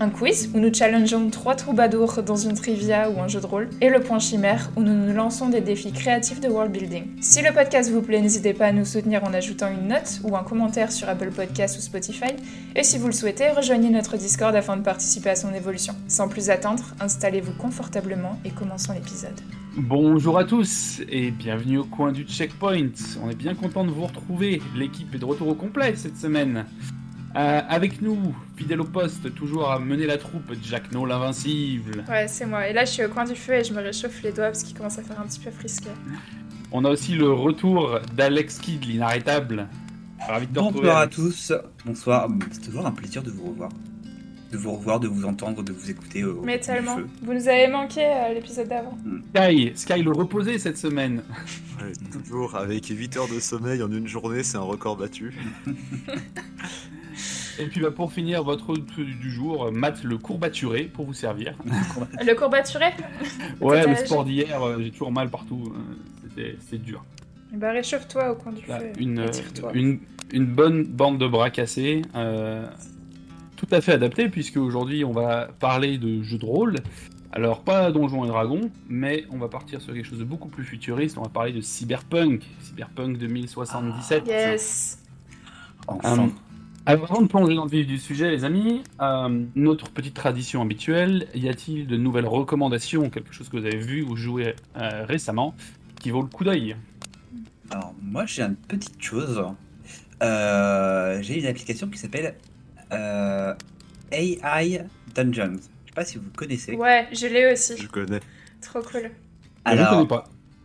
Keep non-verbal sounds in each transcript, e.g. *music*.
un quiz où nous challengeons trois troubadours dans une trivia ou un jeu de rôle, et le point chimère où nous nous lançons des défis créatifs de world building. Si le podcast vous plaît, n'hésitez pas à nous soutenir en ajoutant une note ou un commentaire sur Apple Podcasts ou Spotify, et si vous le souhaitez, rejoignez notre Discord afin de participer à son évolution. Sans plus attendre, installez-vous confortablement et commençons l'épisode. Bonjour à tous et bienvenue au coin du checkpoint. On est bien content de vous retrouver. L'équipe est de retour au complet cette semaine. Euh, avec nous, fidèle au poste, toujours à mener la troupe, Jack No l'invincible. Ouais, c'est moi. Et là, je suis au coin du feu et je me réchauffe les doigts parce qu'il commence à faire un petit peu frisquet. On a aussi le retour d'Alex Kidd, l'inarrêtable. Ravi de te Bonsoir à tous. Bonsoir. C'est toujours un plaisir de vous revoir. De vous revoir, de vous entendre, de vous écouter au Mais tellement. Vous nous avez manqué euh, l'épisode d'avant. Hmm. Sky, Sky le reposé cette semaine. *laughs* Ouais, toujours avec 8 heures de sommeil en une journée, c'est un record battu. *laughs* Et puis bah, pour finir, votre du jour, Matt le courbaturé pour vous servir. *laughs* le courbaturé *laughs* Ouais, le sport d'hier, euh, j'ai toujours mal partout. Euh, c'était dur. Bah réchauffe-toi au coin du feu. Une, une, une, bonne bande de bras cassés. Euh, tout à fait adapté puisque aujourd'hui on va parler de jeux de rôle. Alors pas Donjons et Dragons, mais on va partir sur quelque chose de beaucoup plus futuriste. On va parler de Cyberpunk, Cyberpunk 2077. yes. Enfin. Avant de plonger dans le vif du sujet, les amis, euh, notre petite tradition habituelle, y a-t-il de nouvelles recommandations, quelque chose que vous avez vu ou joué euh, récemment, qui vaut le coup d'œil? Alors, moi, j'ai une petite chose. Euh, j'ai une application qui s'appelle AI Dungeons. Je sais pas si vous connaissez. Ouais, je l'ai aussi. Je connais. Trop cool. Alors, je connais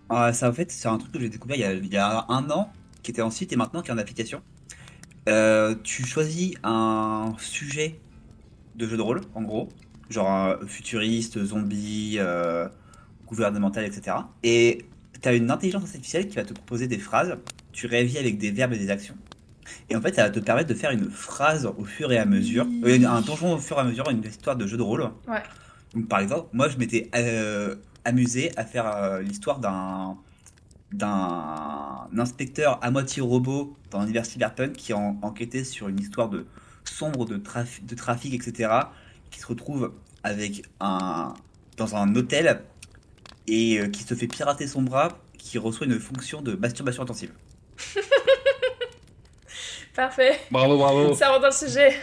pas. ça, en fait, c'est un truc que j'ai découvert il y, a, il y a un an, qui était en site et maintenant qui est en application. Euh, tu choisis un sujet de jeu de rôle, en gros, genre futuriste, zombie, euh, gouvernemental, etc. Et tu as une intelligence artificielle qui va te proposer des phrases, tu réagis avec des verbes et des actions. Et en fait, ça va te permettre de faire une phrase au fur et à mesure, euh, un donjon au fur et à mesure, une histoire de jeu de rôle. Ouais. par exemple, moi, je m'étais amusé à faire l'histoire d'un d'un inspecteur à moitié robot dans l'univers cyberpunk qui a enquêté sur une histoire de sombre de, de trafic, etc. qui se retrouve avec un dans un hôtel et euh, qui se fait pirater son bras, qui reçoit une fonction de masturbation intensive. *laughs* Parfait. Bravo, bravo. Ça rentre dans le sujet.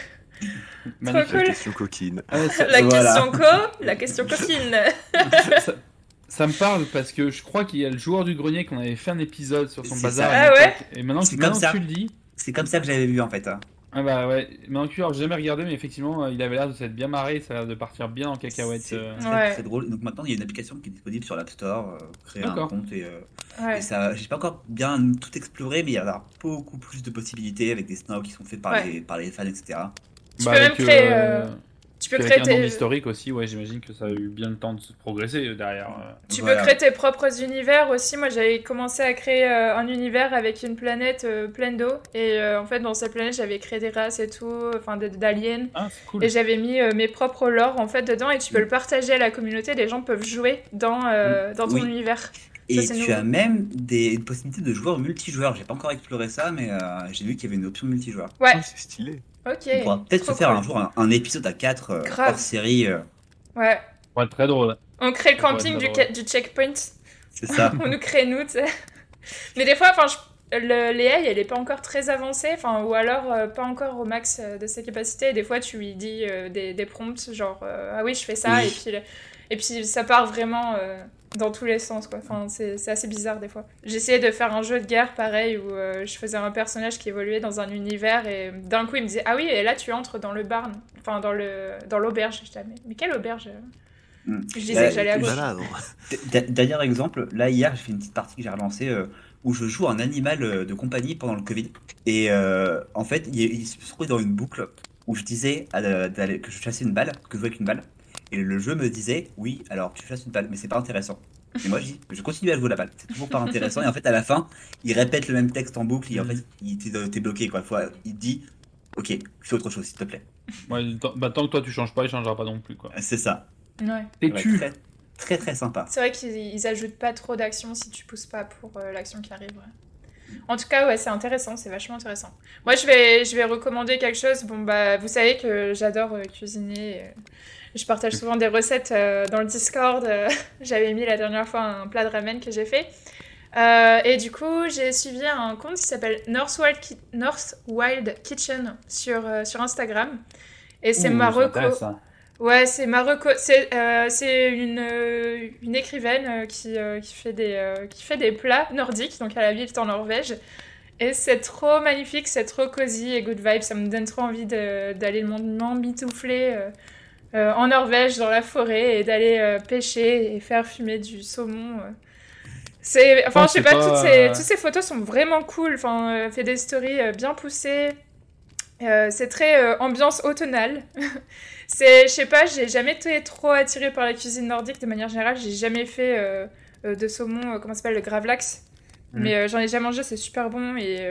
Trop cool. La question coquine. la question co, la question coquine. *laughs* Ça me parle parce que je crois qu'il y a le joueur du grenier qu'on avait fait un épisode sur son bazar. Ah ouais Et maintenant, tu le dis. C'est comme ça que j'avais vu en fait. Ah bah ouais, maintenant que j'ai jamais regardé, mais effectivement, il avait l'air de s'être bien marré, ça a l'air de partir bien en cacahuète. C'est euh. drôle. Donc maintenant, il y a une application qui est disponible sur l'App Store. Euh, créer un compte et, euh, et ça, j'ai pas encore bien tout exploré, mais il y a beaucoup plus de possibilités avec des snows qui sont faits par, les, par les fans, etc. Tu peux même créer. Tu peux créer tes... historique aussi, ouais, j'imagine que ça a eu bien le temps de se progresser euh, derrière. Euh. Tu peux créer tes propres univers aussi. Moi, j'avais commencé à créer euh, un univers avec une planète pleine d'eau. Et en fait, dans cette planète, j'avais créé des races et tout, enfin d'aliens. Ah, cool. Et j'avais mis mes propres lore en fait dedans. Et tu peux le partager à la communauté. Les gens peuvent jouer dans, mm. dans ton univers. Et tu as même des possibilités de joueurs multijoueurs. J'ai pas encore exploré ça, mais j'ai vu qu'il y avait une option multijoueur. Ouais. Oh, c'est stylé. Ok. On pourra peut-être se faire un jour un, épisode à 4 euh, hors série. Euh. Ouais. Ouais, très drôle. On crée le camping du, du, checkpoint. C'est ça. *laughs* On nous crée nous, tu sais. Mais des fois, enfin, l'AI, elle est pas encore très avancée, enfin, ou alors euh, pas encore au max de ses capacités. Et des fois, tu lui dis des, des, prompts, genre, ah oui, je fais ça, et, puis, et puis ça part vraiment dans tous les sens quoi. Enfin, c'est assez bizarre des fois. J'essayais de faire un jeu de guerre pareil où euh, je faisais un personnage qui évoluait dans un univers et d'un coup il me disait ah oui et là tu entres dans le barn, enfin dans le dans l'auberge. Je disais mais, quelle auberge hmm. Je disais que j'allais à gauche. Dernier exemple, là hier j'ai fait une petite partie que j'ai relancée euh, où je joue un animal euh, de compagnie pendant le Covid et en fait il, se trouvait dans une boucle où je disais que je chassais une balle, que je jouais avec une balle et le jeu me disait, oui, alors tu fasses une balle, mais c'est pas intéressant. Et moi, je, dis- je continue à jouer la balle. C'est toujours pas intéressant. Et en fait, à la fin, il répète le même texte en boucle. Et en Mhm. fait, il t'es bloqué. Quoi. Faut- il te dit Ok, fais autre chose, s'il te plaît. Ouais, tant- bah, tant que toi tu changes pas, il changera pas non plus quoi. C'est ça. Ouais. Et Ouais, tu très, très, très sympa. C'est vrai qu'ils ils ajoutent pas trop d'action si tu pousses pas pour euh, l'action qui arrive. ouais. En tout cas, ouais, c'est intéressant, c'est vachement intéressant. Moi, je vais, je vais recommander quelque chose. Bon, bah, vous savez que j'adore euh, cuisiner. euh, Je partage souvent des recettes euh, dans le Discord. euh, *laughs* J'avais mis la dernière fois un plat de ramen que j'ai fait. Euh, et du coup, j'ai suivi un compte qui s'appelle North North Wild Kitchen sur, sur Instagram. Et c'est Ouh, ma reco. Ouais, c'est Marocco. C'est euh, une, euh, une écrivaine euh, qui, qui, fait des, qui fait des plats nordiques, donc elle habite en Norvège. Et c'est trop magnifique, c'est trop cosy et good vibe. Ça me donne trop envie d'aller m'en- m'emmitoufler euh, en Norvège, dans la forêt, et d'aller euh, pêcher et faire fumer du saumon. euh. C'est, enfin, Ouais, je sais pas, pas, toutes, ces, toutes ces photos sont vraiment cool. Enfin, fait des stories bien poussées. C'est très ambiance automnale. *laughs* c'est, je sais pas, j'ai jamais été trop attirée par la cuisine nordique de manière générale. J'ai jamais fait de saumon, comment ça s'appelle, le gravlax. Mhm. Mais j'en ai déjà mangé, c'est super bon. Et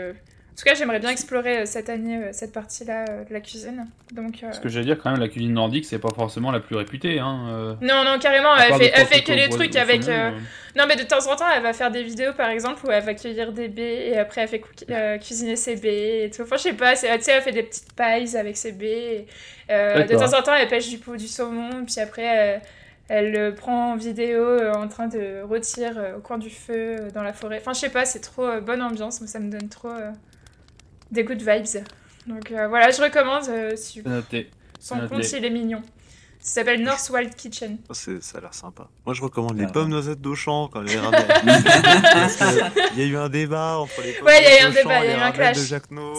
tout cas, j'aimerais bien explorer euh, cette année euh, cette partie-là euh, de la cuisine. Donc, euh, Ce que j'allais dire quand même, la cuisine nordique, c'est pas forcément la plus réputée. Hein, non, non, carrément, elle fait, elle fait que les trucs avec. euh, Non, mais de temps en temps, elle va faire des vidéos, par exemple, où elle va cueillir des baies et après elle fait euh, cuisiner ses baies et tout. Enfin, je sais pas, tu sais, elle fait des petites pailles avec ses baies. et, de temps en temps, elle pêche du, pot- du saumon, puis après, elle, elle le prend en vidéo en train de rôtir au coin du feu dans la forêt. Enfin, je sais pas, c'est trop bonne ambiance, moi, ça me donne trop des good vibes. Donc euh, voilà, je recommande. euh, si- noté. son noté. compte, il est mignon. Ça s'appelle North Wild Kitchen. Oh, c'est- ça a l'air sympa. Moi, je recommande les Ah. pommes noisettes d'Auchan quand les *laughs* Il y a eu un débat entre les pommes Ouais, il y a eu un débat, il y a eu un clash.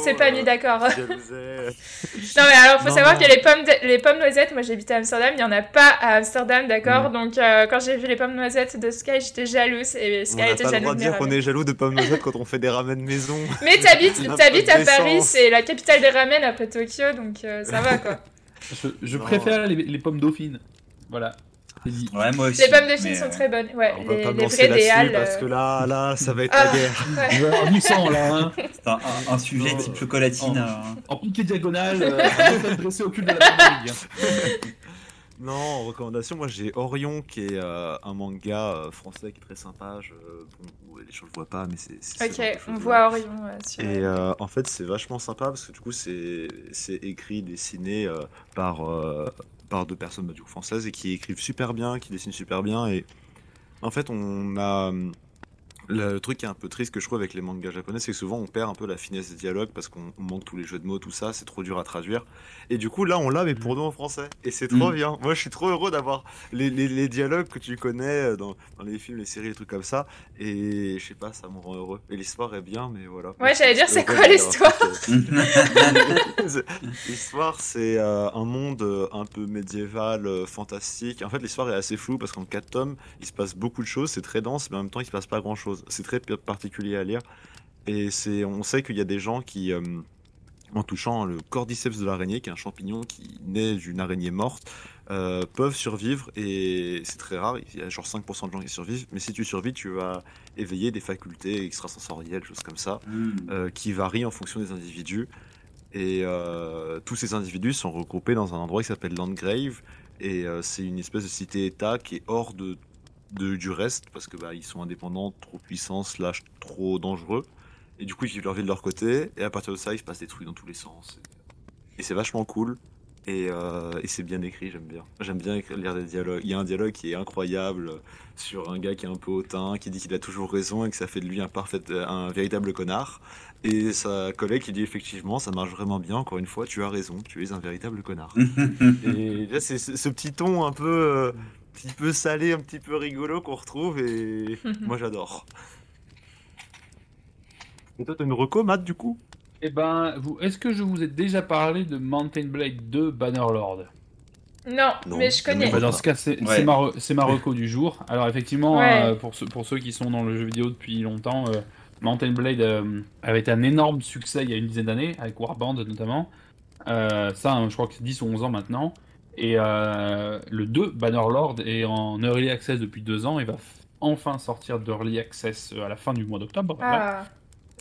C'est pas euh, mis d'accord. qui jalousaient. *laughs* Non mais alors faut Non, savoir non. que les pommes de- les pommes noisettes, moi j'habite à Amsterdam, il y en a pas à Amsterdam, d'accord? Mm. Donc euh, quand j'ai vu les pommes noisettes de Sky, j'étais jalouse et On Sky n'a était pas le jaloux droit de de mes dire qu'on ramen. est jaloux de pommes noisettes quand on fait des ramen maison. Mais t'habites *laughs* à Paris, c'est la capitale des ramen après Tokyo, donc euh, ça va quoi. Je, je Non. préfère les, les pommes dauphines. Voilà. Ouais, moi aussi. les pommes de mais, sont euh, très bonnes, ouais. On va les pas les vraies des halles. parce euh, que là, là, ça va être Ah. la guerre. ouais. *laughs* En glissant là, hein. C'est un, un- un sujet Non. type chocolatine. Oh. euh, en piqué diagonale, euh, *laughs* dressé au cul de la pomme *laughs* Non, en recommandation, moi j'ai Orion qui est euh, un manga euh, français qui est très sympa. Je, bon, les gens le voient pas, mais c'est. ce Ok, on voit Orion sur. Et euh, en fait, c'est vachement sympa parce que du coup, c'est écrit, dessiné par, par deux personnes bah, du coup, françaises et qui écrivent super bien, qui dessinent super bien. Et en fait, on a. Le truc qui est un peu triste que je trouve avec les mangas japonais, c'est que souvent on perd un peu la finesse des dialogues parce qu'on on manque tous les jeux de mots, tout ça, c'est trop dur à traduire. Et du coup, là, on l'a, mais pour nous en français. Et c'est trop Mm. bien. Moi, je suis trop heureux d'avoir les, les- les dialogues que tu connais dans, dans les films, les séries, les trucs comme ça. Et je sais pas, ça me rend heureux. Et l'histoire est bien, mais voilà. Ouais, j'allais dire, c'est heureux quoi l'histoire? *laughs* *laughs* L'histoire, c'est euh, un monde euh, un peu médiéval, euh, fantastique. En fait, l'histoire est assez floue parce qu'en 4 tomes, il se passe beaucoup de choses, c'est très dense, mais en même temps, il se passe pas grand chose. C'est très particulier à lire. Et c'est, on sait qu'il y a des gens qui, euh, en touchant le cordyceps de l'araignée, qui est un champignon qui naît d'une araignée morte, euh, peuvent survivre. Et c'est très rare, il y a genre 5% de gens qui survivent. Mais si tu survis, tu vas éveiller des facultés extrasensorielles, choses comme ça hmm. euh, qui varient en fonction des individus. Et tous ces individus sont regroupés dans un endroit qui s'appelle Landgrave. Et c'est une espèce de cité-état qui est hors de, de- du reste parce que bah, ils sont indépendants, trop puissants, slash trop dangereux. Et du coup, ils vivent leur vie de leur côté. Et à partir de ça, il se passe des trucs dans tous les sens. Et c'est vachement cool. Et, euh, et c'est bien écrit, j'aime bien. J'aime bien lire des dialogues. Il y a un dialogue qui est incroyable euh, sur un gars qui est un peu hautain, qui dit qu'il a toujours raison et que ça fait de lui un parfait, un véritable connard. Et sa collègue qui dit effectivement, ça marche vraiment bien. Encore une fois, tu as raison, tu es un véritable connard. *laughs* et là, c'est ce petit ton un peu, euh, petit peu salé, un petit peu rigolo qu'on retrouve et *laughs* moi j'adore. Et toi, t'as une reco, Matt, du coup? Eh ben, vous, est-ce que je vous ai déjà parlé de Mountain Blade 2 Bannerlord? Non, Non, mais je connais. Bah, Dans ce cas, c'est Ouais. ma, re- c'est ma reco du jour. Alors, effectivement, Ouais. euh, pour, ceux, pour ceux qui sont dans le jeu vidéo depuis longtemps, euh, Mountain Blade euh, avait été un énorme succès il y a une dizaine d'années, avec Warband notamment. Euh, ça, hein, je crois que c'est 10 ou 11 ans maintenant. Et euh, le 2, Bannerlord, est en early access depuis deux ans et va enfin sortir d'Early Access euh, à la fin du mois d'octobre. Ah,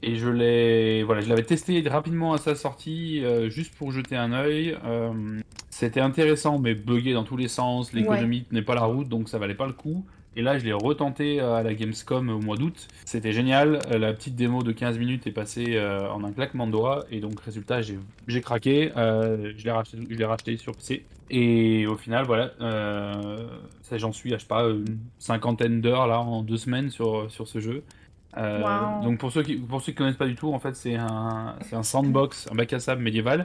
Et je l'ai, voilà, je l'avais testé rapidement à sa sortie, euh, juste pour jeter un œil. Euh, c'était intéressant, mais buggé dans tous les sens. L'économie tenait pas la route, donc ça valait pas le coup. Et là, je l'ai retenté euh, à la Gamescom au mois d'août. C'était génial. Euh, La petite démo de 15 minutes est passée euh, en un claquement de doigts. Et donc, résultat, j'ai craqué. Euh, je l'ai racheté, sur PC. Et au final, voilà, euh, j'en suis à, je sais pas, une cinquantaine d'heures là en deux semaines sur, sur ce jeu. Wow. Donc pour ceux qui pour ceux qui connaissent pas du tout, en fait, c'est un un sandbox, un bac à sable médiéval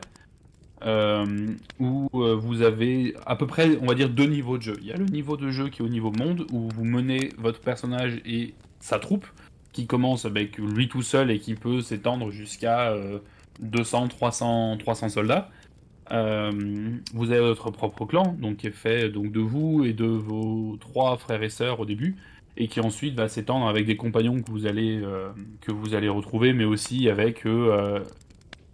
où euh, vous avez à peu près, on va dire, deux niveaux de jeu. Il y a le niveau de jeu qui est au niveau monde où vous menez votre personnage et sa troupe qui commence avec lui tout seul et qui peut s'étendre jusqu'à euh, 200, 300, 300 soldats. Euh, vous avez votre propre clan, donc qui est fait donc de vous et de vos trois frères et sœurs au début, et qui ensuite va s'étendre avec des compagnons que vous allez euh, que vous allez retrouver, mais aussi avec euh,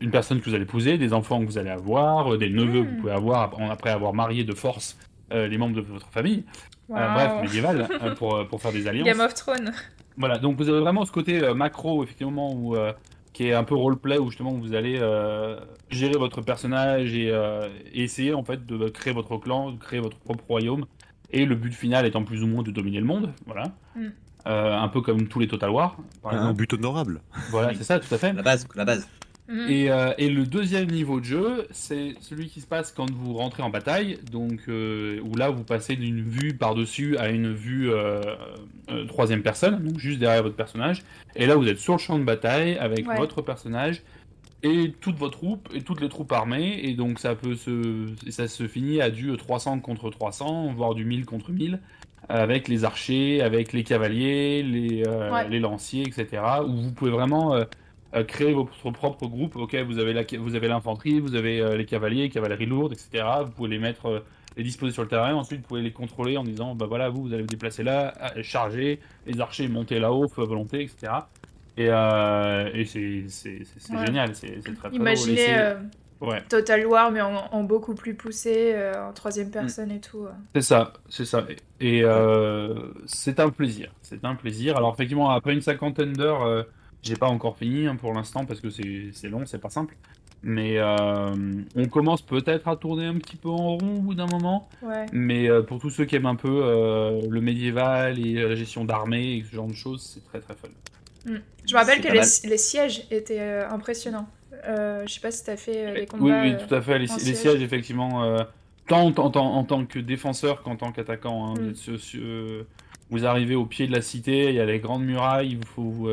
une personne que vous allez épouser, des enfants que vous allez avoir, euh, des neveux que vous pouvez avoir après avoir marié de force euh, les membres de votre famille. Euh, bref, médiéval pour pour faire des *laughs* alliances. Game of Thrones. Voilà, donc vous avez vraiment ce côté euh, macro, effectivement, où, euh, qui est un peu roleplay, où justement vous allez euh, gérer votre personnage et, euh, et essayer en fait de créer votre clan, de créer votre propre royaume. Et le but final étant plus ou moins de dominer le monde, voilà. Mm. Euh, un peu comme tous les Total War, par Un exemple. but honorable. Voilà, c'est ça, tout à fait. La base, la base. Et, euh, et le deuxième niveau de jeu, c'est celui qui se passe quand vous rentrez en bataille, donc euh, où là vous passez d'une vue par-dessus à une vue euh, troisième personne, donc juste derrière votre personnage. Et là vous êtes sur le champ de bataille avec Ouais. votre personnage et toute votre troupe et toutes les troupes armées. Et donc ça peut se, ça se finit à du 300 contre 300, voire du 1000 contre 1000 avec les archers, avec les cavaliers, les, Ouais. les lanciers, etc. Où vous pouvez vraiment euh, euh, créer votre propre groupe. Ok, vous avez la, vous avez l'infanterie, vous avez euh, les cavaliers, cavalerie lourde, etc. Vous pouvez les mettre, euh, les disposer sur le terrain. Ensuite, vous pouvez les contrôler en disant, bah voilà, vous, vous allez vous déplacer là, euh, charger, les archers monter là-haut, feu à volonté, etc. Et, euh, et c'est c'est- Ouais. génial, c'est très très Imaginez euh, Ouais. Total War, mais en, en beaucoup plus poussé, euh, en troisième Mm. personne et tout. euh. C'est ça, c'est ça. Et euh, c'est un plaisir, c'est un plaisir. Alors effectivement, après une cinquantaine d'heures, euh, j'ai pas encore fini hein, pour l'instant parce que c'est long, c'est pas simple. Mais euh, on commence peut-être à tourner un petit peu en rond au bout d'un moment. Ouais. Mais euh, pour tous ceux qui aiment un peu euh, le médiéval et la gestion d'armée et ce genre de choses, c'est très très fun. Je me rappelle que les, sièges étaient impressionnants. Je sais pas si t'as fait les Oui, combats. oui, euh, tout à fait. Les, en les siège. sièges, effectivement, tant en, tant- en tant que défenseur qu'en tant qu'attaquant. hein. Mm. Vous arrivez au pied de la cité, il y a les grandes murailles, il faut,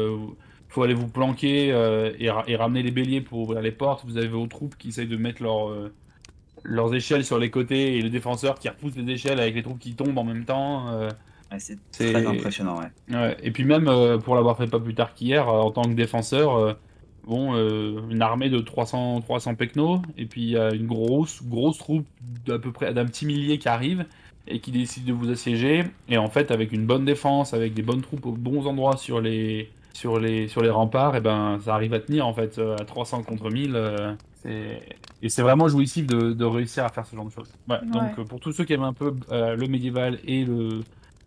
faut aller vous planquer euh, et, ra- et ramener les béliers pour ouvrir les portes. Vous avez vos troupes qui essayent de mettre leur, euh, leurs échelles sur les côtés et les défenseurs qui repoussent les échelles avec les troupes qui tombent en même temps. euh, Ouais, c'est très impressionnant, ouais. Ouais, et puis même pour l'avoir fait pas plus tard qu'hier, en tant que défenseur, bon, une armée de 300, 300 pecnos, et puis une grosse, grosse troupe d'à peu près d'un petit millier qui arrive et qui décide de vous assiéger. Et en fait, avec une bonne défense, avec des bonnes troupes aux bons endroits sur les, sur les, sur les remparts, et ben ça arrive à tenir en fait euh, à 300 contre 1000. euh, c'est- et c'est vraiment jouissif de, de réussir à faire ce genre de choses. Ouais, Donc euh, pour tous ceux qui aiment un peu euh, le médiéval et le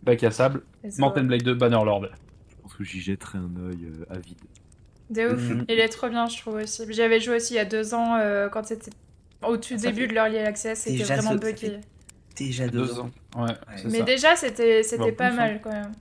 bac à sable, Mountain Blade 2 Bannerlord. Je pense que j'y jetterai un œil euh, avide. De ouf. Mhm. Il est trop bien, je trouve aussi. J'avais joué aussi il y a deux ans euh, quand c'était au tout Ça début fait de l'Early Access. C'était vraiment fait Déjà deux, ans. Ouais, Mais ça. déjà, c'était pas mal quand même.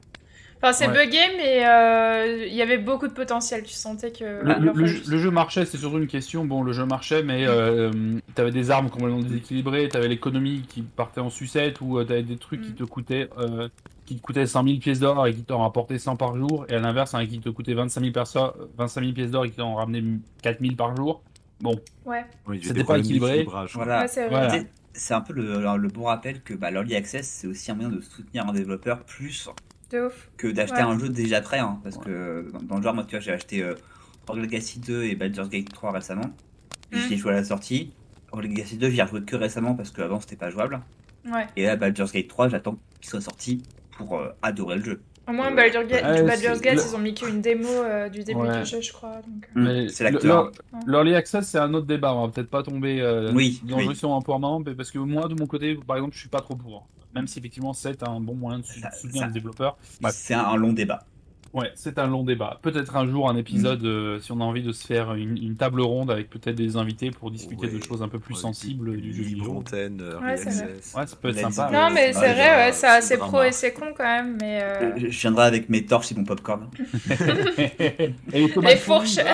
Enfin, c'est Ouais. buggé, mais euh, il y avait beaucoup de potentiel. Tu sentais que. Le, jeu- le jeu marchait, c'est surtout une question. Bon, le jeu marchait, mais euh, t'avais des armes complètement déséquilibrées, t'avais l'économie qui partait en sucette, ou euh, t'avais des trucs qui Mm. te coûtaient euh, qui te coûtaient 100 000 pièces d'or et qui t'en rapportaient 100 par jour, et à l'inverse, un qui te coûtait 25 000, perso- 25 000 pièces d'or et qui t'en ramenait 4 000 par jour. Bon, Ouais, C'était pas équilibré. Voilà. Ouais, C'est un peu le, le bon rappel que bah, l'Early Access, c'est aussi un moyen de soutenir un développeur plus De ouf. que d'acheter Ouais. un jeu déjà prêt. hein, parce que dans, dans le genre, moi, tu vois, j'ai acheté euh, Rogue Legacy 2 et Baldur's Gate 3 récemment. Mm. J'y ai joué à la sortie. Rogue Legacy 2, j'y ai rejoué que récemment parce qu'avant, c'était pas jouable. Ouais. Et là, Baldur's Gate 3, j'attends qu'il soit sorti pour euh, adorer le jeu. Au moins, Euh, Baldur's Gate, ouais, Baldur's c'est- Gate, le- ils ont mis qu'une démo euh, du début Ouais. du jeu, je crois. Donc... euh. Mm, Mais c'est le- l'acteur. le- L'early access, c'est un autre débat. On va peut-être pas tomber euh, Oui, dans oui. le sur un mais parce que moi, de mon côté, par exemple, je suis pas trop pour. Même si effectivement c'est un bon moyen de sou- Ça- soutenir ça- les développeurs. C'est un, long débat. Ouais, c'est un long débat. Peut-être un jour un Mm. épisode, euh, si on a envie de se faire une, une table ronde avec peut-être des invités pour discuter Ouais. de choses un peu plus Ouais, sensibles du jeu vidéo. Fontaine, euh, Ouais. Ouais, ça peut être sympa. Non, mais c'est vrai, ouais, ça, c'est pro et c'est con quand même, mais. euh, Je, je viendrai avec mes torches et mon popcorn. *laughs* *laughs* Et les Les fourches. *laughs*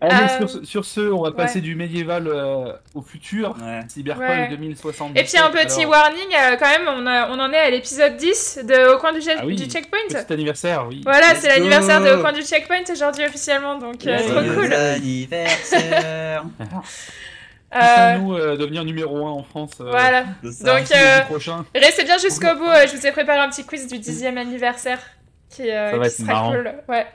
ah. Allez, Euh, sur, sur ce, on va passer du médiéval euh, au futur. Ouais. Cyberpunk Ouais. 2077. Et puis un petit Alors, warning, euh, quand même, on, a- on en est à l'épisode 10 de Au coin du, Ah oui. du checkpoint. Petit anniversaire, oui. Voilà, c'est l'anniversaire de Au coin du checkpoint aujourd'hui officiellement, donc euh, trop cool. anniversaire. *laughs* Nous euh, devenir numéro 1 en France euh, voilà. C'est. Donc, euh, prochain. Restez bien jusqu'au bout, euh, je vous ai préparé un petit quiz du dixième anniversaire qui, euh, Ça va qui être sera marrant. cool. Ouais.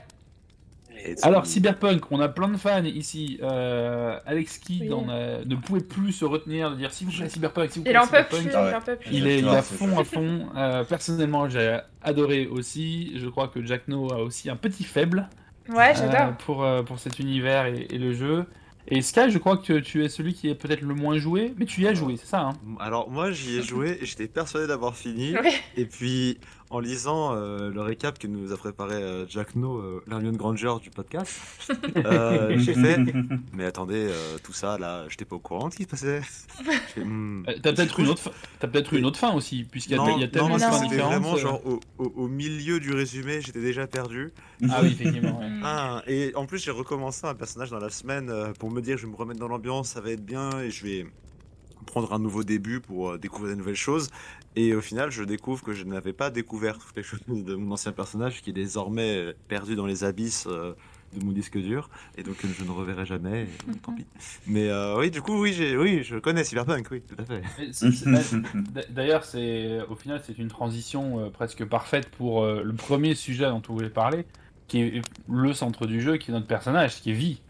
Alors, Cyberpunk, on a plein de fans ici. Euh, Alex Kidd Oui. en a- ne pouvait plus se retenir de dire s'il vous plaît Cyberpunk, s'il vous peut Cyberpunk. plus, Ah ouais. il est, il est Ah, à fond, à fond. Euh, personnellement, j'ai adoré aussi. Je crois que Jack No a aussi un petit faible Ouais, euh, j'adore. pour, euh, pour cet univers et, et le jeu. Et Sky, je crois que tu es celui qui est peut-être le moins joué, mais tu y as joué, c'est ça hein? Alors moi j'y ai joué et j'étais persuadé d'avoir fini. *laughs* Ouais. Et puis en lisant euh, le récap que nous a préparé euh, Jack No, euh, l'Hermione Granger du podcast, *laughs* euh, j'ai fait. *laughs* Mais attendez, euh, tout ça là, j'étais pas au courant de ce qui se passait. *laughs* Hmm. T'as peut-être une autre, peut-être une autre fin aussi, puisqu'il y a, non, y a non, tellement de fins différentes. vraiment genre au, au- au milieu du résumé, j'étais déjà perdu. Ah oui, effectivement. ouais. Ah, et en plus j'ai recommencé un personnage dans la semaine pour me dire je vais me remettre dans l'ambiance, ça va être bien et je vais prendre un nouveau début pour euh, découvrir de nouvelles choses. Et au final, je découvre que je n'avais pas découvert toutes les choses de mon ancien personnage qui est désormais euh, perdu dans les abysses euh, de mon disque dur et donc que je ne reverrai jamais. et, *laughs* tant pis. Mais euh, oui, du coup, oui, j'ai, oui, je connais Cyberpunk, oui, tout à fait. D'a- D'ailleurs, c'est au final, c'est une transition euh, presque parfaite pour euh, le premier sujet dont on voulait parler, qui est le centre du jeu, qui est notre personnage, qui est vie.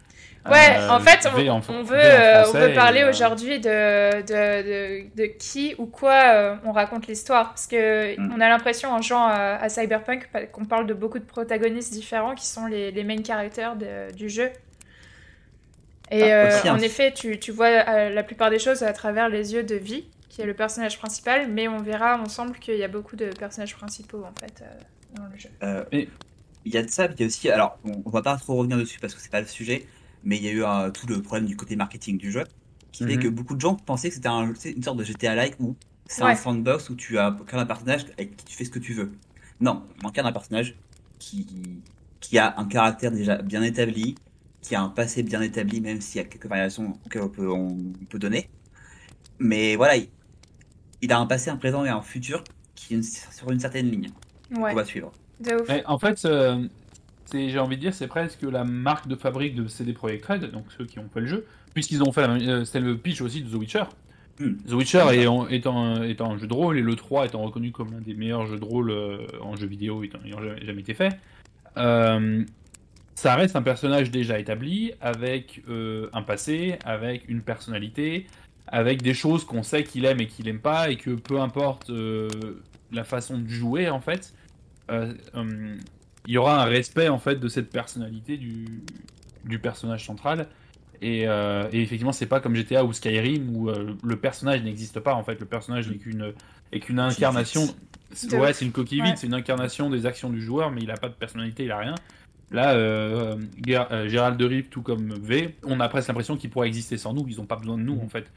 Ouais, Euh, en fait, V on, en- on V veut, en euh, on veut parler euh, aujourd'hui de, de, de, de qui ou quoi euh, on raconte l'histoire. Parce que Mm. on a l'impression, en jouant à, à Cyberpunk, qu'on parle de beaucoup de protagonistes différents qui sont les, les main characters de- du jeu. Et Ah, euh, aussi, hein. en effet, tu, tu vois euh, la plupart des choses à travers les yeux de Vi, qui est le personnage principal, mais on verra ensemble qu'il y a beaucoup de personnages principaux en fait euh, dans le jeu. Euh, Et- Il y a de ça, puis il y a aussi. Alors, on, on va pas trop revenir dessus parce que c'est pas le sujet, mais il y a eu euh, tout le problème du côté marketing du jeu qui fait Mhm. que beaucoup de gens pensaient que c'était un, une sorte de GTA-like où c'est Ouais. un sandbox où tu as incarnes un personnage avec qui tu fais ce que tu veux. Non, on incarne un personnage qui, qui a un caractère déjà bien établi, qui a un passé bien établi, même s'il y a quelques variations auxquelles on peut, on peut donner. Mais voilà, il, il a un passé, un présent et un futur qui est une- sur une certaine ligne Ouais, qu'on va suivre. en fait, euh, j'ai envie de dire, c'est presque la marque de fabrique de CD Projekt Red, donc ceux qui ont fait le jeu, puisqu'ils ont fait la même- euh, c'est le pitch aussi de The Witcher. Hmm. The Witcher étant, étant, étant un jeu de rôle et le 3 étant reconnu comme l'un des meilleurs jeux de rôle euh, en jeu vidéo étant, ayant jamais, jamais été fait, euh, ça reste un personnage déjà établi avec euh, un passé, avec une personnalité, avec des choses qu'on sait qu'il aime et qu'il aime pas et que peu importe euh, la façon de jouer en fait, euh, il y aura un respect en fait de cette personnalité du, du personnage central. Et, euh, et effectivement, c'est pas comme GTA ou Skyrim où euh, le personnage n'existe pas en fait. Le personnage n'est qu'une est qu'une incarnation. De Ouais, c'est une coquille Ouais. vide, c'est une incarnation des actions du joueur, mais il a pas de personnalité, il a rien. Là, euh, Gérald de Rive, tout comme V, on a presque l'impression qu'il pourrait exister sans nous. Ils ont pas besoin de nous en fait.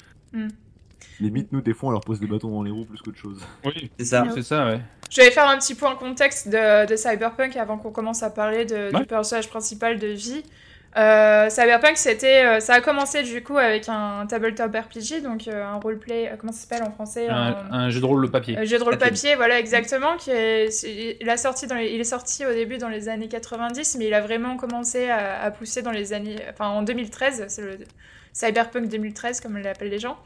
Limite, nous, des fois, on leur pose des bâtons dans les roues plus qu'autre chose. Oui, C'est ça. c'est ça, ouais. Je vais faire un petit point contexte de, de Cyberpunk avant qu'on commence à parler de- Ouais. du personnage principal de Vie. Euh, Cyberpunk, c'était, euh, ça a commencé du coup avec un tabletop RPG, donc euh, un roleplay, euh, comment ça s'appelle en français Un, un- un jeu de rôle le papier. un jeu de rôle Papier. papier, voilà exactement. Qui est, il, a sorti dans les- il est sorti au début dans les années 90, mais il a vraiment commencé à, à pousser dans les années, enfin en 2013, c'est le Cyberpunk 2013 comme l'appellent les gens.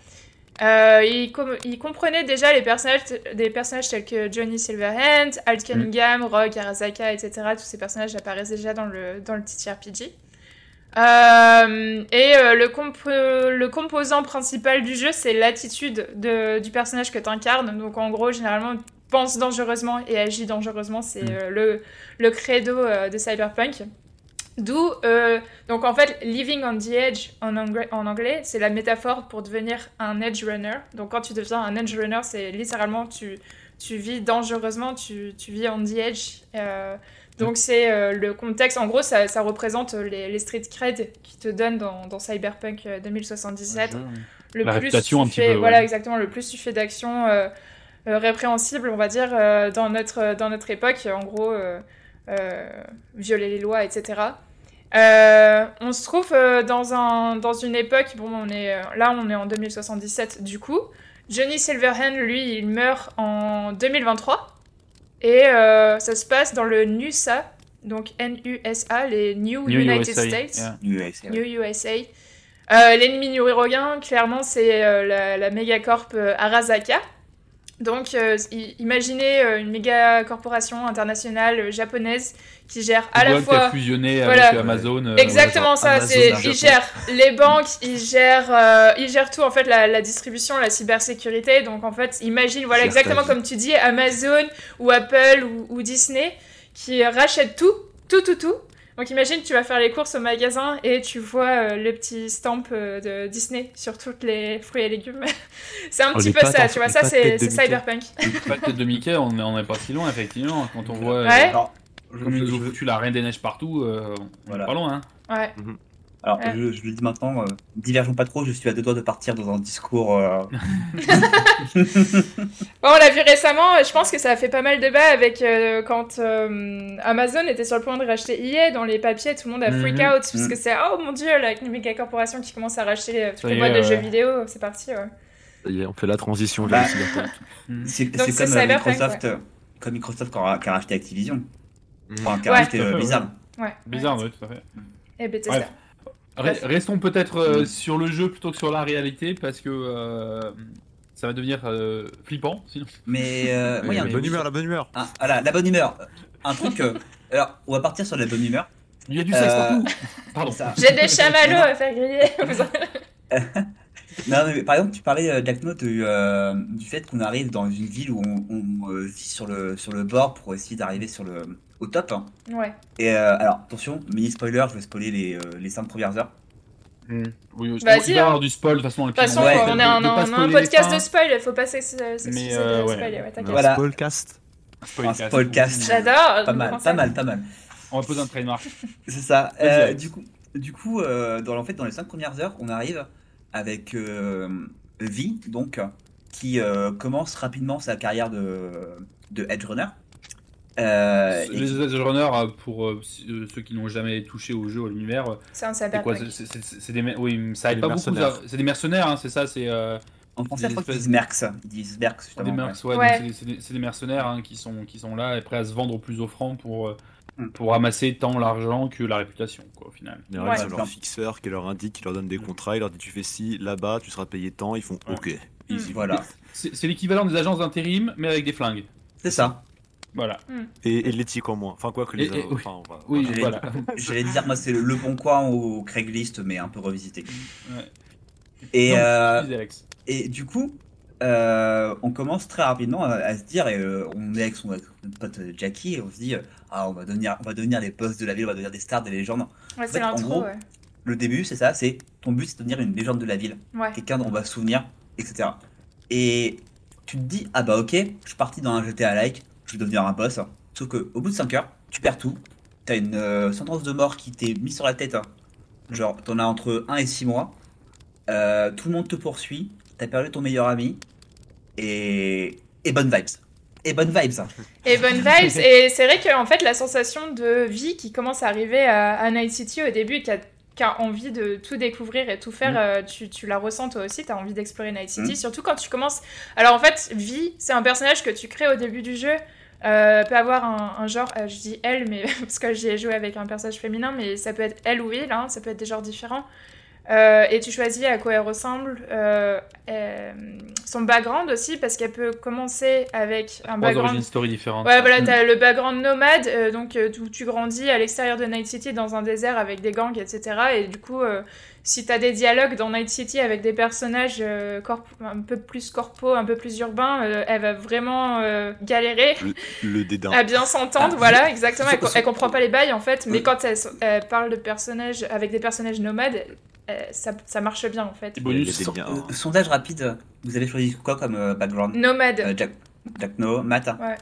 Euh, il, com- il comprenait déjà les personnages, des personnages tels que Johnny Silverhand, Alt Cunningham, Rogue, Arasaka, etc. Tous ces personnages apparaissent déjà dans le, dans le TTRPG. Euh, et euh, le, comp- le composant principal du jeu, c'est l'attitude de- du personnage que tu incarnes. Donc en gros, généralement, pense dangereusement et agit dangereusement. C'est Mm. le, le credo de Cyberpunk. D'où, euh, donc en fait, living on the edge en anglais, en anglais c'est la métaphore pour devenir un edge runner. Donc quand tu deviens un edge runner, c'est littéralement tu, tu vis dangereusement, tu, tu vis on the edge. Euh, donc c'est euh, le contexte, en gros, ça, ça représente les, les street cred qui te donnent dans, dans Cyberpunk 2077. Le La plus réputation tu un petit fais, peu, voilà ouais. exactement, le plus tu fais d'actions euh, euh, on va dire, euh, dans notre dans notre époque, en gros, euh, euh, violer les lois, etc. Euh, on se trouve euh, dans, un, dans une époque, bon, on est, euh, là on est en 2077 du coup. Johnny Silverhand, lui, il meurt en 2023. Et euh, ça se passe dans le NUSA, donc N-U-S-A, les New, New United USA, States. yeah. USA, ouais. New USA. Euh, L'ennemi 1, clairement, c'est euh, la, la mégacorp euh, Arasaka. Donc, euh, imaginez euh, une méga corporation internationale euh, japonaise qui gère à la Google fois fusionné Voilà. avec Amazon. euh, Exactement ça, c'est ils gèrent les banques, ils gèrent euh, ils gèrent tout en fait la, la distribution, la cybersécurité. Donc en fait, imagine voilà exactement comme tu dis Amazon ou Apple ou, ou Disney qui rachètent tout, tout tout tout. Donc imagine tu vas faire les courses au magasin et tu vois euh, le petit stamp euh, de Disney sur toutes les fruits et légumes. *laughs* c'est un Oh, petit les peu ça, tu vois, les ça c'est. Cyberpunk. Pas de tête de Mickey, on on n'est pas si loin, effectivement. Quand on voit euh, Ouais. Alors, je, comme ils nous ont je- foutu la Reine des Neiges partout, euh, on est pas loin. Hein. Ouais. Alors, Ouais. je, je le dis maintenant, euh, divergeons pas trop, je suis à deux doigts de partir dans un discours. euh, *laughs* *laughs* Bon, on l'a vu récemment, je pense que ça a fait pas mal de débat avec euh, quand euh, Amazon était sur le point de racheter EA dans les papiers, tout le monde a freak Mhm. out parce que c'est oh mon dieu, la méga corporation qui commence à racheter euh, toutes Ça les boîtes de ouais. jeux vidéo, c'est parti. ouais. Ça y est, on fait la transition Bah. vers. *laughs* Mm. C'est Donc, c'est c'est comme euh, Cyberpunk, Microsoft, euh, comme Microsoft qui a, racheté Activision. Enfin, qui a Ouais. racheté euh, Blizzard. Ouais. Bizarre, Ouais. ouais, tout à fait. Et Bethesda. Restons peut-être euh, sur le jeu plutôt que sur la réalité parce que euh, ça va devenir euh, flippant sinon. Mais euh, moi, il y a un la truc- bonne humeur, la bonne humeur. Ah, voilà, la bonne humeur. Un truc. euh, alors, on va partir sur la bonne humeur. Il y a du sexe partout. *laughs* Pardon. Ça- J'ai des chamallows à faire griller. *laughs* Non, mais par exemple, tu parlais, Jack Note, du, euh, du fait qu'on arrive dans une ville où on, on, euh, vit sur le, sur le bord pour essayer d'arriver sur le, au top. hein. ouais. Et euh, alors, attention, mini spoiler, je vais spoiler les, euh, les 5 premières heures. Mm. Oui, je hein. avoir du spoil de toute façon. De toute façon, Ouais, on est un, de pas on a un spoiler les podcast de spoil, il faut pas s'ex- s'excuser Mais, euh, de ouais. spoiler, ouais. Voilà. Un spoilcast. Spoilcast. J'adore. Pas le mal, pas mal, pas mal. On va poser un trademark. *laughs* C'est ça. Vas-y, Euh, du coup, du coup euh, dans, en fait, dans les 5 premières heures, on arrive avec euh, Vi, donc, qui euh, commence rapidement sa carrière de, de Edge Runner. Euh, les Edge Runners, euh, pour euh, ceux qui n'ont jamais touché au jeu, à l'univers, C'est un cyberpunk. C'est- des, mer- oui, ça aide Des pas beaucoup. mercenaires. ça. C'est des mercenaires, hein, c'est ça. C'est euh, en français, je crois qu'ils espèces- disent Mercs. Ils disent Mercs, des justement. ouais. mercs, ouais, Ouais. donc c'est- des, des mercenaires hein, qui sont qui sont là et prêts à se vendre au plus offrant pour Mm. pour amasser tant l'argent que la réputation, quoi, au final. Il y Ouais. a leur fixeur qui leur indique, qui leur donne des contrats, il leur dit tu fais ci, là-bas, tu seras payé tant, ils font Ouais. ok. Mm. Voilà, C'est c'est l'équivalent des agences d'intérim, mais avec des flingues. c'est ça. Voilà. Et, et l'éthique en moins. Enfin, quoi que les. Et- et- oui. enfin, on va- Oui, Voilà. voilà. *laughs* J'allais dire, moi, c'est le, le bon coin au Craigslist, mais un peu revisité. Ouais. Et, Donc, euh. Et du coup, euh, on commence très rapidement à, à se dire, et euh, on est avec son avec pote Jackie, et on se dit, euh, ah, on va devenir, on va devenir les boss de la ville, on va devenir des stars, des légendes. Ouais, fait, c'est en l'intro, gros, ouais. Le début, c'est ça, c'est ton but, c'est de devenir une légende de la ville, Ouais. quelqu'un dont on va se souvenir, etc. Et tu te dis, ah bah ok, je suis parti dans un GTA je vais devenir un boss. Sauf que au bout de 5 heures, tu perds tout, t'as une euh, sentence de mort qui t'est mise sur la tête, hein. genre t'en as entre 1 et 6 mois, Euh, tout le monde te poursuit, t'as perdu ton meilleur ami, et, et bonnes vibes. Et bonnes vibes. hein. *laughs* Et bonnes vibes. et c'est vrai que en fait, la sensation de vie qui commence à arriver à, à Night City au début, qui a, qui a envie de tout découvrir et tout faire, Mm. euh, tu, tu la ressens toi aussi, tu as envie d'explorer Night City, Mm. surtout quand tu commences. Alors en fait, Vi, c'est un personnage que tu crées au début du jeu. Euh, peut avoir un, un genre, euh, je dis elle, mais *laughs* parce que j'y ai joué avec un personnage féminin, mais ça peut être elle ou il, hein, ça peut être des genres différents. Euh, et tu choisis à quoi elle ressemble, euh, son background aussi, parce qu'elle peut commencer avec un background. story différentes. Ouais, voilà, t'as le background nomade, donc tu grandis à l'extérieur de Night City dans un désert avec des gangs, etc. Et du coup, si t'as des dialogues dans Night City avec des personnages euh, corp- un peu plus corpo, un peu plus urbains, euh, elle va vraiment euh, galérer Le dédain. à bien s'entendre. Ah, voilà, je- exactement. Elle, elle comprend pas les bails en fait, mais Oui. quand elle, elle parle de personnages avec des personnages nomades, euh, ça, ça marche bien en fait. Et bonus. Liens. Euh, sondage rapide, vous avez choisi quoi comme euh, background? Nomade. Euh, Jack, Jack No, Matt Ouais.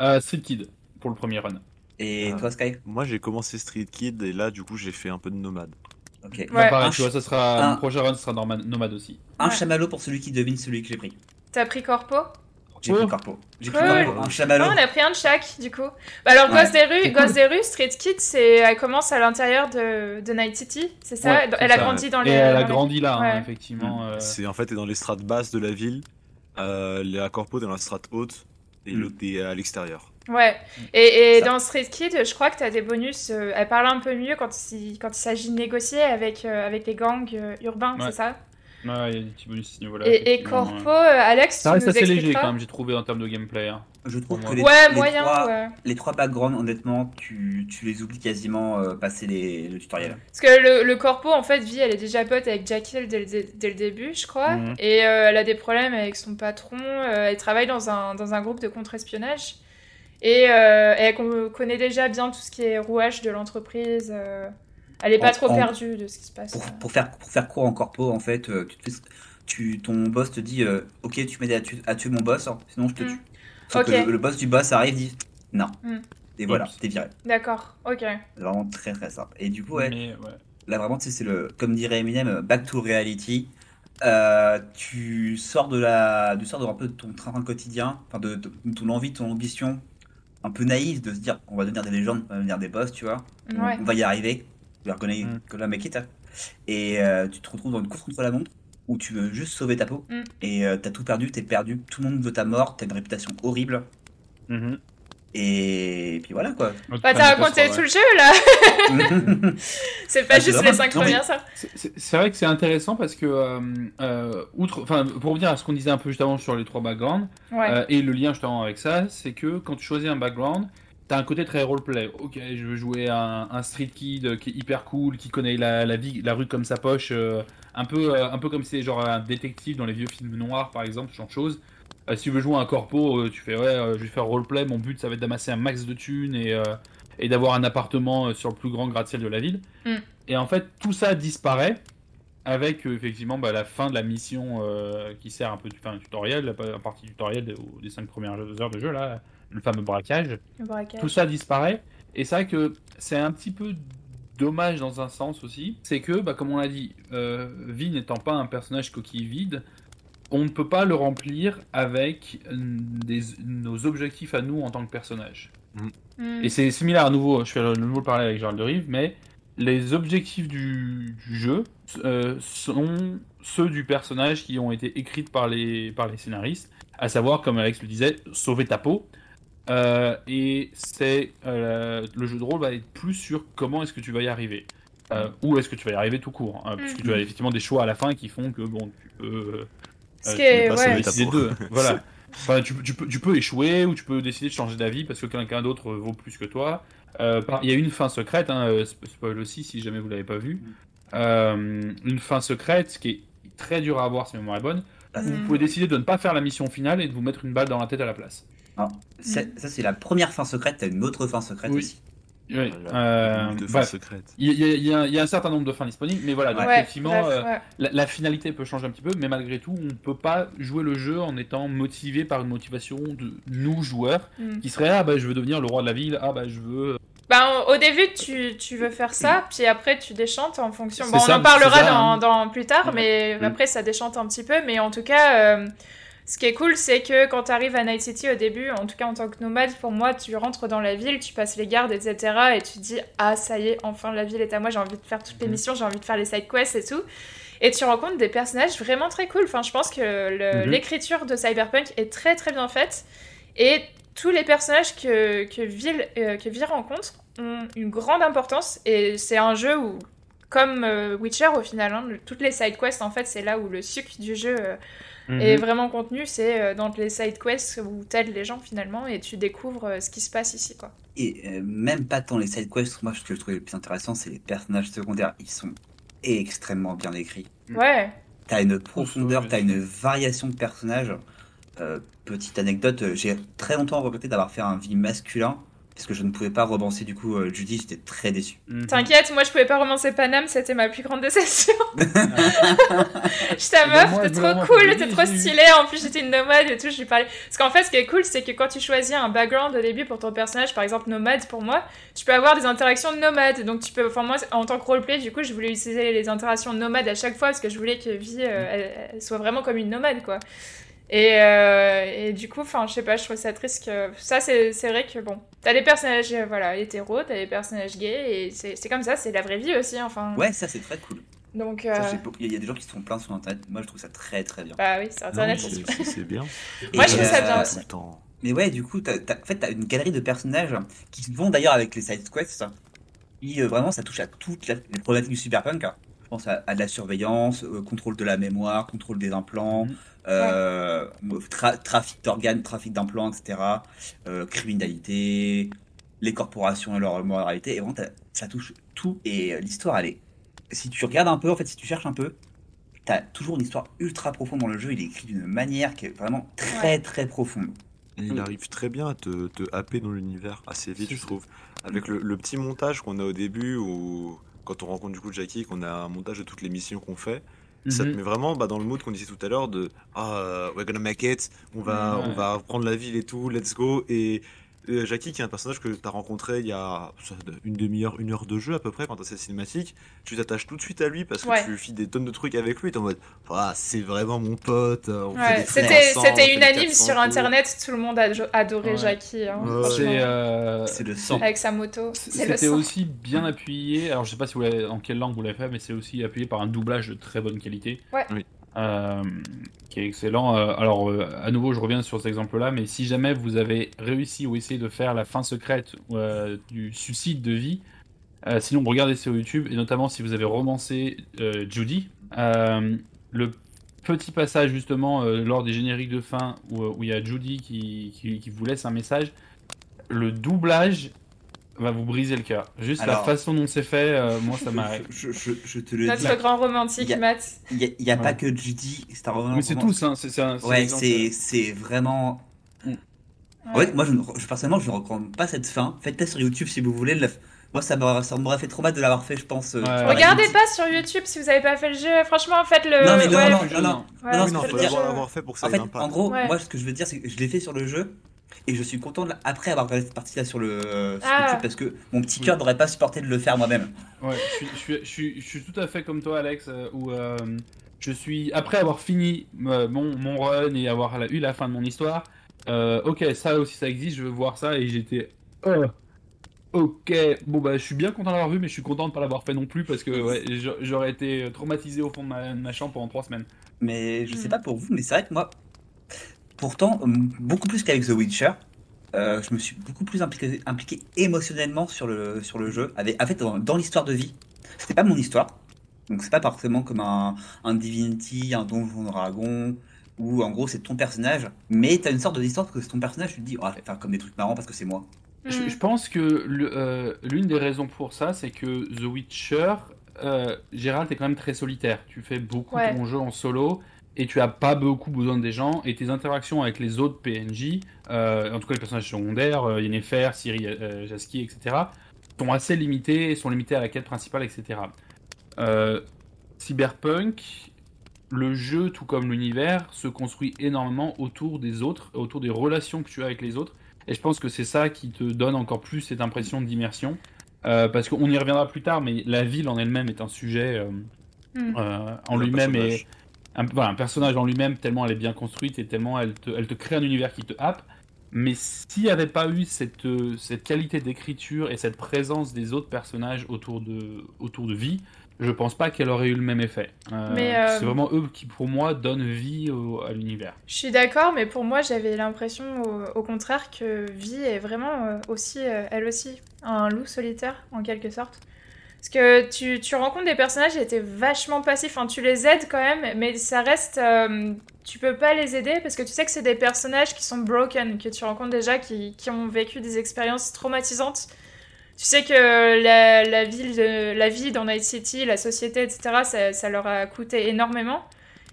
Euh, Street Kid pour le premier run. et Ah. toi Sky? Moi, j'ai commencé Street Kid et là, du coup, j'ai fait un peu de nomade. Ok. Ouais. Bah, pareil, Un tu vois, ça sera un- le prochain run sera norma- nomade aussi. Un Ouais. chamallow pour celui qui devine celui que j'ai pris. T'as pris Corpo? J'ai Oh. pris Corpo. J'ai pris Cool. Corpo, un chamallow. on a pris un de chaque, du coup. Bah alors, Ouais. Ghost des rues, C'est Ghost cool. des rues, Street Kid, c'est, elle commence à l'intérieur de, de Night City, c'est ça? Ouais, Elle a ça, grandi dans Et les. elle dans a grandi là, hein, Ouais. effectivement. euh, C'est en fait, t'es dans les strates basses de la ville. Euh, la corpo, t'es dans la strate haute. Et Mm. l'autre, t'es à l'extérieur. Ouais. Et, et dans Street Kid, je crois que t'as des bonus. euh, elle parle un peu mieux quand il, quand il s'agit de négocier avec, euh, avec les gangs euh, urbains, Ouais. c'est ça? Ouais, il y a des petits bonus à ce niveau-là. Et, et Corpo, euh, Alex, Ça tu reste nous assez léger quand même, j'ai trouvé en termes de gameplay. hein. Je trouve que les, Ouais, les moyen, trois, ouais. les trois backgrounds, honnêtement, tu, tu les oublies quasiment euh, passer les, le tutoriel. Parce que le, le corpo, en fait, vie, elle est déjà pote avec Jackal dès, dès le début, je crois. Mhm. Et euh, elle a des problèmes avec son patron. euh, elle travaille dans un, dans un groupe de contre-espionnage. Et euh, elle con- connaît déjà bien tout ce qui est rouage de l'entreprise. euh, elle est pas En- trop en- perdue de ce qui se passe. Pour, pour, faire, pour faire court en corpo, en fait, euh, tu ton boss te dit euh, Ok, tu m'aides à, tu- à tuer mon boss, hein, sinon je te Mm. tue. Sauf que le, le boss du boss arrive dit Non. Mm. Et voilà, t'es viré. D'accord, ok. C'est vraiment très très simple. Et du coup, ouais, Mais ouais. là vraiment, tu sais, c'est le, comme dirait Eminem, euh, back to reality. Euh, tu sors de la, tu sors de un peu de ton train quotidien, enfin de, de- de ton envie, de ton ambition, un peu naïve de se dire on va devenir des légendes, on va devenir des boss, tu vois, on, Ouais. on va y arriver. Tu reconnais Mm. que la mec est Et euh, tu te retrouves dans une course contre la montre où tu veux juste sauver ta peau Mm. et euh, t'as tout perdu, t'es perdu, tout le monde veut ta mort, t'as une réputation horrible. Mhm. Et puis voilà quoi. Bah, t'as raconté tout le jeu là *laughs* C'est pas Ah, juste les vraiment- cinq non, mais- premières heures. C'est- vrai que c'est intéressant parce que, euh, euh, outre, enfin, pour revenir à ce qu'on disait un peu juste avant sur les trois backgrounds, Ouais. euh, et le lien justement avec ça, c'est que quand tu choisis un background, t'as un côté très roleplay. Ok, je veux jouer un, un street kid qui est hyper cool, qui connaît la, la vie, la rue comme sa poche, euh, un peu, euh, un peu comme si c'est genre un détective dans les vieux films noirs par exemple, ce genre de choses. Euh, si tu veux jouer un corpo, euh, tu fais ouais, euh, je vais faire roleplay, mon but ça va être d'amasser un max de thunes et, et d'avoir un appartement sur le plus grand gratte-ciel de la ville. Mm. Et en fait, tout ça disparaît avec effectivement bah, la fin de la mission euh, qui sert un peu du enfin, tutoriel, la pa- partie tutoriel des, des 5 premières heures de jeu, là, le fameux braquage. Le braquage. Tout ça disparaît. Et c'est vrai que c'est un petit peu dommage dans un sens aussi. C'est que, bah, comme on l'a dit, euh, Vi n'étant pas un personnage coquille vide, on ne peut pas le remplir avec des, nos objectifs à nous en tant que personnage. Hmm. Et c'est similaire à nouveau, je fais le nouveau parallèle avec Gérald de Rive, mais les objectifs du, du jeu euh, sont ceux du personnage qui ont été écrits par les, par les scénaristes, à savoir, comme Alex le disait, sauver ta peau. Euh, et c'est euh, le jeu de rôle va être plus sur comment est-ce que tu vas y arriver. Euh, ou est-ce que tu vas y arriver tout court hein, Puisque tu as effectivement des choix à la fin qui font que bon, tu peux, Ce qui tu est- peux pas ouais. sauver décider d'eux. Voilà. *laughs* Enfin, tu, tu peux, tu peux échouer ou tu peux décider de changer d'avis parce que quelqu'un d'autre vaut plus que toi. Euh, Il y a une fin secrète, hein, euh, sp- spoil aussi si jamais vous l'avez pas vu. Euh, une fin secrète qui est très dure à avoir si ma mémoire est bonne. Vous Mm. pouvez décider de ne pas faire la mission finale et de vous mettre une balle dans la tête à la place. c'est- Ça, c'est la première fin secrète, t'as une autre fin secrète Oui. aussi. Oui. Voilà. Euh, de fin bref. secrète. Il y, a- y y un certain nombre de fins disponibles, mais voilà, donc Ouais, effectivement, bref, euh, ouais. la, la finalité peut changer un petit peu, mais malgré tout, on ne peut pas jouer le jeu en étant motivé par une motivation de nous, joueurs, Mm. qui serait Ah bah je veux devenir le roi de la ville, ah bah je veux. Bah, au au début, tu, tu veux faire ça, puis après, tu déchantes en fonction. On en parlera c'est ça, dans, hein. dans- plus tard, Ouais. mais Mm. après, ça déchante un petit peu. Mais en tout cas, euh, ce qui est cool, c'est que quand tu arrives à Night City au début, en tout cas en tant que nomade, pour moi, tu rentres dans la ville, tu passes les gardes, etc. Et tu te dis, ah, ça y est, enfin, la ville est à moi, j'ai envie de faire toutes les Mhm. missions, j'ai envie de faire les side quests et tout. Et tu rencontres des personnages vraiment très cool. Enfin, je pense que Mhm. l'écriture de Cyberpunk est très très bien faite. Et tous les personnages que, que, Ville, euh, que Vi rencontre ont une grande importance. Et c'est un jeu où, comme euh, Witcher au final. hein. Le- Toutes les side quests, en fait, c'est là où le sucre du jeu euh, Mhm. est vraiment contenu. C'est euh, dans les side quests où t'aides les gens finalement et tu découvres euh, ce qui se passe ici, quoi. Et euh, même pas tant les side quests, moi ce que je trouvais le plus intéressant, c'est les personnages secondaires. Ils sont extrêmement bien écrits. Mm. Ouais. T'as une profondeur, t'as une variation de personnages. Euh, petite anecdote, j'ai très longtemps regretté d'avoir fait un vie masculin, parce que je ne pouvais pas romancer du coup euh, Judy, j'étais très déçu. Mhm. T'inquiète, moi je pouvais pas romancer Panam, c'était ma plus grande déception. *laughs* J'étais meuf, t'es trop cool, t'es trop stylé. En plus, j'étais une nomade et tout, je lui parlais. Parce qu'en fait, ce qui est cool, c'est que quand tu choisis un background au début pour ton personnage, par exemple nomade pour moi, tu peux avoir des interactions de nomade. Donc tu peux, enfin moi, en tant que roleplay, du coup, je voulais utiliser les interactions de nomade à chaque fois parce que je voulais que Vi euh, elle- elle soit vraiment comme une nomade, quoi. Et, euh, et du coup, enfin, je sais pas, je trouve ça triste que. Ça, c'est c'est vrai que bon. T'as des personnages euh, voilà, hétéros, t'as des personnages gays, et c'est c'est comme ça, c'est la vraie vie aussi, enfin. Ouais, ça c'est très cool. Donc, euh, Il y a des gens qui se font plein sur internet, moi je trouve ça très très bien. bah oui, c'est Non, internet, c'est- bien. *laughs* Moi, Et, je trouve ça bien aussi. Mais ouais, du coup, t'as, t'as- en fait, t'as une galerie de personnages qui vont d'ailleurs avec les side quests. Et euh, vraiment, ça touche à toutes les problématiques du cyberpunk. hein. Je pense à, à de la surveillance, euh, contrôle de la mémoire, contrôle des implants, Mhm. euh, tra- trafic d'organes, trafic d'implants, etc. euh, criminalité, les corporations et leur moralité. Et vraiment, ça touche tout. Et euh, l'histoire, elle est. Si tu regardes un peu, en fait, si tu cherches un peu, t'as toujours une histoire ultra profonde dans le jeu. Il est écrit d'une manière qui est vraiment très très profonde. Et il arrive très bien à te, te happer dans l'univers assez vite, je trouve. Avec le, le petit montage qu'on a au début, ou quand on rencontre du coup Jackie, qu'on a un montage de toutes les missions qu'on fait, ça te Mhm. met vraiment bah, dans le mood qu'on disait tout à l'heure de Ah, euh, we're gonna make it, on va, Ouais. on va prendre la ville et tout, let's go. Et euh, Jackie, qui est un personnage que tu as rencontré il y a une demi-heure, une heure de jeu à peu près, quand tu cette cinématique, tu t'attaches tout de suite à lui parce que Ouais. tu fis des tonnes de trucs avec lui, t'es en mode Ah, c'est vraiment mon pote, euh, Ouais, c'était ensemble, on c'était fait une des anime 400 sur internet, tout le monde a adoré Ouais. Jackie, hein, Ouais. franchement. C'est euh, C'est le sang. avec sa moto. C'était aussi bien appuyé. Alors je sais pas si vous l'avez, en quelle langue vous l'avez fait, mais c'est aussi appuyé par un doublage de très bonne qualité. Ouais. Oui. Euh, qui est excellent. Euh, alors euh, à nouveau, je reviens sur cet exemple-là, mais si jamais vous avez réussi ou essayé de faire la fin secrète du suicide de vie, sinon regardez sur YouTube et notamment si vous avez romancé Judy, le petit passage justement lors des génériques de fin où il y a Judy qui, qui vous laisse un message, le doublage va vous briser le cœur. Juste la façon dont c'est fait, euh, moi ça m'a. Je, je, je te le dis. Notre grand romantique, Il y a- Matt. Il n'y a, il y a pas que Judy, c'est un roman. Mais c'est tous, hein, c'est Ouais, c'est c'est vraiment. En Ouais. fait, moi, je, ne- je- personnellement, je ne recommande pas cette fin. Faites-la sur YouTube si vous voulez. Le- Moi, ça m'aurait fait trop mal de l'avoir fait, je pense. euh, Ouais. Regardez pas sur YouTube si vous avez pas fait le jeu. Franchement, faites le. Non, mais non, ouais, non, non, non. non, non, ce que je veux dire, c'est que je l'ai fait sur le jeu. Et je suis content de- après avoir regardé cette partie-là sur le sur Ah. YouTube parce que mon petit cœur n'aurait pas supporté de le faire moi-même. Ouais, je suis, je, suis, je, suis, je suis tout à fait comme toi, Alex, euh, où euh, je suis, après avoir fini euh, mon, mon run et avoir la- eu la fin de mon histoire, euh, ok, ça aussi ça existe, je veux voir ça, et j'étais. oh, ok, bon bah je suis bien content d'avoir vu, mais je suis content de ne pas l'avoir fait non plus, parce que ouais, j'aurais été traumatisé au fond de ma, de ma chambre pendant trois semaines. Mais je sais pas pour vous, mais c'est vrai que moi, pourtant, m- beaucoup plus qu'avec The Witcher, euh, je me suis beaucoup plus impliqué, impliqué émotionnellement sur le, sur le jeu. Avec, en fait, dans, dans l'histoire de vie, c'était pas mon histoire. Donc c'est pas forcément comme un, un Divinity, un Donjon Dragon, où en gros c'est ton personnage, mais t'as une sorte d'histoire parce que c'est ton personnage, tu te dis, oh, je vais faire comme des trucs marrants parce que c'est moi. Je, Mm. je pense que euh, l'une des raisons pour ça, c'est que The Witcher, euh, Gérald, est quand même très solitaire. Tu fais beaucoup Ouais. ton jeu en solo et tu as pas beaucoup besoin des gens. Et tes interactions avec les autres PNJ, euh, en tout cas les personnages secondaires, euh, Yennefer, Ciri, euh, Jaski, etc., sont assez limitées, sont limitées à la quête principale, etc. Euh, Cyberpunk, le jeu, tout comme l'univers, se construit énormément autour des autres, autour des relations que tu as avec les autres. Et je pense que c'est ça qui te donne encore plus cette impression d'immersion. Euh, parce qu'on y reviendra plus tard, mais la ville en elle-même est un sujet euh, Mm. euh, en lui-même et personnage. Un, voilà, un personnage en lui-même tellement elle est bien construite et tellement elle te, elle te crée un univers qui te happe. Mais s'il n'y avait pas eu cette, euh, cette qualité d'écriture et cette présence des autres personnages autour de, autour de vie, je pense pas qu'elle aurait eu le même effet. Euh, Mais, euh, C'est vraiment eux qui, pour moi, donnent vie au- à l'univers. Je suis d'accord, mais pour moi, j'avais l'impression, au, au contraire, que Vi est vraiment euh, aussi, elle aussi, un loup solitaire, en quelque sorte. Parce que tu, rencontres des personnages qui étaient vachement passifs. Enfin, tu les aides quand même, mais ça reste. euh, tu peux pas les aider parce que tu sais que c'est des personnages qui sont broken, que tu rencontres déjà, qui, qui ont vécu des expériences traumatisantes. Tu sais que la, ville la vie dans Night City, la société, etc., ça, ça leur a coûté énormément.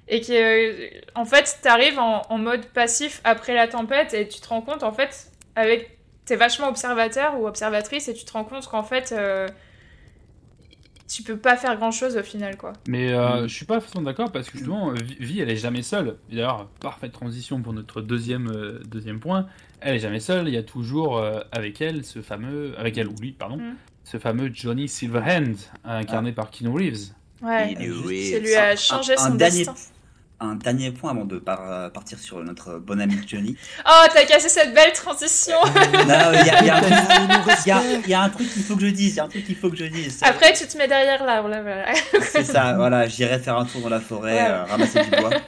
Et que, euh, en fait, t'arrives en, en mode passif après la tempête et tu te rends compte, en fait, avec. T'es vachement observateur ou observatrice et tu te rends compte qu'en fait. euh, tu peux pas faire grand chose au final, quoi. Mais euh, Mm. je suis pas forcément d'accord parce que justement, euh, Vi- Vi, elle est jamais seule. Et D'ailleurs, parfaite transition pour notre deuxième, euh, deuxième point. Elle est jamais seule. Il y a toujours euh, avec elle ce fameux, avec elle ou lui, pardon, Mm. ce fameux Johnny Silverhand incarné par Keanu Reeves. Ouais. Juste- Ça Reeves. lui a un- changé un son dernier, destin. Un dernier point avant de par- partir sur notre bon ami Johnny. *laughs* Oh, t'as cassé cette belle transition Non, il y a, un truc- il y a- il y a un truc qu'il faut que je dise. Il y a un truc qu'il faut que je dise. Après, tu te mets derrière l'arbre. *laughs* C'est ça, voilà, j'irai faire un tour dans la forêt, Ouais. euh, ramasser du bois. *laughs*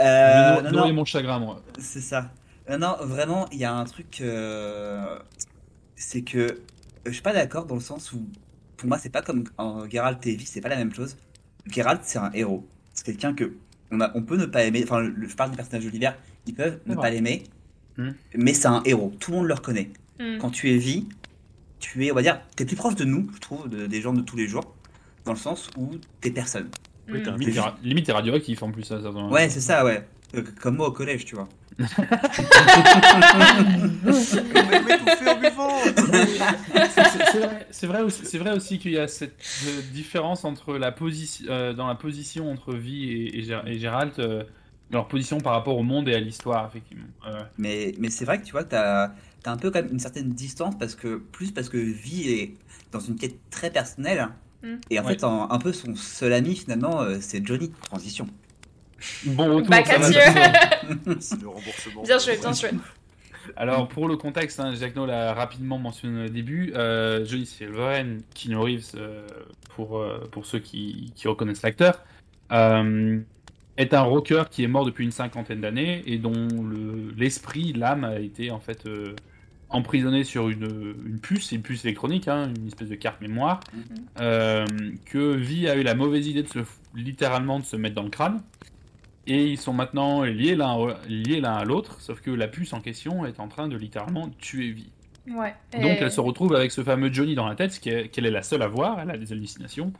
Euh, non, non, mon chagrin, moi. c'est ça. Non, non, vraiment, il y a un truc. euh, c'est que euh, je suis pas d'accord dans le sens où, pour moi, c'est pas comme en Geralt et Evie, c'est pas la même chose. Geralt, c'est un héros. C'est quelqu'un que on, a, on peut ne pas aimer. Enfin, le- je parle des personnages de l'hiver, ils peuvent ne pas l'aimer, Hmm. mais c'est un héros. Tout le monde le reconnaît. Hmm. Quand tu es Evie, tu es, on va dire, t'es plus proche de nous, je trouve, de- des gens de tous les jours, dans le sens où t'es personne. Oui, Hmm. limite, t'es ra- limite, t'es radioactif en plus. Ça, ça, ça- Ouais, c'est ça, ouais. Euh, comme moi au collège, tu vois. C'est- vrai- C'est vrai, aussi- c'est vrai aussi qu'il y a cette différence entre la position, euh, dans la position entre Vi et, et, Gé- et Gérald, euh, leur position par rapport au monde et à l'histoire, effectivement. Euh, Mais, mais c'est vrai que tu vois, t'as as un peu quand même une certaine distance parce que, plus parce que Vi est dans une quête très personnelle. Mm. Et en Ouais. fait, en- un peu son seul ami finalement, euh, c'est Johnny. Transition. Bon retour. Bah. Mathieu. *laughs* C'est le remboursement. Bien joué, bien joué. Alors pour le contexte, hein, Jacques No l'a rapidement mentionné au début, euh, Johnny Silverhand, Keanu Reeves, euh, pour, euh, pour ceux qui, qui reconnaissent l'acteur, euh, est un rocker qui est mort depuis une cinquantaine d'années et dont le- l'esprit, l'âme a été en fait euh, emprisonné sur une, une puce, une puce électronique, hein, une espèce de carte mémoire, euh, que Vi a eu la mauvaise idée de se, littéralement de se mettre dans le crâne. Et ils sont maintenant liés l'un liés l'un à l'autre, sauf que la puce en question est en train de littéralement tuer Vi. Ouais. Donc Et- elle se retrouve avec ce fameux Johnny dans la tête, qu'elle est la seule à voir, elle a des hallucinations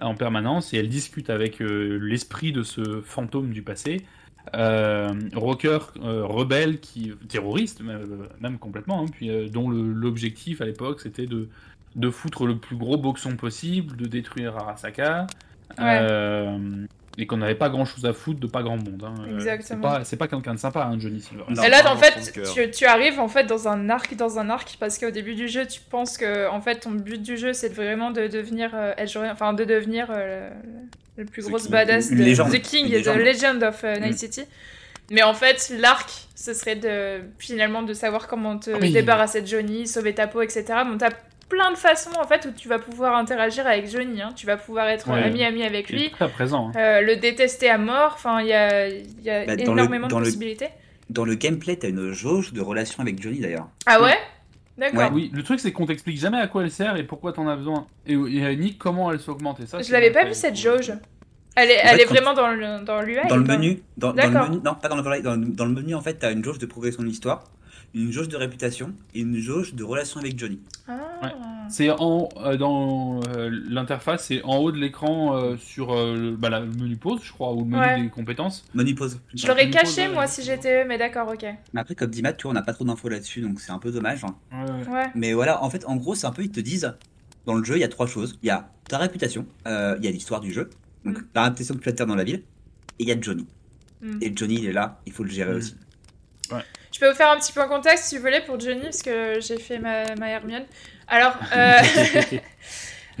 en permanence, et elle discute avec euh, l'esprit de ce fantôme du passé, euh, rocker euh, rebelle, qui, terroriste même, complètement, hein, puis, dont l'objectif à l'époque c'était de, de foutre le plus gros boxon possible, de détruire Arasaka, Ouais. Et qu'on n'avait pas grand chose à foutre de pas grand monde. hein. Euh, Exactement. C'est pas, quelqu'un de sympa, hein, Johnny Silver. Non. Et là, en fait, tu, tu arrives en fait dans un arc, dans un arc, parce qu'au début du jeu, tu penses que en fait ton but du jeu, c'est vraiment de devenir euh, enfin de devenir euh, le, le plus The gros badass Une de légende. The King Une et The. Legend of euh, Night Mm. City. Mais en fait, l'arc, ce serait de finalement de savoir comment te Ah oui. débarrasser de Johnny, sauver ta peau, etc. Bon, t'as plein de façons en fait où tu vas pouvoir interagir avec Johnny. hein. Tu vas pouvoir être Ouais. ami-ami avec Il est lui, très présent. hein. euh, le détester à mort. Enfin, il y a, il y a Bah, dans le- énormément de le- possibilités. Dans le gameplay, t'as une jauge de relation avec Johnny d'ailleurs. Ah ouais? D'accord. Ouais. Oui, le truc c'est qu'on t'explique jamais à quoi elle sert et pourquoi t'en as besoin. Et, et ni comment elle s'augmente. Et ça, Je l'avais pas vu fait. cette jauge. Elle est, En elle est vraiment dans le dans l'UI Dans le menu, dans, dans le D'accord. menu, non, pas dans le dans, dans le menu en fait, t'as une jauge de progression de l'histoire, une jauge de réputation et une jauge de relation avec Johnny. Ah. Ouais. C'est en euh, dans euh, l'interface, c'est en haut de l'écran euh, sur euh, le, bah, la- le menu pause, je crois, ou le menu Ouais. des compétences. Menu pause. Je l'aurais caché pause, moi ouais. si j'étais eux, mais d'accord, ok. Mais après, comme dit Matt, tu vois, on n'a pas trop d'infos là-dessus, donc c'est un peu dommage. hein. Ouais, ouais. Ouais. Mais voilà, en fait, en gros, c'est un peu, ils te disent, dans le jeu, il y a trois choses. Il y a ta réputation, euh, il y a l'histoire du jeu, donc Mm. la réputation que tu as dans la ville, et il y a Johnny. Mm. Et Johnny, il est là, il faut le gérer Mm. aussi. Je peux vous faire un petit peu en contexte si vous voulez pour Johnny parce que j'ai fait ma, ma Hermione. Alors, *laughs* euh,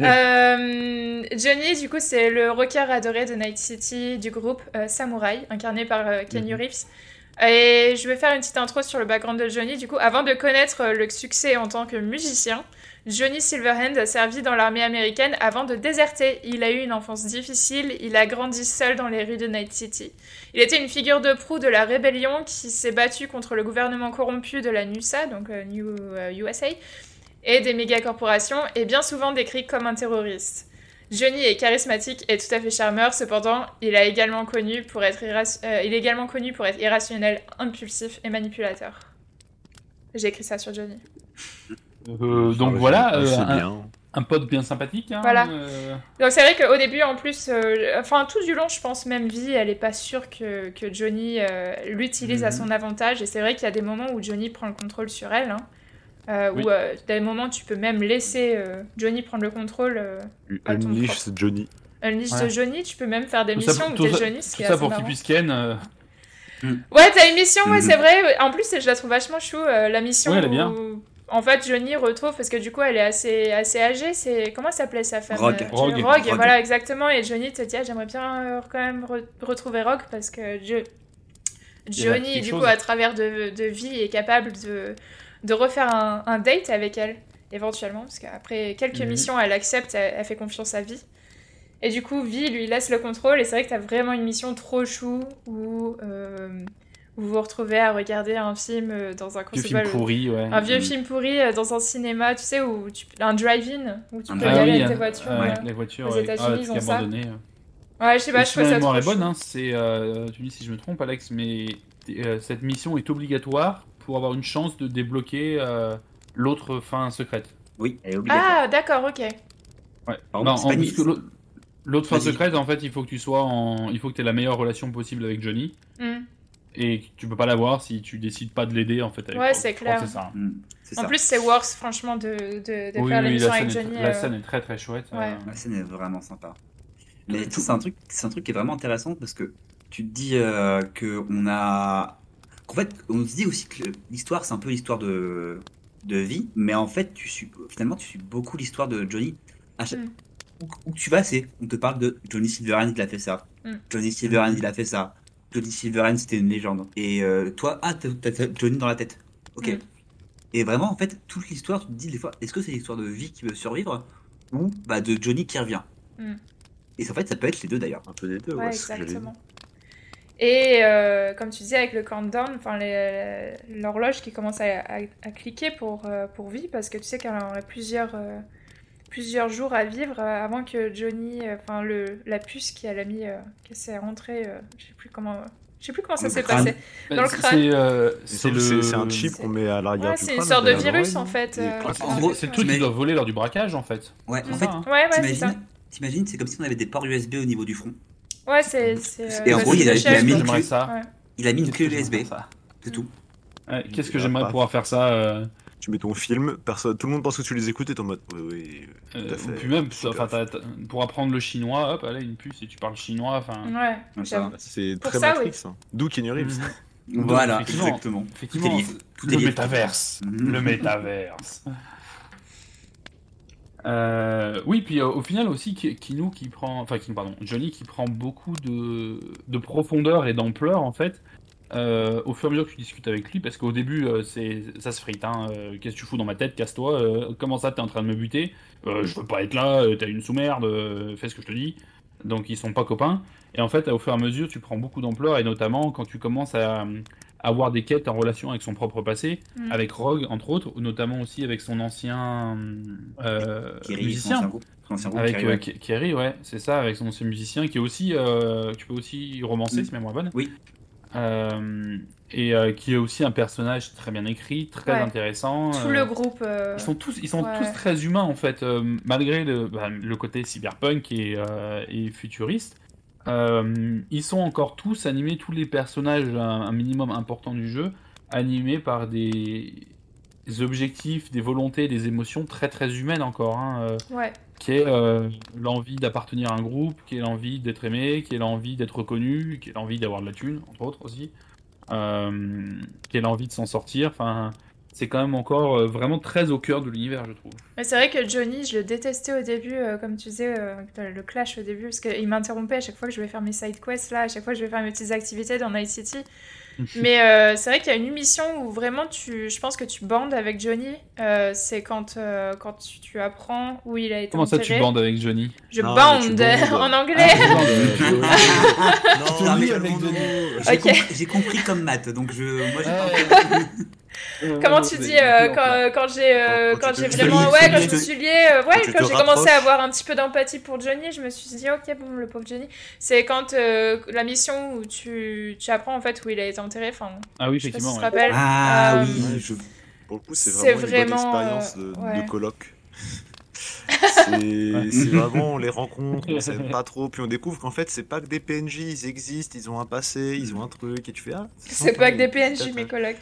*laughs* euh, Johnny, du coup, c'est le rocker adoré de Night City du groupe euh, Samurai, incarné par Kenny Mhm. Reeves. Et je vais faire une petite intro sur le background de Johnny. Du coup, avant de connaître le succès en tant que musicien, Johnny Silverhand a servi dans l'armée américaine avant de déserter. Il a eu une enfance difficile, il a grandi seul dans les rues de Night City. Il était une figure de proue de la rébellion qui s'est battue contre le gouvernement corrompu de la NUSA, donc euh, New euh, USA. et des mégacorporations est bien souvent décrit comme un terroriste. Johnny est charismatique et tout à fait charmeur, cependant, il, euh, il est également connu pour être irrationnel, impulsif et manipulateur. J'ai écrit ça sur Johnny. *laughs* Euh, donc Ah ouais, voilà, euh, un, un pote bien sympathique. Hein, Voilà. euh, Donc c'est vrai qu'au début, en plus, euh, enfin tout du long, je pense même vie, elle est pas sûre que, que Johnny euh, l'utilise à Mhm. son avantage. Et c'est vrai qu'il y a des moments où Johnny prend le contrôle sur elle. Hein, euh, Oui. Où euh, des moments tu peux même laisser euh, Johnny prendre le contrôle. euh, Unleash Johnny. Unleash Ouais. de Johnny, tu peux même faire des Tout missions pour- où t'es Johnny, ce tout qui est ça pour qu'il puisse ken. euh, Ouais, t'as une mission, ouais, Mhm. c'est vrai. En plus, je la trouve vachement chou. euh, la mission Ouais, elle est où, bien. En fait, Johnny retrouve, parce que du coup, elle est assez, assez âgée. C'est Comment s'appelait sa femme Rogue. euh, Rogue. Rogue, Rogue. voilà, exactement. Et Johnny te dit, ah, j'aimerais bien euh, quand même re- retrouver Rogue parce que Johnny, du chose. coup, à travers de, de vie, est capable de, de refaire un, un date avec elle, éventuellement. Parce qu'après quelques Mhm. missions, elle accepte, elle, elle fait confiance à vie. Et du coup, Vi lui laisse le contrôle. Et c'est vrai que t'as vraiment une mission trop chou où, euh, où vous vous retrouvez à regarder un film euh, dans un Vieux film pourri, ouais. Un vieux Mhm. film pourri euh, dans un cinéma, tu sais, où tu, un drive-in, où tu peux y drive-in. aller Ah oui, avec tes euh, voitures. euh, ouais. les voitures, Aux. États-Unis, Ah, ils ont ça. abandonné. Ouais, je sais pas, je trouve ça mémoire trop est bonne, hein, c'est, euh, tu me dis si je me trompe, Alex, mais euh, cette mission est obligatoire pour avoir une chance de débloquer euh, l'autre fin secrète. Oui, elle est obligatoire. Ah, d'accord, ok. Ouais. Non, en plus que l'autre- l'autre fin secrète, en fait, il faut que tu sois en, il faut que tu aies la meilleure relation possible avec Johnny. Hmm. Et tu peux pas l'avoir si tu décides pas de l'aider en fait. avec Ouais, c'est clair. c'est ça. Mm, c'est En ça. plus, c'est worse, franchement, de, de, de Oui, faire oui, l'émission avec est, Johnny. la euh, scène est très très chouette. Ouais. euh, La scène est vraiment sympa. Mais c'est un truc, c'est un truc qui est vraiment intéressant parce que tu te dis euh, que on a, qu'en fait, on se dit aussi que l'histoire c'est un peu l'histoire de de vie, mais en fait, tu suis finalement tu suis beaucoup l'histoire de Johnny. À chaque- Mm. où, où tu vas, c'est on te parle de Johnny Silverhand, il a fait ça. Mm. Johnny Silverhand, il a fait ça. Johnny Silverhand, c'était une légende. Et euh, toi, ah, t'as Johnny dans la tête. Ok. Mm. Et vraiment, en fait, toute l'histoire, tu te dis des fois, est-ce que c'est l'histoire de vie qui veut survivre ou bah, de Johnny qui revient? Mm. Et en fait, ça peut être les deux d'ailleurs. Un peu des deux, Ouais, ouais, exactement. Et euh, comme tu disais, avec le countdown, enfin l'horloge qui commence à, à- à cliquer pour, euh, pour vie, parce que tu sais qu'elle aurait plusieurs, euh, plusieurs jours à vivre euh, avant que Johnny, euh, enfin le la puce qui a mis, euh, qui s'est rentrée, euh, je sais plus comment, je sais plus comment ça s'est passé. bah, Dans le c'est- crâne. C'est euh, c'est le. un chip qu'on met à l'arrière Ouais, c'est une sorte de virus en fait. Euh. En gros, C'est Mais- qu'ils doivent voler lors du braquage en fait. Ouais, en fait, ça, hein. Ouais, ouais, t'imagines, t'imagines, c'est comme si on avait des ports USB au niveau du front. Ouais, c'est. c'est, Et en gros, il a- il mis une clé. Il a mis une clé USB, ça c'est tout. Qu'est-ce que j'aimerais pas. pouvoir faire ça euh, Tu mets ton film, personne, tout le monde pense que tu les écoutes et t'es en mode. Oui, oui. euh, Tout à fait. ou puis même, t'as- pour apprendre le chinois, hop, allez, une puce et tu parles chinois. Enfin, Ouais, ça. C'est Pour très ça, Matrix. Hein. D'où Kenny Reeves. Mhm. *laughs* Voilà, effectivement. exactement. Effectivement, Tout est lié. Tout est le métaverse. Mhm. Le métaverse. Euh, oui, puis euh, au final aussi, qui prend, enfin pardon, Johnny qui prend beaucoup de, de profondeur et d'ampleur en fait, euh, au fur et à mesure que tu discutes avec lui, parce qu'au début euh, c'est ça se frite, hein, euh, qu'est-ce que tu fous dans ma tête, casse-toi, comment ça t'es en train de me buter, je veux pas être là, t'as une sous-merde, fais ce que je te dis, donc ils sont pas copains, et en fait au fur et à mesure tu prends beaucoup d'ampleur, et notamment quand tu commences à à avoir des quêtes en relation avec son propre passé, Mm. avec Rogue entre autres, ou notamment aussi avec son ancien son musicien, ancien groupe. Son ancien groupe, avec Kerry, ouais. C'est ça, avec son ancien musicien qui est aussi, tu peux aussi romancer, Mm. si ma bonne. Oui. Euh, et euh, qui est aussi un personnage très bien écrit, très Ouais. intéressant. Tout euh, le groupe. euh, Ils sont tous, ils sont Ouais. tous très humains en fait, euh, malgré le, bah, le côté cyberpunk et, et futuriste. Ils sont encore tous animés, tous les personnages un, un minimum important du jeu, animés par des, objectifs, des volontés, des émotions très très humaines encore. hein, Ouais. Qui est euh, l'envie d'appartenir à un groupe, qui est l'envie d'être aimé, qui est l'envie d'être reconnu, qui est l'envie d'avoir de la thune, entre autres aussi, euh, qui est l'envie de s'en sortir. Enfin, c'est quand même encore euh, vraiment très au cœur de l'univers, je trouve. Mais c'est vrai que Johnny, je le détestais au début, euh, comme tu disais, le clash au début, parce qu'il m'interrompait à chaque fois que je vais faire mes side quests là, à chaque fois que je vais faire mes petites activités dans Night City. *laughs* Mais euh, c'est vrai qu'il y a une émission où vraiment tu, je pense que tu bandes avec Johnny. euh, c'est quand, euh, quand tu, tu apprends où il a été Comment ça, tu bandes avec Johnny Je Non, bande *laughs* en anglais. *laughs* non, Non, mais calmons-nous. J'ai Ok. compris, j'ai compris comme maths, donc je, moi j'ai Ouais. pas- Comment tu dis euh, quand, quand j'ai euh, Quand- j'ai vraiment ouais quand je me suis liée euh, ouais Quand j'ai commencé à avoir un petit peu d'empathie pour Johnny je me suis dit ok bon le pauvre Johnny c'est quand la mission où tu, tu apprends en fait où il a été enterré enfin Ah oui, si effectivement. te Ah oui. Je- Pour le coup, c'est C'est vraiment, une bonne vraiment, expérience de, ouais. de coloc. *laughs* C'est c'est vraiment, on les rencontre, on s'aime pas trop, puis on découvre qu'en fait, c'est pas que des PNJ, ils existent, ils ont un passé, ils ont un truc, et tu fais ah. c'est pas que des PNJ mes colocs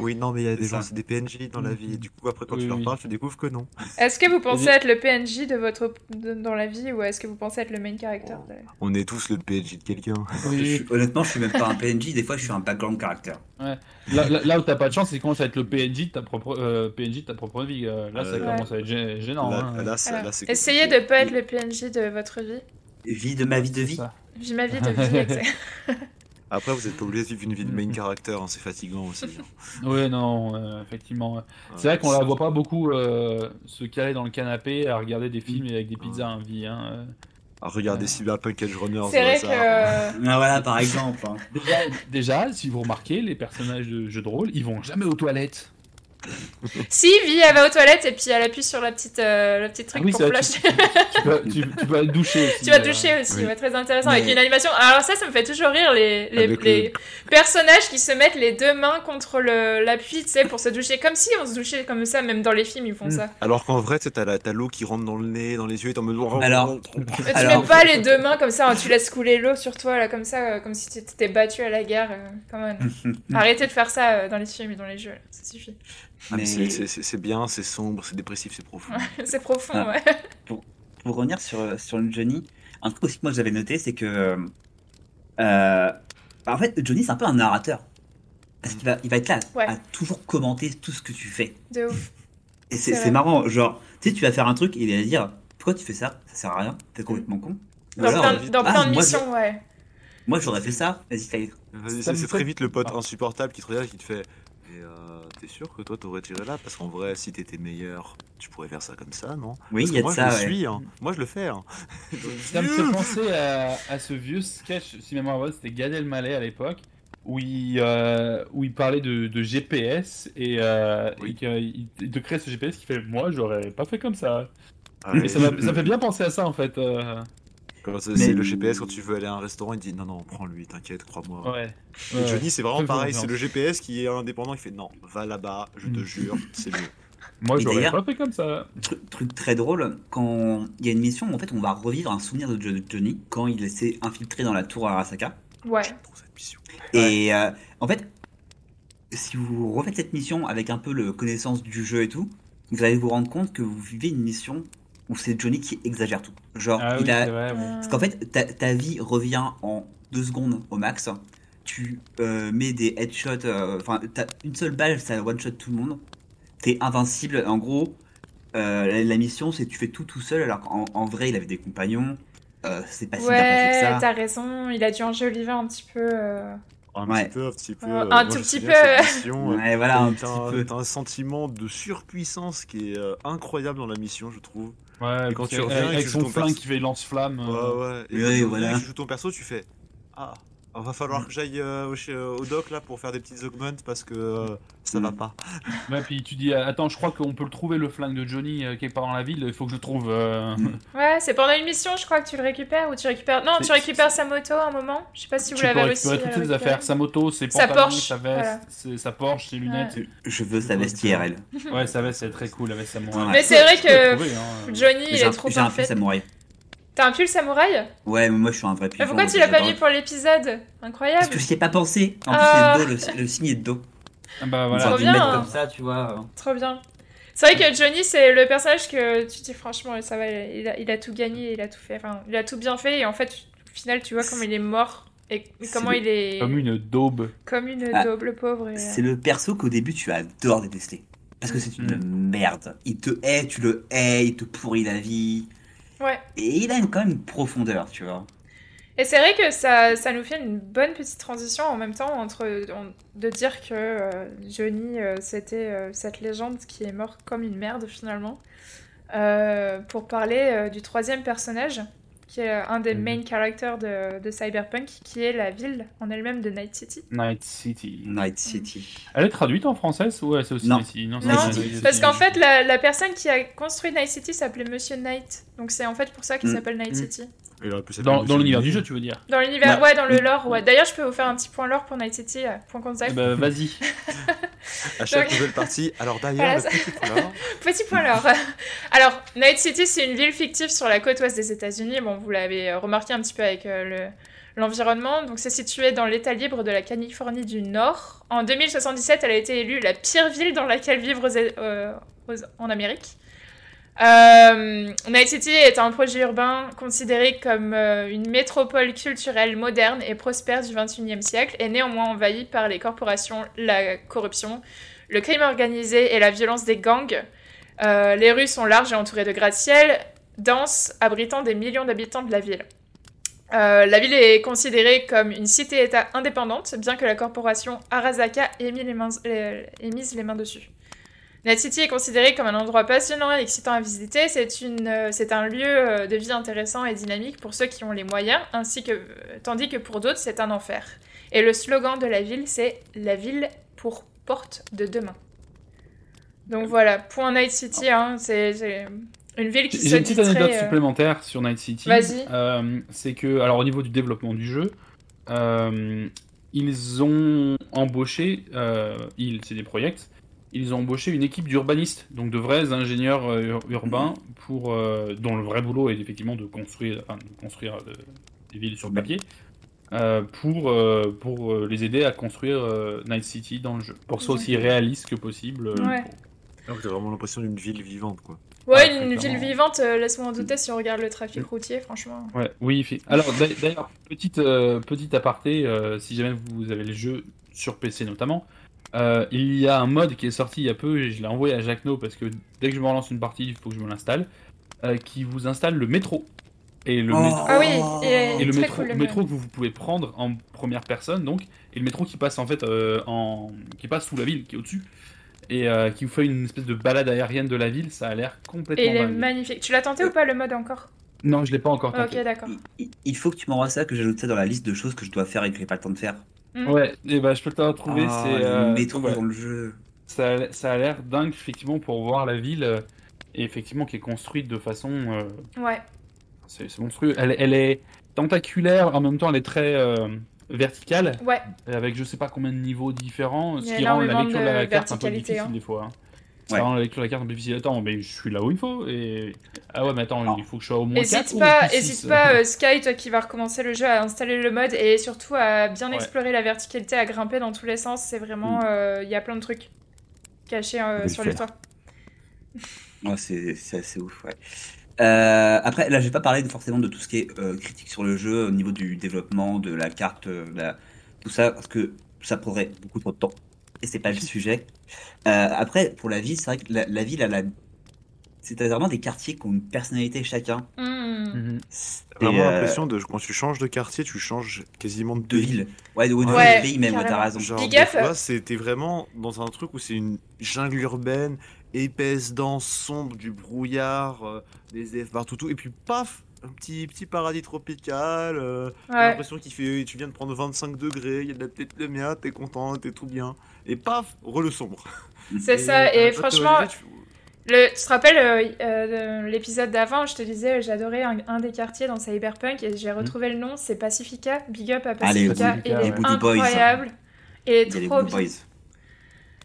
Oui, non, mais il y a des gens, ça. c'est des PNJ dans la vie, et du coup, après, quand Oui, tu leur oui. parles, tu découvres que non. est-ce que vous pensez être le PNJ de votre de- dans la vie ou est-ce que vous pensez être le main character de- On est tous le PNJ de quelqu'un. Je Oui. suis- honnêtement, je suis même pas un PNJ, des fois je suis un background caractère. Là, là- là où t'as pas de chance, c'est quand ça va être le PNJ de ta propre, euh, PNJ de ta propre vie. euh, là, ça Ouais. commence à être gê- gênant. là, hein. là, Alors, essayez de pas être le PNJ de votre vie Vie de ma vie de vie. Ça. Vis ma vie de vie. *laughs* *laughs* Après, vous êtes pas obligé de vivre une vie de main character, hein, c'est fatigant aussi. hein. *laughs* Ouais, non, euh, effectivement. C'est vrai qu'on la voit pas beaucoup euh, se caler dans le canapé à regarder des films avec des pizzas à vie. Hein. euh. À regarder Cyberpunk Edge Runners. c'est vrai que Ah, voilà, par exemple. hein. Déjà, déjà, si vous remarquez, les personnages de jeux de rôle, ils vont jamais aux toilettes. *laughs* Si, Vi, elle va aux toilettes et puis elle appuie sur la petite, euh, le petit truc Ah oui, pour vrai, flush. Tu peux, tu, tu peux aller doucher *laughs* aussi. Tu vas euh. toucher aussi, oui. ouais, très intéressant, Mais- avec une animation. Alors ça, ça me fait toujours rire, les, les, Avec les personnages qui se mettent les deux mains contre le- l'appui, tu sais, pour se doucher. Comme si on se douchait comme ça, même dans les films, ils font Mm. ça. Alors qu'en vrai, tu sais, t'as la- t'as l'eau qui rentre dans le nez, dans les yeux, et t'es en mode. Alors- Mais tu Alors- mets pas les deux mains comme ça, hein, tu laisses couler l'eau sur toi, là, comme ça, euh, comme si tu t'étais battu à la guerre. euh, come on. *laughs* Arrêtez de faire ça euh, dans les films et dans les jeux, là, ça suffit. Ah, mais c'est- bien, c'est sombre, c'est dépressif, c'est profond. *laughs* C'est profond, Ah. ouais. Pour revenir sur, sur le Johnny, un truc aussi que moi j'avais noté, c'est que. euh, bah, en fait, Johnny, c'est un peu un narrateur. Parce qu'il va, il va être là Ouais. à toujours commenter tout ce que tu fais. De ouf. Et c'est marrant, genre, tu sais, tu vas faire un truc et il va dire Pourquoi tu fais ça? Ça sert à rien, t'es complètement con. Dans alors, plein, vite. dans Ah, plein de moi, missions, ouais. Moi j'aurais fait ça, vas-y, c'est très vite le pote Ah. insupportable qui te regarde et qui te fait. Et euh, t'es sûr que toi t'aurais tiré là? Parce qu'en vrai, si t'étais meilleur, tu pourrais faire ça comme ça, non? Oui, il y a moi de ça, je ouais. le suis, hein. moi je le fais. Hein. Ça me fait penser à, à ce vieux sketch, si mémoire bonne, c'était Gad Elmaleh à l'époque, où il, euh, où il parlait de, de GPS et, euh, Oui. et qu'il il te crée ce GPS qui fait Moi, j'aurais pas fait comme ça. Ah, Et ça, ça fait bien penser à ça en fait. euh. Quand c'est Mais- c'est le GPS, quand tu veux aller à un restaurant, il dit non, non, prends-lui, t'inquiète, crois-moi. Ouais. Et Ouais. Johnny, c'est vraiment pareil, c'est le GPS qui est indépendant, il fait non, va là-bas, je te Mm. jure, c'est mieux. Moi, j'aurais d'ailleurs- pas fait comme ça. Truc, truc très drôle, quand il y a une mission où en fait on va revivre un souvenir de Jo- Johnny quand il s'est infiltré dans la tour Arasaka. Ouais. Pour cette mission. Et euh, en fait, si vous refaites cette mission avec un peu le connaissance du jeu et tout, vous allez vous rendre compte que vous vivez une mission où c'est Johnny qui exagère tout. Genre, Ah oui, il a, c'est vrai. oui. Parce qu'en fait, ta, ta vie revient en deux secondes au max. Tu euh, mets des headshots, euh, enfin, t'as une seule balle, ça one-shot tout le monde. T'es invincible. En gros, euh, la, la mission, c'est tu fais tout tout seul, alors qu'en en vrai, il avait des compagnons. Euh, c'est pas si bien passé Ouais, que ça. t'as raison, il a dû enjoliver un petit peu. euh, Un Ouais. petit peu, un petit peu. Un euh, tout moi, je me petit peu. mission, *laughs* euh, Ouais, voilà, un petit un, peu. t'as un sentiment de surpuissance qui est euh, incroyable dans la mission, je trouve. Ouais, Et quand tu reviens et avec son flingue perso- qui fait lance-flamme. Ouais, ouais. Et quand tu voilà. tu joues ton perso, tu fais Ah, va falloir que j'aille euh, au, doc là pour faire des petites augments parce que euh, ça va Mm. pas. *laughs* Ouais, puis tu dis Attends, je crois qu'on peut le trouver le flingue de Johnny euh, quelque part dans la ville, il faut que je le trouve. euh. *laughs* Ouais, c'est pendant une mission, je crois que tu le récupères ou tu récupères. Non, tu récupères sa moto à un moment. Je sais pas si vous l'avez à toutes ses affaires, sa moto, ses Sa Porsche, sa veste, voilà. ses- sa Porsche, ses lunettes. Je veux sa vestiaire, elle. Ouais, sa veste, c'est très cool avec sa Ouais. Mais c'est vrai la que trouver, hein. Johnny, il est trop j'ai un fait. samouraï. T'as un pull samouraï Ouais, mais moi je suis un vrai Mais pigeon. pourquoi tu l'as pas mis pour l'épisode Incroyable. Parce que j'y ai pas pensé. En plus, Ah. le dos, le, le signe est de dos. Ah bah voilà. Trop bien. mettre comme ça, tu vois. Trop bien. C'est vrai que Johnny, c'est le personnage que tu te dis franchement, ça va, il a, il a tout gagné, il a tout fait, enfin, il a tout bien fait, et en fait, au final, tu vois comment il est mort et comment il est Comme une daube. comme une Ah. daube, le pauvre. et- C'est le perso qu'au début tu adores détester. Parce que c'est une Mm. merde. Il te hait, tu le hais, il te pourrit la vie. Ouais. Et il a quand même une profondeur, tu vois. Et c'est vrai que ça, ça nous fait une bonne petite transition en même temps entre en- de dire que euh, Johnny, euh, c'était euh, cette légende qui est morte comme une merde finalement, pour parler du troisième personnage, qui est un des Mhm. main characters de, de Cyberpunk, qui est la ville en elle-même de Night City. Night City. Night City. Elle est traduite en française ou ouais, c'est aussi Non. Night City? Non, c'est Night Night City. Parce qu'en fait, la, la personne qui a construit Night City s'appelait Monsieur Knight. Donc c'est en fait pour ça qu'il Mm. s'appelle Night Mm. City. Il aurait pu s'appeler Dans, Monsieur l'univers du jeu, tu veux dire Dans l'univers, Ouais. ouais, dans le lore, ouais. D'ailleurs, je peux vous faire un petit point lore pour Night City, euh, point contact. Ben, *laughs* Vas-y. À chaque Donc- nouvelle partie. Alors d'ailleurs, Voilà, le ça- petit. *laughs* Petit point lore. *laughs* Alors, Night City, c'est une ville fictive sur la côte ouest des États-Unis. Bon, vous l'avez euh, remarqué un petit peu avec euh, le l'environnement. Donc, c'est situé dans l'État libre de la Californie du Nord. En 2077, elle a été élue la pire ville dans laquelle vivre aux- euh, aux- en Amérique. Euh, Night City est un projet urbain considéré comme euh, une métropole culturelle moderne et prospère du 21e siècle et néanmoins envahie par les corporations, la corruption, le crime organisé et la violence des gangs. Euh, les rues sont larges et entourées de gratte-ciel, denses, abritant des millions d'habitants de la ville. Euh, la ville est considérée comme une cité-État indépendante, bien que la corporation Arasaka ait mis les mains dessus. Night City est considéré comme un endroit passionnant et excitant à visiter. C'est une, euh, c'est un lieu euh, de vie intéressant et dynamique pour ceux qui ont les moyens, ainsi que, euh, tandis que pour d'autres, c'est un enfer. Et le slogan de la ville, c'est La ville pour porte de demain. Donc voilà, point Night City, hein, c'est c'est une ville qui se J'ai une petite anecdote euh, supplémentaire sur Night City. Vas-y. Euh, c'est que, alors au niveau du développement du jeu, euh, ils ont embauché, ils, c'est des projets, ils ont embauché une équipe d'urbanistes, donc de vrais ingénieurs euh, ur- urbains, pour, euh, dont le vrai boulot est effectivement de construire, enfin, de construire euh, des villes sur le papier, euh, pour, euh, pour euh, les aider à construire euh, Night City dans le jeu, pour que soit aussi réaliste que possible. euh, Ouais. pour- Donc t'as vraiment l'impression d'une ville vivante quoi. Ouais, Ah, une ville vivante, euh, laisse-moi en douter si on regarde le trafic routier, franchement. Ouais, oui, fait- alors d'a- d'ailleurs, petite, euh, petite aparté, euh, si jamais vous avez le jeu sur PC notamment, euh, il y a un mode qui est sorti il y a peu, et je l'ai envoyé à Jacques No parce que dès que je me relance une partie, il faut que je me l'installe, euh, qui vous installe le métro. Et le, Oh. métro, Ah oui, et, et le métro, cool, le métro mode. que vous, pouvez prendre en première personne, donc, et le métro qui passe en fait euh, en, qui passe sous la ville, qui est au-dessus, et euh, qui vous fait une espèce de balade aérienne de la ville, ça a l'air complètement Et il est magnifique. Tu l'as tenté ou pas le mode encore? Non, je l'ai pas encore tenté. Ok, d'accord. Il, il- il faut que tu m'envoies ça, que j'ajoute ça dans la liste de choses que je dois faire et que j'ai pas le temps de faire. Mm. Ouais, et ben je peux te la retrouver, Ah, c'est euh, ouais. dans le jeu. ça, a- ça a l'air dingue effectivement pour voir la ville euh, et effectivement qui est construite de façon euh, Ouais. c'est c'est monstrueux. Elle, elle est tentaculaire en même temps elle est très euh, verticale Ouais, avec je sais pas combien de niveaux différents, ce qui rend la lecture de de la carte un peu difficile hein. des fois. hein. Ouais. lecture de la carte difficile. Attends, mais je suis là où il faut et ah ouais mais attends Alors, il faut que je sois au moins 4 hésite ou pas, hésite pas *laughs* euh, Sky, toi qui vas recommencer le jeu, à installer le mode et surtout à bien Ouais. explorer la verticalité, à grimper dans tous les sens. C'est vraiment, Mm. euh, il y a plein de trucs cachés euh, sur le toit. Ouais, c'est c'est assez ouf, ouais. Euh, après, là, j'ai pas parlé de- forcément de tout ce qui est euh, critique sur le jeu au niveau du développement, de la carte, de la- tout ça, parce que ça prendrait beaucoup trop de temps. Et c'est pas le sujet. Euh, après, pour la ville, c'est vrai que la, la ville, elle a. C'est vraiment des quartiers qui ont une personnalité chacun. Mm. Mhm. Et, Vraiment euh, l'impression de quand tu changes de quartier, tu changes quasiment de de ville. Ouais, de, de Ouais, pays même, ouais, t'as raison. Genre, Big des up. fois, c'était vraiment dans un truc où c'est une jungle urbaine, épaisse, dense, sombre, du brouillard, euh, des F partout, tout, et puis paf, un petit, petit paradis tropical. euh, t'as Ouais. l'impression qu'il fait, tu viens de prendre 25 degrés, il y a de la petite lumière, t'es content, t'es tout bien. Et paf, re le sombre. C'est *laughs* ça, et franchement, tu- Le, tu te rappelles euh, euh, de l'épisode d'avant, je te disais, j'adorais un, un des quartiers dans Cyberpunk et j'ai retrouvé le nom, c'est Pacifica. Big up à Allez, Pacifica, ouais. est Voodoo Boys. incroyable. Est Il les trop bien.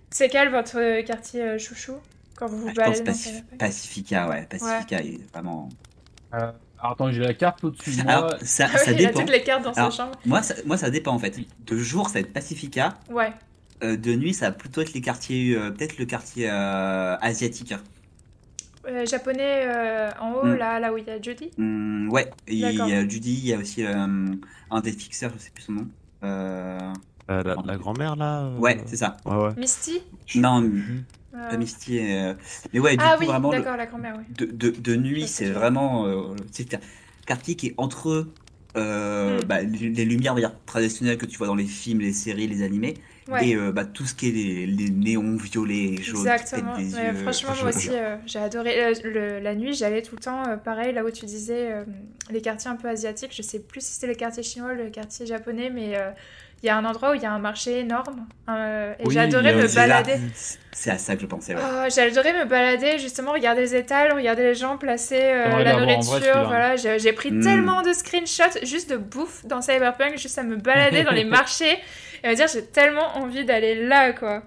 C'est quel votre euh, quartier chouchou quand vous vous Ah, je baladez pense dans Pacif- Cyberpunk? Pacifica, ouais. Pacifica est vraiment. Euh, alors, attends, j'ai la carte au-dessus de moi. Alors, ça, Ah ça oui, il a dépend. toutes les cartes dans Alors, sa chambre. Moi ça, moi, ça dépend en fait. De jour, ça va être Pacifica. Ouais. Euh, de nuit, ça va plutôt être les quartiers. euh, Peut-être le quartier euh, asiatique. japonais euh, en haut, Mm. là, là où il y a Judy. Hum, ouais, il y a Judy, il y a aussi euh, un des fixeurs, je sais plus son nom. Euh, Euh, la, la grand-mère là euh, Ouais, c'est ça. Ouais, ouais. Misty? Non, pas Misty. euh, Mais ouais, du Ah coup, oui, vraiment, d'accord, la grand-mère, oui. de, de, de nuit, c'est vraiment. euh, c'est un quartier qui est entre euh, Mm. bah, les les lumières traditionnelles que tu vois dans les films, les séries, les animés, Ouais. Et euh, bah, tout ce qui est les, les néons violets et jaunes Exactement. des Ouais, yeux. franchement, moi aussi, euh, j'ai adoré. Euh, le- la nuit, j'allais tout le temps, euh, pareil, là où tu disais euh, les quartiers un peu asiatiques. Je sais plus si c'était le quartier chinois ou le quartier japonais, mais euh, il y a un endroit où il y a un marché énorme. euh, et Oui, j'adorais me balader. C'est à ça que je pensais. ouais. Oh, j'adorais me balader, justement, regarder les étals, regarder les gens placer euh, la vrai, nourriture. voilà, j'ai j'ai pris Mm. tellement de screenshots juste de bouffe dans Cyberpunk, juste à me balader dans les *laughs* marchés et me dire j'ai tellement envie d'aller là, quoi.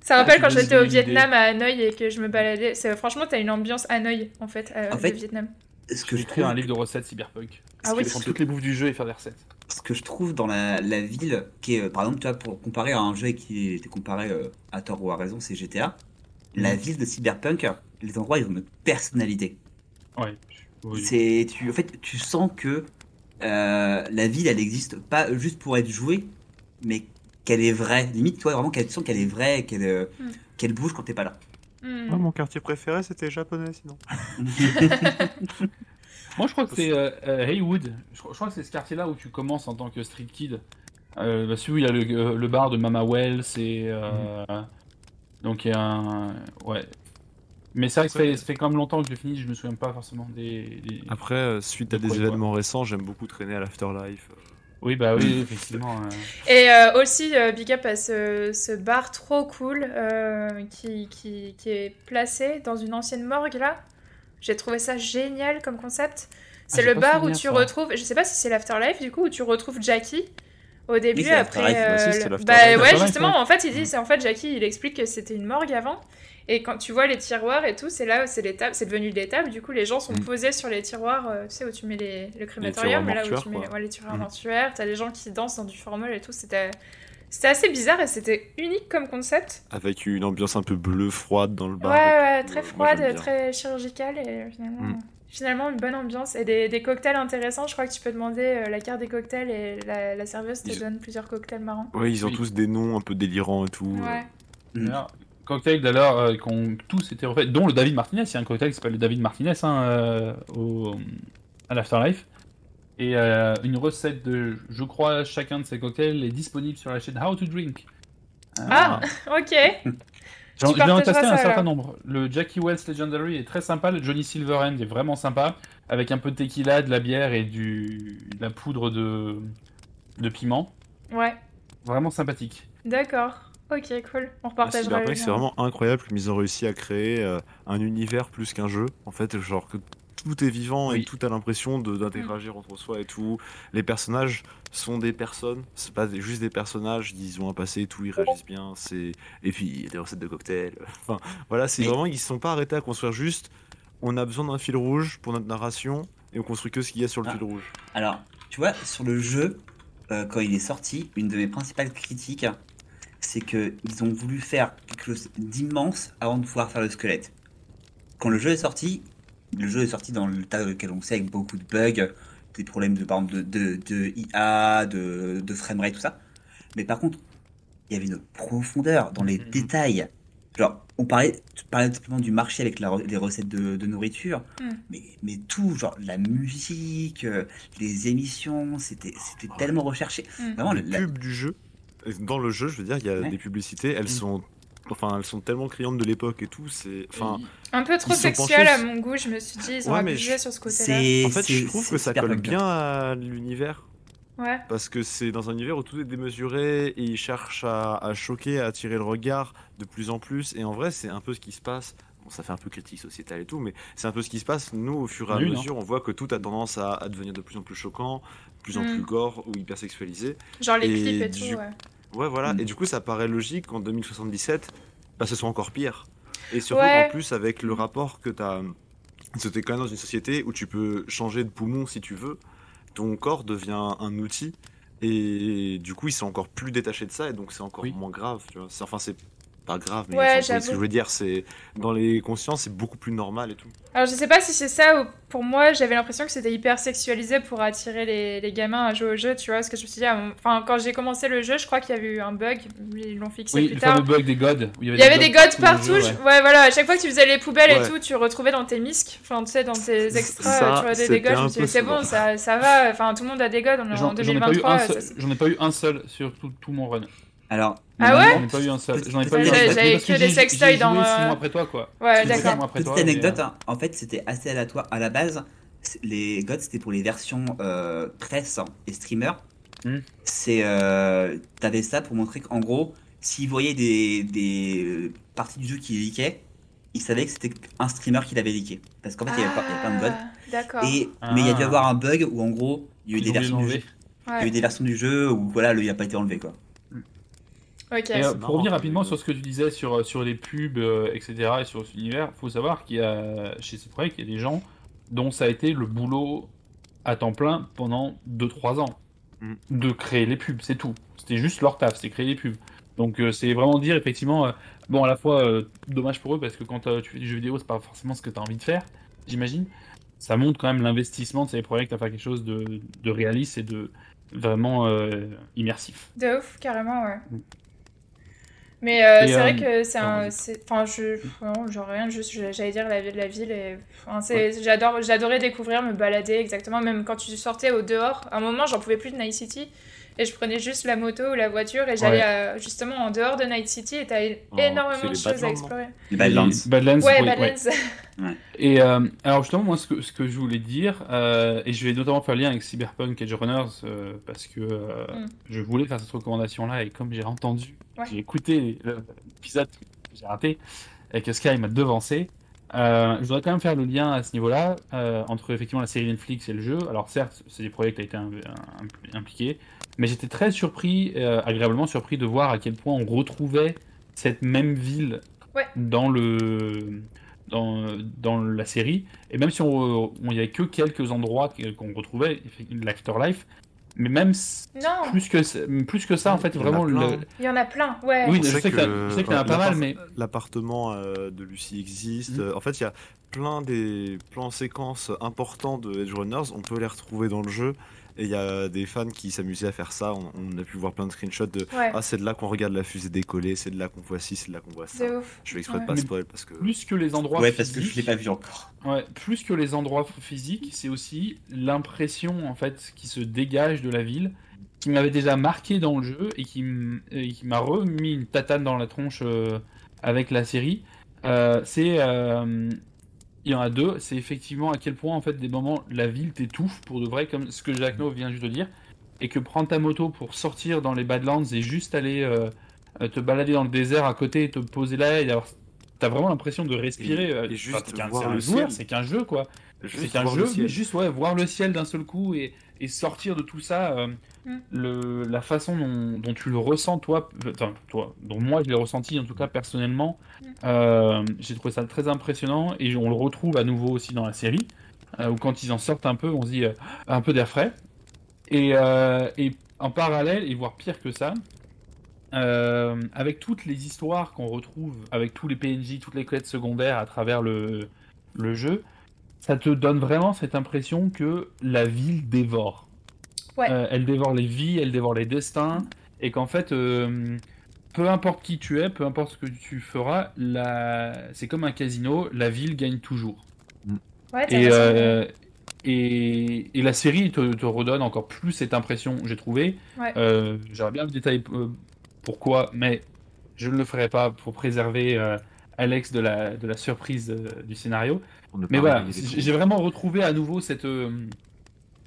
Ça Ah, rappelle quand j'étais au idée. Vietnam à Hanoï et que je me baladais. C'est franchement, t'as une ambiance Hanoï en fait, euh, En le fait, Vietnam. Ce Je que écrire trouve, un livre de recettes cyberpunk. Ah oui. Prendre toutes les bouffes du jeu et faire des recettes. Ce que je trouve dans la, la ville, qui est, euh, par exemple, tu vois, pour comparer à un jeu qui était comparé euh, à tort ou à raison, c'est GTA. La ville de Cyberpunk, les endroits, ils ont une personnalité. Ouais. Oui. C'est, tu, en fait, tu sens que euh, la ville, elle existe pas juste pour être jouée, mais qu'elle est vraie. Limite, toi, vraiment, qu'elle, tu sens qu'elle est vraie, qu'elle, euh, Mm. qu'elle bouge quand t'es pas là. Ouais, mon quartier préféré, c'était japonais, sinon. *laughs* *laughs* Moi, je crois que c'est euh, euh, Haywood. Je, crois- je crois que c'est ce quartier-là où tu commences en tant que street kid. Euh, bah, celui où il y a le, euh, le bar de Mama Wells et. euh, Donc, il y a un. Ouais. Mais c'est vrai que ça fait, ça fait quand même longtemps que je l'ai fini, je me souviens pas forcément des. des- Après, suite à De des événements récents, j'aime beaucoup traîner à l'Afterlife. Oui, bah oui, effectivement. euh. Et euh, aussi, euh, big up à ce, ce bar trop cool euh, qui, qui, qui est placé dans une ancienne morgue là. J'ai trouvé ça génial comme concept. C'est Ah, j'ai le bar où tu retrouves, je sais pas si c'est l'Afterlife du coup, où tu retrouves Jackie au début c'est après. bah c'était Bah l'Afterlife. ouais, justement, en fait, il dit, c'est en fait Jackie, il explique que c'était une morgue avant. Et quand tu vois les tiroirs et tout, c'est là où c'est les tables, c'est devenu des tables. Du coup, les gens sont Mm. posés sur les tiroirs, euh, tu sais, où tu mets les, le crématorium, mais là où tu mets ouais, les tiroirs Mm. mortuaires. T'as les gens qui dansent dans du formol et tout. C'était, c'était assez bizarre et c'était unique comme concept. Avec une ambiance un peu bleue, froide dans le Ouais, bar. ouais, très moi, froide, très chirurgicale et euh, finalement. Mm. Finalement, une bonne ambiance et des, des cocktails intéressants. Je crois que tu peux demander euh, la carte des cocktails et la, la serveuse te Ils- donne plusieurs cocktails marrants. Ouais, ils ont Oui. tous des noms un peu délirants et tout. Ouais. Mm. D'ailleurs, cocktail d'ailleurs euh, qu'on tous été refait, dont le David Martinez. Il y a un cocktail qui s'appelle le David Martinez hein, euh, au, à l'Afterlife. Et euh, une recette de, je crois, chacun de ces cocktails est disponible sur la chaîne How to Drink. Ah, *laughs* ok. *laughs* J'en vais en un certain nombre. Le Jackie Wells Legendary est très sympa, le Johnny Silverhand est vraiment sympa, avec un peu de tequila, de la bière et du, de la poudre de, de piment. Ouais, Vraiment sympathique. d'accord. Ok, cool. On repartagera c'est vraiment incroyable comme ils ont réussi à créer euh, un univers plus qu'un jeu. En fait, genre que tout est vivant Oui. et tout a l'impression d'interagir entre soi et tout. Les personnages sont des personnes, c'est pas juste des personnages, ils ont un passé et tout, ils réagissent bien. C'est et puis il y a des recettes de cocktails. *laughs* Enfin, voilà, c'est vraiment ils se sont pas arrêtés à construire juste. On a besoin d'un fil rouge pour notre narration et on construit que ce qu'il y a sur le Ah. fil rouge. Alors, tu vois, sur le jeu, euh, quand il est sorti, une de mes principales critiques, c'est que ils ont voulu faire quelque chose d'immense avant de pouvoir faire le squelette. Quand le jeu est sorti, le jeu est sorti dans le tas dans lequel on sait avec beaucoup de bugs, des problèmes de, par exemple, de, de, de IA, de, de framerate, tout ça. Mais par contre, il y avait une profondeur dans les Mhm. détails. Genre, on parlait, tu parlais simplement du marché avec la les recettes de, de nourriture, Mhm. mais, mais tout, genre la musique, euh, les émissions, c'était c'était Oh. tellement recherché. Mhm. Vraiment, les la- pubs du jeu, dans le jeu, je veux dire, il y a Ouais. des publicités, elles Mm. sont, enfin, elles sont tellement criantes de l'époque et tout. C'est, enfin, Un peu trop sexuel à mon goût, je me suis dit, ils ont Ouais, mais abusé je- sur ce côté-là. en fait, je trouve que ça colle bien à l'univers Ouais. parce que c'est dans un univers où tout est démesuré et ils cherchent à, à choquer, à attirer le regard de plus en plus. Et en vrai, c'est un peu ce qui se passe. Bon, ça fait un peu critique sociétale et tout, mais c'est un peu ce qui se passe. Nous, au fur et à non. mesure, on voit que tout a tendance à, à devenir de plus en plus choquant, de plus en Mm. plus gore ou hyper sexualisé. Genre les Et clips et du- tout, ouais. Ouais, voilà. Mm. Et du coup, ça paraît logique qu'en 2077, bah, ce soit encore pire. Et surtout, Ouais. en plus, avec le rapport que tu as. C'était quand même dans une société où tu peux changer de poumon si tu veux. Ton corps devient un outil. Et du coup, ils sont encore plus détachés de ça. Et donc, c'est encore Oui. moins grave. Tu vois. Enfin, c'est pas grave, mais Ouais, ce que je veux dire, c'est. Dans les consciences, c'est beaucoup plus normal et tout. Alors je sais pas si c'est ça ou pour moi j'avais l'impression que c'était hyper sexualisé pour attirer les, les gamins à jouer au jeu, tu vois, parce que je me suis dit, enfin quand j'ai commencé le jeu, je crois qu'il y avait eu un bug, ils l'ont fixé Oui, plus le tard. fameux bug des gods. Il y avait des gods le partout, jeu, je- ouais. ouais. voilà, à chaque fois que tu faisais les poubelles et tout, tu retrouvais dans tes misques, enfin tu sais, dans tes extras, Ça, tu vois des, des gods, je me suis dit, c'est bon, ça, ça va, enfin tout le monde a des gods, on est en J'en j'en ai, pas eu 2023. un ça- seul- j'en ai pas eu un seul sur tout, tout mon run. Alors, Ah ouais J'en ai pas eu un seul. J'en ai pas eu un. J'avais que des sextoys dans, joué six euh, mois après toi, quoi. Ouais, d'accord. Petite anecdote, euh, hein. en fait, c'était assez aléatoire. À la base, les GOTS, c'était pour les versions euh, presse et streamer. Hmm. C'est, euh, t'avais ça pour montrer qu'en gros, s'ils voyaient des, des parties du jeu qui leakaient, ils savaient que c'était un streamer qui l'avait leaké. Parce qu'en fait, il y avait plein de. Ah, D'accord. Et, mais il y a dû Ah. avoir un bug où en gros, il y a eu des versions du jeu. Il y a eu des versions du jeu où voilà, le, il a pas été enlevé quoi. Et, euh, pour revenir comme rapidement sur ce que tu disais sur, sur les pubs, euh, etc., et sur cet univers, faut savoir qu'il y a chez Projekt, il y a des gens dont ça a été le boulot à temps plein pendant 2-3 ans Mm. de créer les pubs, c'est tout. C'était juste leur taf, c'est créer les pubs. Donc euh, c'est vraiment dire effectivement, euh, bon à la fois euh, dommage pour eux parce que quand euh, tu fais du jeu vidéo, c'est pas forcément ce que tu as envie de faire, j'imagine. Ça montre quand même l'investissement de ces projets à faire quelque chose de, de réaliste et de vraiment euh, immersif. De ouf, carrément, ouais. Mm. Mais euh, c'est euh, vrai que c'est un. Enfin, je. Non, genre rien, juste, j'allais dire la, ville- la ville. Et... J'adore, j'adorais découvrir, me balader, exactement. Même quand tu sortais au dehors, à un moment, j'en pouvais plus de Night City. Et je prenais juste la moto ou la voiture et j'allais Ouais. euh, justement en dehors de Night City et t'as Oh, énormément de choses à explorer. Les Badlands. Badlands, Ouais, oui, Badlands. *laughs* Et euh, alors justement, moi, ce que, ce que je voulais dire, euh, et je vais notamment faire lien avec Cyberpunk Edge Runners, euh, parce que euh, Mm. je voulais faire cette recommandation-là, et comme j'ai entendu, Ouais. j'ai écouté l'épisode que j'ai raté, et que Sky m'a devancé, euh, je voudrais quand même faire le lien à ce niveau-là, euh, entre effectivement la série Netflix et le jeu. Alors certes, c'est des projets qui ont été im- im- impliqués, mais j'étais très surpris, euh, agréablement surpris de voir à quel point on retrouvait cette même ville Ouais. dans le dans, dans la série. Et même si on il n'y avait que quelques endroits qu'on retrouvait, l'Afterlife, mais même Non, plus que, ça- plus que ça, en fait, Il y en a vraiment. le- il y en a plein, ouais. Oui, je sais qu'il y, a- que, je sais qu'il y en a euh, pas mal, mais. L'appartement euh, de Lucie existe. Euh, En fait, il y a plein des plans séquences importants de Edge Runners. On peut les retrouver dans le jeu. Et il y a des fans qui s'amusaient à faire ça. On, on a pu voir plein de screenshots de Ouais, Ah, c'est de là qu'on regarde la fusée décoller, c'est de là qu'on voit ci, c'est de là qu'on voit ça. c'est ouf. Je vais exprès Ouais. de pas spoil parce que. Plus que les endroits Ouais, parce que je physiques, l'ai pas vu encore. ouais, plus que les endroits physiques, c'est aussi l'impression en fait qui se dégage de la ville, qui m'avait déjà marqué dans le jeu et qui m- et qui m'a remis une tatane dans la tronche euh, avec la série. Euh, c'est euh, il y en a deux, c'est effectivement à quel point en fait des moments la ville t'étouffe pour de vrai, comme ce que Jack No vient juste de dire, et que prendre ta moto pour sortir dans les Badlands et juste aller euh, euh, te balader dans le désert à côté, et te poser là et avoir T'as vraiment l'impression de respirer. Et- euh, et juste enfin, c'est qu'un- voir c'est un le joueur, ciel. c'est qu'un jeu quoi. Juste C'est qu'un jeu, mais juste ouais, voir le ciel d'un seul coup et, et sortir de tout ça, euh, Mm. le, la façon dont, dont tu le ressens, toi, enfin, toi, dont moi je l'ai ressenti en tout cas personnellement, Mm. euh, j'ai trouvé ça très impressionnant et on le retrouve à nouveau aussi dans la série, euh, où quand ils en sortent un peu, on se dit euh, un peu d'air frais. Et, euh, et en parallèle, et voire pire que ça, euh, avec toutes les histoires qu'on retrouve, avec tous les PNJ, toutes les quêtes secondaires à travers le, le jeu, ça te donne vraiment cette impression que la ville dévore. Ouais. Euh, elle dévore les vies, elle dévore les destins, et qu'en fait, euh, peu importe qui tu es, peu importe ce que tu feras, la... c'est comme un casino, la ville gagne toujours. Ouais, Et, raison. euh, et, et la série te, te redonne encore plus cette impression, j'ai trouvé. Ouais. J'aurais bien le détail pourquoi, mais je ne le ferai pas pour préserver euh, Alex de la, de la surprise euh, du scénario. Mais voilà, j'ai vraiment retrouvé à nouveau cette, euh,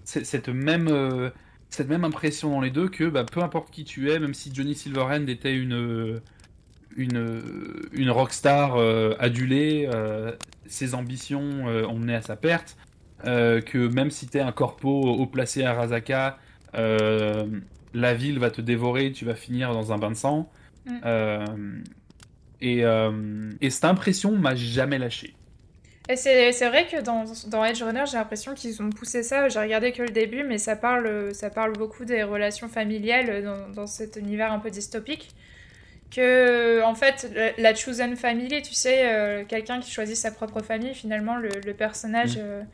cette, cette même, cette même impression dans les deux que bah, peu importe qui tu es, même si Johnny Silverhand était une, une, une rockstar adulée, ses ambitions ont mené à sa perte, que même si tu es un corpo haut placé à Razaka, la ville va te dévorer, tu vas finir dans un bain de sang. Mm. Euh, et, euh, et cette impression m'a jamais lâché. Et c'est c'est vrai que dans, dans Edge Runner, j'ai l'impression qu'ils ont poussé ça. J'ai regardé que le début, mais ça parle, ça parle beaucoup des relations familiales dans, dans cet univers un peu dystopique. Que, en fait, la, la chosen family, tu sais, euh, quelqu'un qui choisit sa propre famille, finalement, le, le personnage Mm.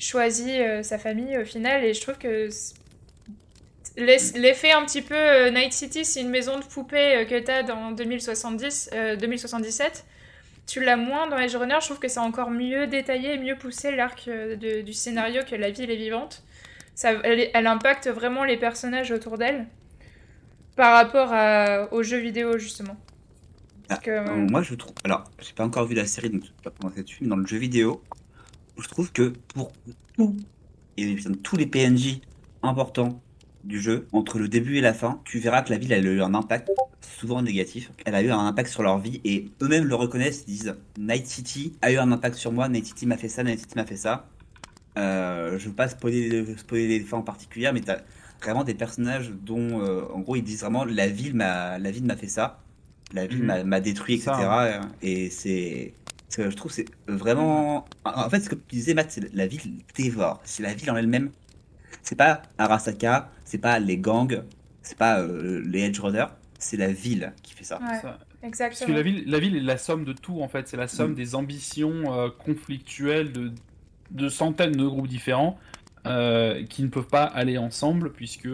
choisit sa famille au final. Et je trouve que l'effet un petit peu euh, Night City, c'est une maison de poupée euh, que t'as dans 2070, euh, 2077 tu l'as moins dans Edge Runner, je trouve que c'est encore mieux détaillé et mieux poussé l'arc euh, du scénario que la ville est vivante. Ça, elle, elle impacte vraiment les personnages autour d'elle. par rapport à, aux jeux vidéo, justement que, euh, Moi, je trouve. Alors, j'ai pas encore vu la série, donc je peux pas commencer dessus, mais dans le jeu vidéo, je trouve que pour tout, et tous les PNJ importants du jeu, entre le début et la fin, tu verras que la ville a eu un impact, souvent négatif. Elle a eu un impact sur leur vie et eux-mêmes le reconnaissent, ils disent Night City a eu un impact sur moi, Night City m'a fait ça, Night City m'a fait ça. Euh, je veux pas spoiler, spoiler les fins en particulier, mais t'as vraiment des personnages dont, euh, en gros, ils disent vraiment la ville m'a, la ville m'a fait ça, la ville mhm. m'a détruit, etc. Et c'est, je trouve, c'est vraiment, en fait, ce que tu disais, Matt, c'est la ville dévore. C'est la ville en elle-même. C'est pas Arasaka, c'est pas les gangs, c'est pas euh, les Edge Runners, c'est la ville qui fait ça. Exactement. Parce que la ville, la ville est la somme de tout en fait. C'est la somme mm. des ambitions euh, conflictuelles de, de, centaines de groupes différents euh, qui ne peuvent pas aller ensemble puisque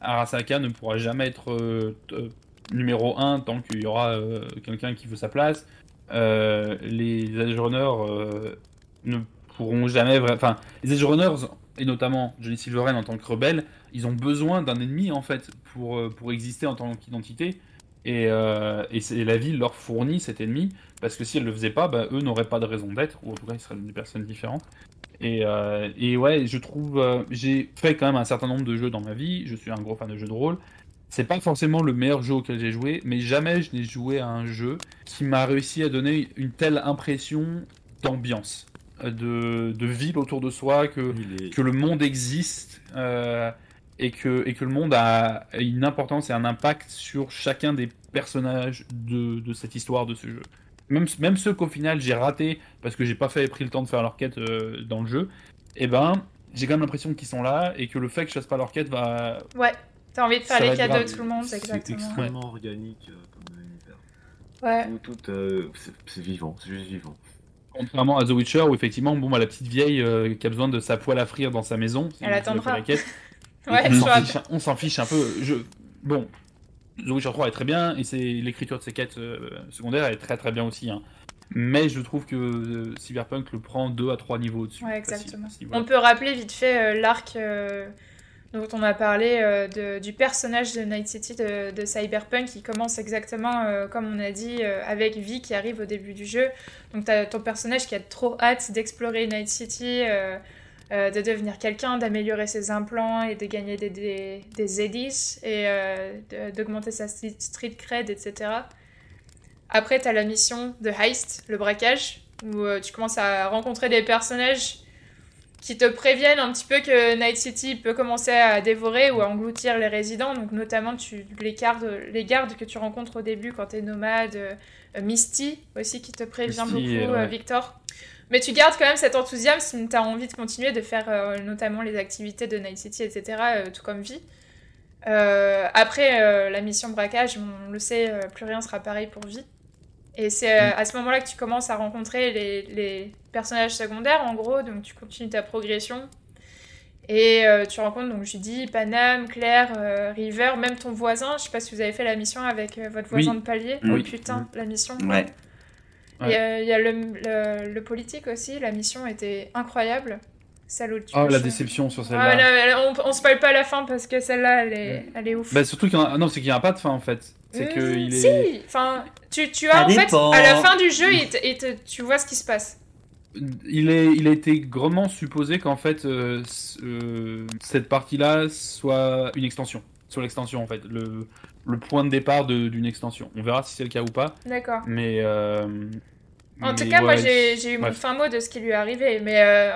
Arasaka ne pourra jamais être numéro 1 tant qu'il y aura quelqu'un qui veut sa place. les Edge Runners ne pourront jamais. Enfin, les Edge Runners et notamment Johnny Silverhand en tant que rebelle, ils ont besoin d'un ennemi en fait pour, euh, pour exister en tant qu'identité. Et, euh, et, la ville leur fournit cet ennemi parce que si elle le faisait pas, bah, eux n'auraient pas de raison d'être, ou en tout cas ils seraient des personnes différentes. Et, euh, et ouais, je trouve, j'ai fait quand même un certain nombre de jeux dans ma vie. Je suis un gros fan de jeux de rôle. C'est pas forcément le meilleur jeu auquel j'ai joué, mais jamais je n'ai joué à un jeu qui m'a réussi à donner une telle impression d'ambiance de, de, ville autour de soi, que, que le monde existe euh, et, que, et que le monde a une importance et un impact sur chacun des personnages de, de cette histoire de ce jeu. Même, même ceux qu'au final j'ai raté parce que j'ai pas fait pris le temps de faire leur quête euh, dans le jeu, et eh ben j'ai quand même l'impression qu'ils sont là et que le fait que je fasse pas leur quête va. Ouais, t'as envie de faire les quêtes de tout le monde, exactement. C'est extrêmement organique euh, comme univers. Ouais. Tout, c'est vivant, c'est juste vivant. Contrairement à The Witcher, où effectivement, bon, bah, la petite vieille euh, qui a besoin de sa poêle à frire dans sa maison, elle attendra. *laughs* ouais, on s'en fiche, un peu. Je... Bon, The Witcher 3 est très bien, et c'est l'écriture de ses quêtes euh, secondaires est très très bien aussi. Hein. Mais je trouve que euh, Cyberpunk le prend 2 à 3 niveaux au-dessus. Ouais, exactement. On peut rappeler vite fait l'arc dont on a parlé euh, du personnage de Night City de, Cyberpunk qui commence exactement euh, comme on a dit euh, avec Vi qui arrive au début du jeu. Donc tu as ton personnage qui a trop hâte d'explorer Night City, de devenir quelqu'un, d'améliorer ses implants et de gagner des, des, des et d'augmenter sa street cred, etc. Après tu as la mission de heist, le braquage, où tu commences à rencontrer des personnages qui te préviennent un petit peu que Night City peut commencer à dévorer ou à engloutir les résidents. Donc notamment tu, les, gardes, les gardes que tu rencontres au début quand tu es nomade, euh, Misty aussi qui te prévient beaucoup, euh, Victor. Mais tu gardes quand même cet enthousiasme si tu as envie de continuer de faire euh, notamment les activités de Night City, etc., tout comme vie. après la mission braquage, on le sait, plus rien sera pareil pour vie. Et c'est mm. à ce moment-là que tu commences à rencontrer les, les, personnages secondaires, en gros. Donc tu continues ta progression. Et euh, tu rencontres donc Judy, Panam, Claire, euh, River, même ton voisin. Je sais pas si vous avez fait la mission avec euh, votre voisin de palier. Oh putain, la mission. Ouais. Il y a, le, le, politique aussi. La mission était incroyable. Salut. Oh, la déception sur celle-là. Ah, on, on spoil pas la fin parce que celle-là, elle est, elle est ouf. Bah, surtout qu'il non, c'est qu'il n'y a pas de fin en fait. C'est que mmh, il est. Si, enfin, tu, tu as en fait, à la fin du jeu, et, tu vois ce qui se passe. Il, est, il a été grandement supposé qu'en fait, euh, euh, cette partie-là soit une extension. Soit l'extension en fait. Le, le point de départ d'une extension. On verra si c'est le cas ou pas. D'accord. Mais. Euh, en tout cas, moi j'ai eu mon fin mot de ce qui lui est arrivé, mais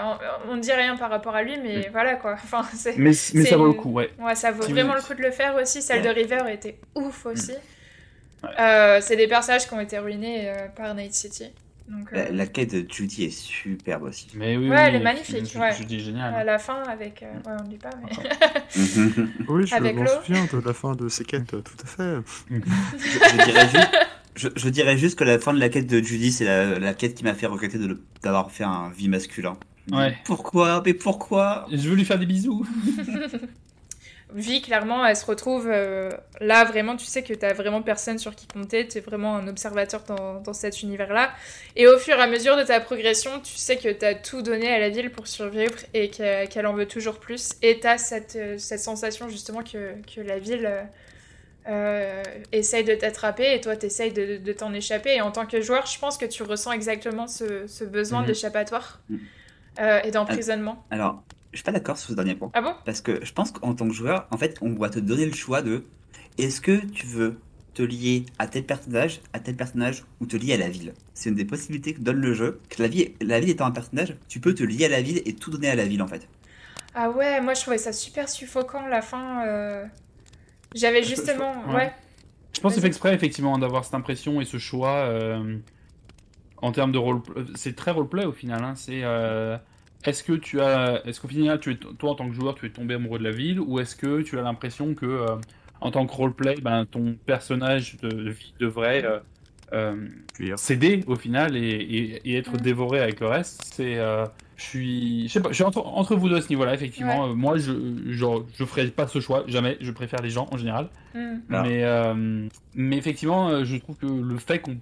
on ne dit rien par rapport à lui, mais voilà quoi. *laughs* Enfin, mais, mais ça vaut le coup, ouais. Ouais, ça vaut vraiment le coup de le faire aussi. Celle de River était ouf aussi. Euh, c'est des personnages qui ont été ruinés euh, par Night City. Donc, euh, la, quête de Judy est superbe aussi. Mais oui, ouais, elle est magnifique. Judy est géniale. À la fin, avec. ouais, on ne dit pas, mais. *laughs* oui, je me souviens de la fin de ces quêtes, tout à fait. *laughs* je, dirais juste, je, dirais juste que la fin de la quête de Judy, c'est la, la, quête qui m'a fait regretter d'avoir fait un vie masculin. Ouais. Pourquoi Mais pourquoi? Je veux lui faire des bisous. *laughs* vie, clairement, elle se retrouve euh, là, vraiment, tu sais que tu vraiment personne sur qui compter, tu es vraiment un observateur dans, dans cet univers-là. Et au fur et à mesure de ta progression, tu sais que tu as tout donné à la ville pour survivre et qu'elle en veut toujours plus. Et tu as cette, euh, cette, sensation justement que, que la ville euh, essaye de t'attraper et toi t'essayes de, de t'en échapper. Et en tant que joueur, je pense que tu ressens exactement ce, ce besoin Mhm. d'échappatoire Mhm. euh, et d'emprisonnement. Alors, je suis pas d'accord sur ce dernier point. Ah bon? Parce que je pense qu'en tant que joueur, en fait, on va te donner le choix de est-ce que tu veux te lier à tel personnage, à tel personnage, ou te lier à la ville? C'est une des possibilités que donne le jeu. Que la ville, la ville étant un personnage, tu peux te lier à la ville et tout donner à la ville en fait. Ah ouais, moi je trouvais ça super suffocant la fin. euh. J'avais Je- je- justement. ouais. Ouais. Je pense que c'est fait exprès, effectivement, d'avoir cette impression et ce choix euh, en termes de role. C'est très roleplay au final. hein. C'est euh, est-ce que tu as, est-ce qu'au final, tu es, toi en tant que joueur, tu es tombé amoureux de la ville, ou est-ce que tu as l'impression que euh, en tant que roleplay, ben ton personnage de, de vie devrait euh, euh, céder au final et, et- et être Mm. dévoré avec le reste? C'est, euh, je suis, je sais pas, je suis entre, entre vous deux à ce niveau-là, effectivement. Euh, moi, je, genre, je ferai pas ce choix, jamais. Je préfère les gens en général. Hmm. Ah. Mais, euh, mais effectivement, euh, je trouve que le fait qu'on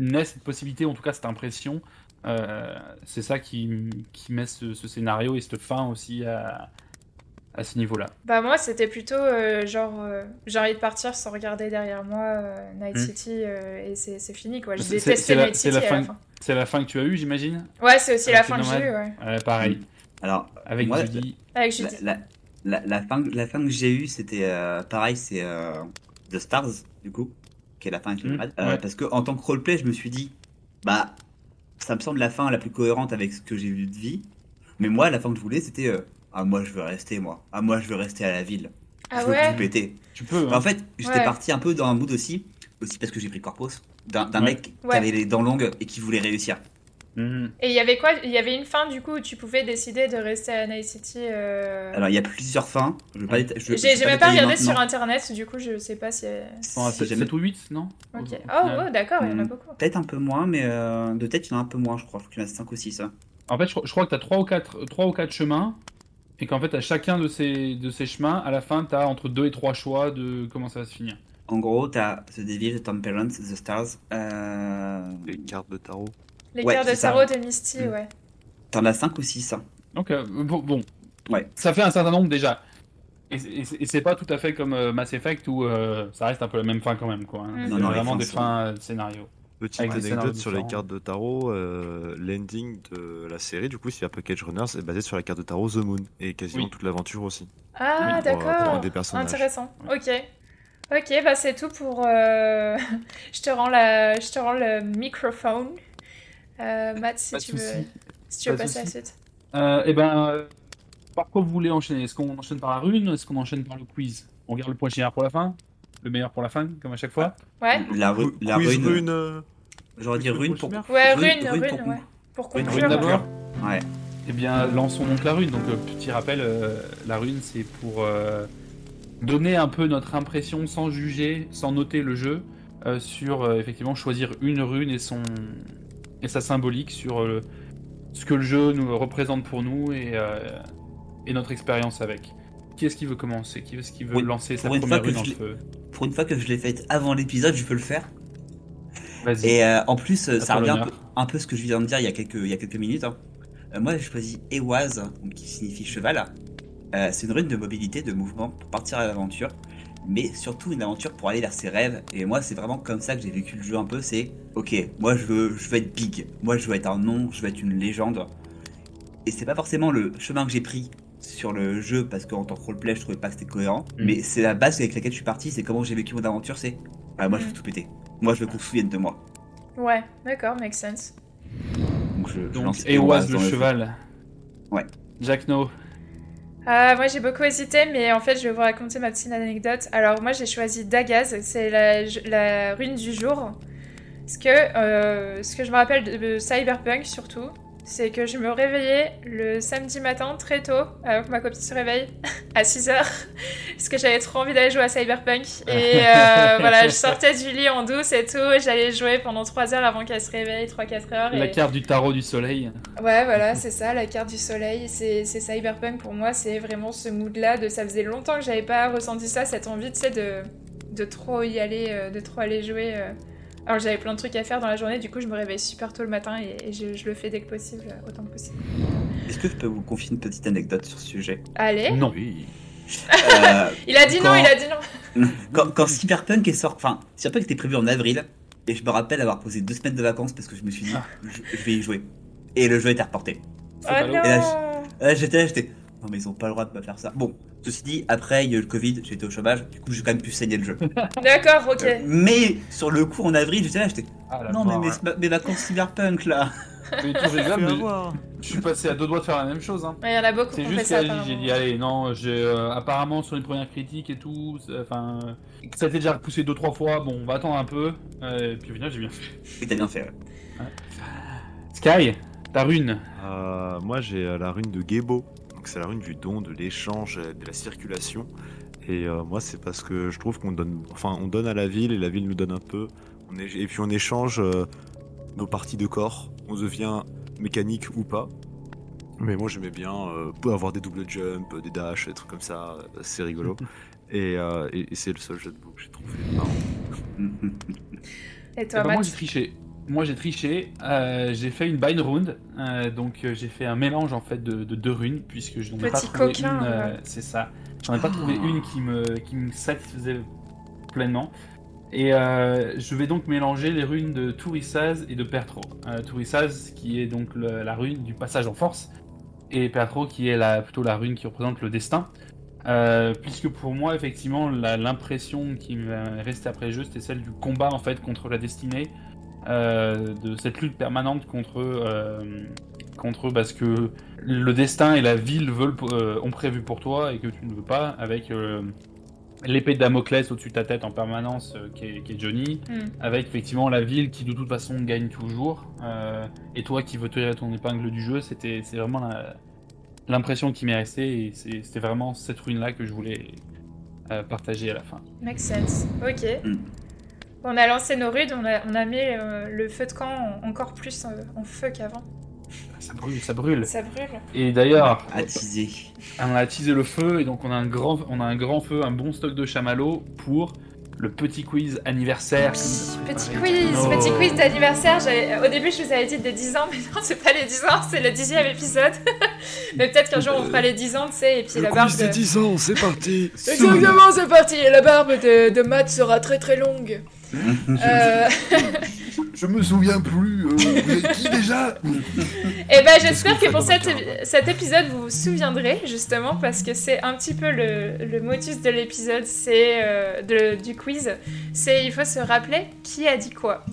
ait cette possibilité, en tout cas cette impression, euh, c'est ça qui, qui met ce, ce scénario et cette fin aussi à, à ce niveau-là. Bah moi c'était plutôt euh, genre euh, j'ai envie de partir sans regarder derrière moi euh, Night Hmm. City euh, et c'est c'est fini quoi. C'est la- Night c'est City la à fin- la fin. C'est la fin que tu as eue, j'imagine? Ouais c'est aussi la Avec fin que j'ai eue ouais. Ouais, Pareil. Alors, Avec moi, Judy. Avec la, Judy. la, la, la fin, la fin que j'ai eue, c'était euh, pareil, c'est euh, The Stars, du coup, qui est la fin avec nomades. Euh, ouais. Parce que en tant que roleplay, je me suis dit, bah, ça me semble la fin la plus cohérente avec ce que j'ai vu de vie. Mais moi, la fin que je voulais, c'était, euh, ah, moi, je veux rester, moi. Ah, moi, je veux rester à la ville. Ah je veux ouais tout péter. Tu peux. Hein. en fait, j'étais Ouais. parti un peu dans un mood aussi, aussi parce que j'ai pris Corpus, d'un d'un Ouais. mec qui Ouais. avait les dents longues et qui voulait réussir. Mhm. Et il y avait quoi? Il y avait une fin du coup où tu pouvais décider de rester à Night City. euh, Alors, il y a plusieurs fins. Je vais pas J'ai même pas regardé sur internet du coup je sais pas si. Bon, Si c'est jamais- 7 ou 8, non? Ok. Oh, final. oh, d'accord il y en a Hmm. beaucoup. Peut-être un peu moins, mais euh, de tête, il y en a un peu moins, je crois. Je crois qu'il y en a 5 ou 6. En fait, je, je crois que tu as 3 ou 4, trois ou quatre chemins, et qu'en fait, à chacun de ces, de ces chemins, à la fin, tu as entre 2 et 3 choix de comment ça va se finir. En gros, t'as The Devil, The Temperance, The Stars. Euh... Les cartes de tarot. Les Ouais, cartes de tarot de Misty Hmm. ouais. T'en as 5 ou 6. Donc, euh, bon, bon. Ouais. ça fait un certain nombre déjà. Et, c'est- et c'est- et c'est pas tout à fait comme euh, Mass Effect où euh, ça reste un peu la même fin quand même. quoi. hein. Mm. C'est Non, non, les vraiment des fins de scénario. Petite Avec anecdote sur les cartes de tarot, euh, l'ending de la série, du coup, c'est Package Runners, est basé sur la carte de tarot The Moon, et quasiment Oui. toute l'aventure aussi. Ah Oui, un d'accord. Intéressant. Ok. Ok, bah c'est tout pour. euh, *laughs* je te rends la, je te rends le microphone. Euh, Matt, si Pas tu veux, si tu veux Pas passer à la suite. Euh, et ben, euh, par quoi vous voulez enchaîner? Est-ce qu'on enchaîne par la rune Est-ce qu'on enchaîne par le quiz? On garde le point général pour la fin Le meilleur pour la fin, comme à chaque fois Ouais. La, ru- la Quiz rune. rune, euh, J'aurais dit rune pour. Ouais, Rune- rune, rune rune, pour ouais. Pour conclure. d'abord. Ouais. Eh bien, lançons donc la rune. Donc, euh, petit rappel, euh, la rune, c'est pour euh, donner un peu notre impression sans juger, sans noter le jeu, euh, sur euh, effectivement choisir une rune et son et sa symbolique sur euh, ce que le jeu nous représente pour nous et, euh, et notre expérience avec. Qui est-ce qui veut commencer? Qui est-ce qui veut Oui, lancer sa première rune en feu? Pour une fois que je l'ai faite avant l'épisode, je peux le faire. Et euh, en plus, euh, ça revient un peu, un peu ce que je viens de dire il y a quelques, il y a quelques minutes. hein. Euh, moi, j'ai choisi Ewaz, qui signifie cheval. Euh, c'est une rune de mobilité, de mouvement pour partir à l'aventure, mais surtout une aventure pour aller vers ses rêves. Et moi, c'est vraiment comme ça que j'ai vécu le jeu un peu. C'est ok, moi je veux, je veux être big, moi je veux être un nom, je veux être une légende. Et c'est pas forcément le chemin que j'ai pris sur le jeu parce qu'en tant que roleplay, je trouvais pas que c'était cohérent. Mm. Mais c'est la base avec laquelle je suis parti, c'est comment j'ai vécu mon aventure. C'est ah, moi je veux Mm. tout péter. Moi je veux qu'on se souvienne de moi. Ouais, d'accord, make sense. Donc je, je donc, lance Eoaz le cheval. Ouais. Jack No. Euh, moi j'ai beaucoup hésité, mais en fait je vais vous raconter ma petite anecdote. Alors moi j'ai choisi Dagaz, c'est la, la rune du jour. Ce que, euh, ce que je me rappelle de, de Cyberpunk surtout, c'est que je me réveillais le samedi matin très tôt, avant que ma copine se réveille, *laughs* à 6h, *laughs* parce que j'avais trop envie d'aller jouer à Cyberpunk. Et *laughs* euh, voilà, je sortais du lit en douce et tout, et j'allais jouer pendant 3 heures avant qu'elle se réveille, 3-4 heures. La et- carte du tarot du soleil. Ouais, voilà, c'est ça, la carte du soleil. C'est c'est Cyberpunk pour moi, c'est vraiment ce mood-là. De, ça faisait longtemps que j'avais pas ressenti ça, cette envie, tu sais, de, de trop y aller, euh, de trop aller jouer. euh. Alors j'avais plein de trucs à faire dans la journée, du coup je me réveille super tôt le matin et, et je, je le fais dès que possible, euh, autant que possible. Est-ce que je peux vous confier une petite anecdote sur ce sujet? Allez, Non. Oui. Euh, *laughs* Il a dit non, il a dit non. *laughs* quand, quand Cyberpunk est sorti, enfin, Cyberpunk était prévu en avril, et je me rappelle avoir posé deux semaines de vacances parce que je me suis dit, Ah. je, je vais y jouer. Et le jeu était reporté. Oh. Et là, j'étais là, j'étais, non mais ils ont pas le droit de me faire ça. Bon, ceci dit, après il y a eu le Covid, j'étais au chômage, du coup j'ai quand même pu saigner le jeu. *laughs* D'accord, ok. Euh, mais sur le coup en avril, j'étais là, j'étais, Ah, la non mais mes, mes vacances Cyberpunk là. *laughs* Mais tout Fais *laughs* mais je suis passé à deux doigts de faire la même chose. Hein. Ouais, Il y en a beaucoup C'est juste que j'ai dit allez non j'ai euh, apparemment sur les premières critiques et tout enfin euh, ça a été déjà repoussé deux trois fois bon on va attendre un peu euh, et puis au final j'ai bien fait. Et t'as bien fait. ouais. Sky ta rune Euh, moi, j'ai euh, la rune de Gebo. Donc, c'est la rune du don, de l'échange, de la circulation. Et euh, moi, c'est parce que je trouve qu'on donne, enfin, on donne à la ville et la ville nous donne un peu. On est- et puis on échange euh, nos parties de corps. On devient mécanique ou pas. Mais moi, j'aimais bien euh, avoir des double jump, des dash, des trucs comme ça. C'est rigolo. *laughs* et euh, et- et c'est le seul jeu de mots que j'ai trouvé marrant. Et Eh toi, ben, moi Matt j'ai triché moi j'ai triché euh, j'ai fait une bind rune euh, donc euh, j'ai fait un mélange en fait de, de deux runes puisque je n'en ai pas trouvé coquin, une euh, ouais. c'est ça j'en ai pas trouvé une qui me qui me satisfaisait pleinement et euh, je vais donc mélanger les runes de Tourissaz et de Pertro. Euh, Tourissaz qui est donc le- la rune du passage en force et Pertro qui est la, plutôt la rune qui représente le destin. Euh, puisque pour moi effectivement la- l'impression qui m'est restée après le jeu c'était celle du combat en fait contre la destinée, euh, de cette lutte permanente contre euh, contre eux parce que le destin et la ville veulent, euh, ont prévu pour toi et que tu ne veux pas avec euh, l'épée de Damoclès au-dessus de ta tête en permanence euh, qui, est, qui est Johnny, Hmm. avec effectivement la ville qui de toute façon gagne toujours, euh, et toi qui veux tirer ton épingle du jeu, c'était c'est vraiment l'impression qui m'est restée, et c'est- c'était vraiment cette ruine-là que je voulais euh, partager à la fin. Make sense. Ok. Mm. On a lancé nos rudes, on a, on a mis euh, le feu de camp en- encore plus euh, en feu qu'avant. Ça brûle, ça brûle. Ça brûle. Et d'ailleurs, Attisé. on a attisé le feu, et donc on a un grand, on a un grand feu, un bon stock de chamallows pour le petit quiz anniversaire. Petit quiz, Oh. petit quiz d'anniversaire. Au début, je vous avais dit des 10 ans, *laughs* mais non, c'est pas les 10 ans, c'est le dixième épisode. *laughs* mais peut-être qu'un jour on fera les 10 ans, tu sais, et puis la barbe de... 10 ans, c'est parti Exactement, c'est parti. Et la barbe de, de Matt sera très très longue. Euh, *laughs* Je me souviens plus, euh, vous êtes qui déjà Et ben j'espère que pour fait cet, épisode vous vous souviendrez justement parce que c'est un petit peu le, le motus de l'épisode, c'est euh, de- du quiz, c'est il faut se rappeler qui a dit quoi.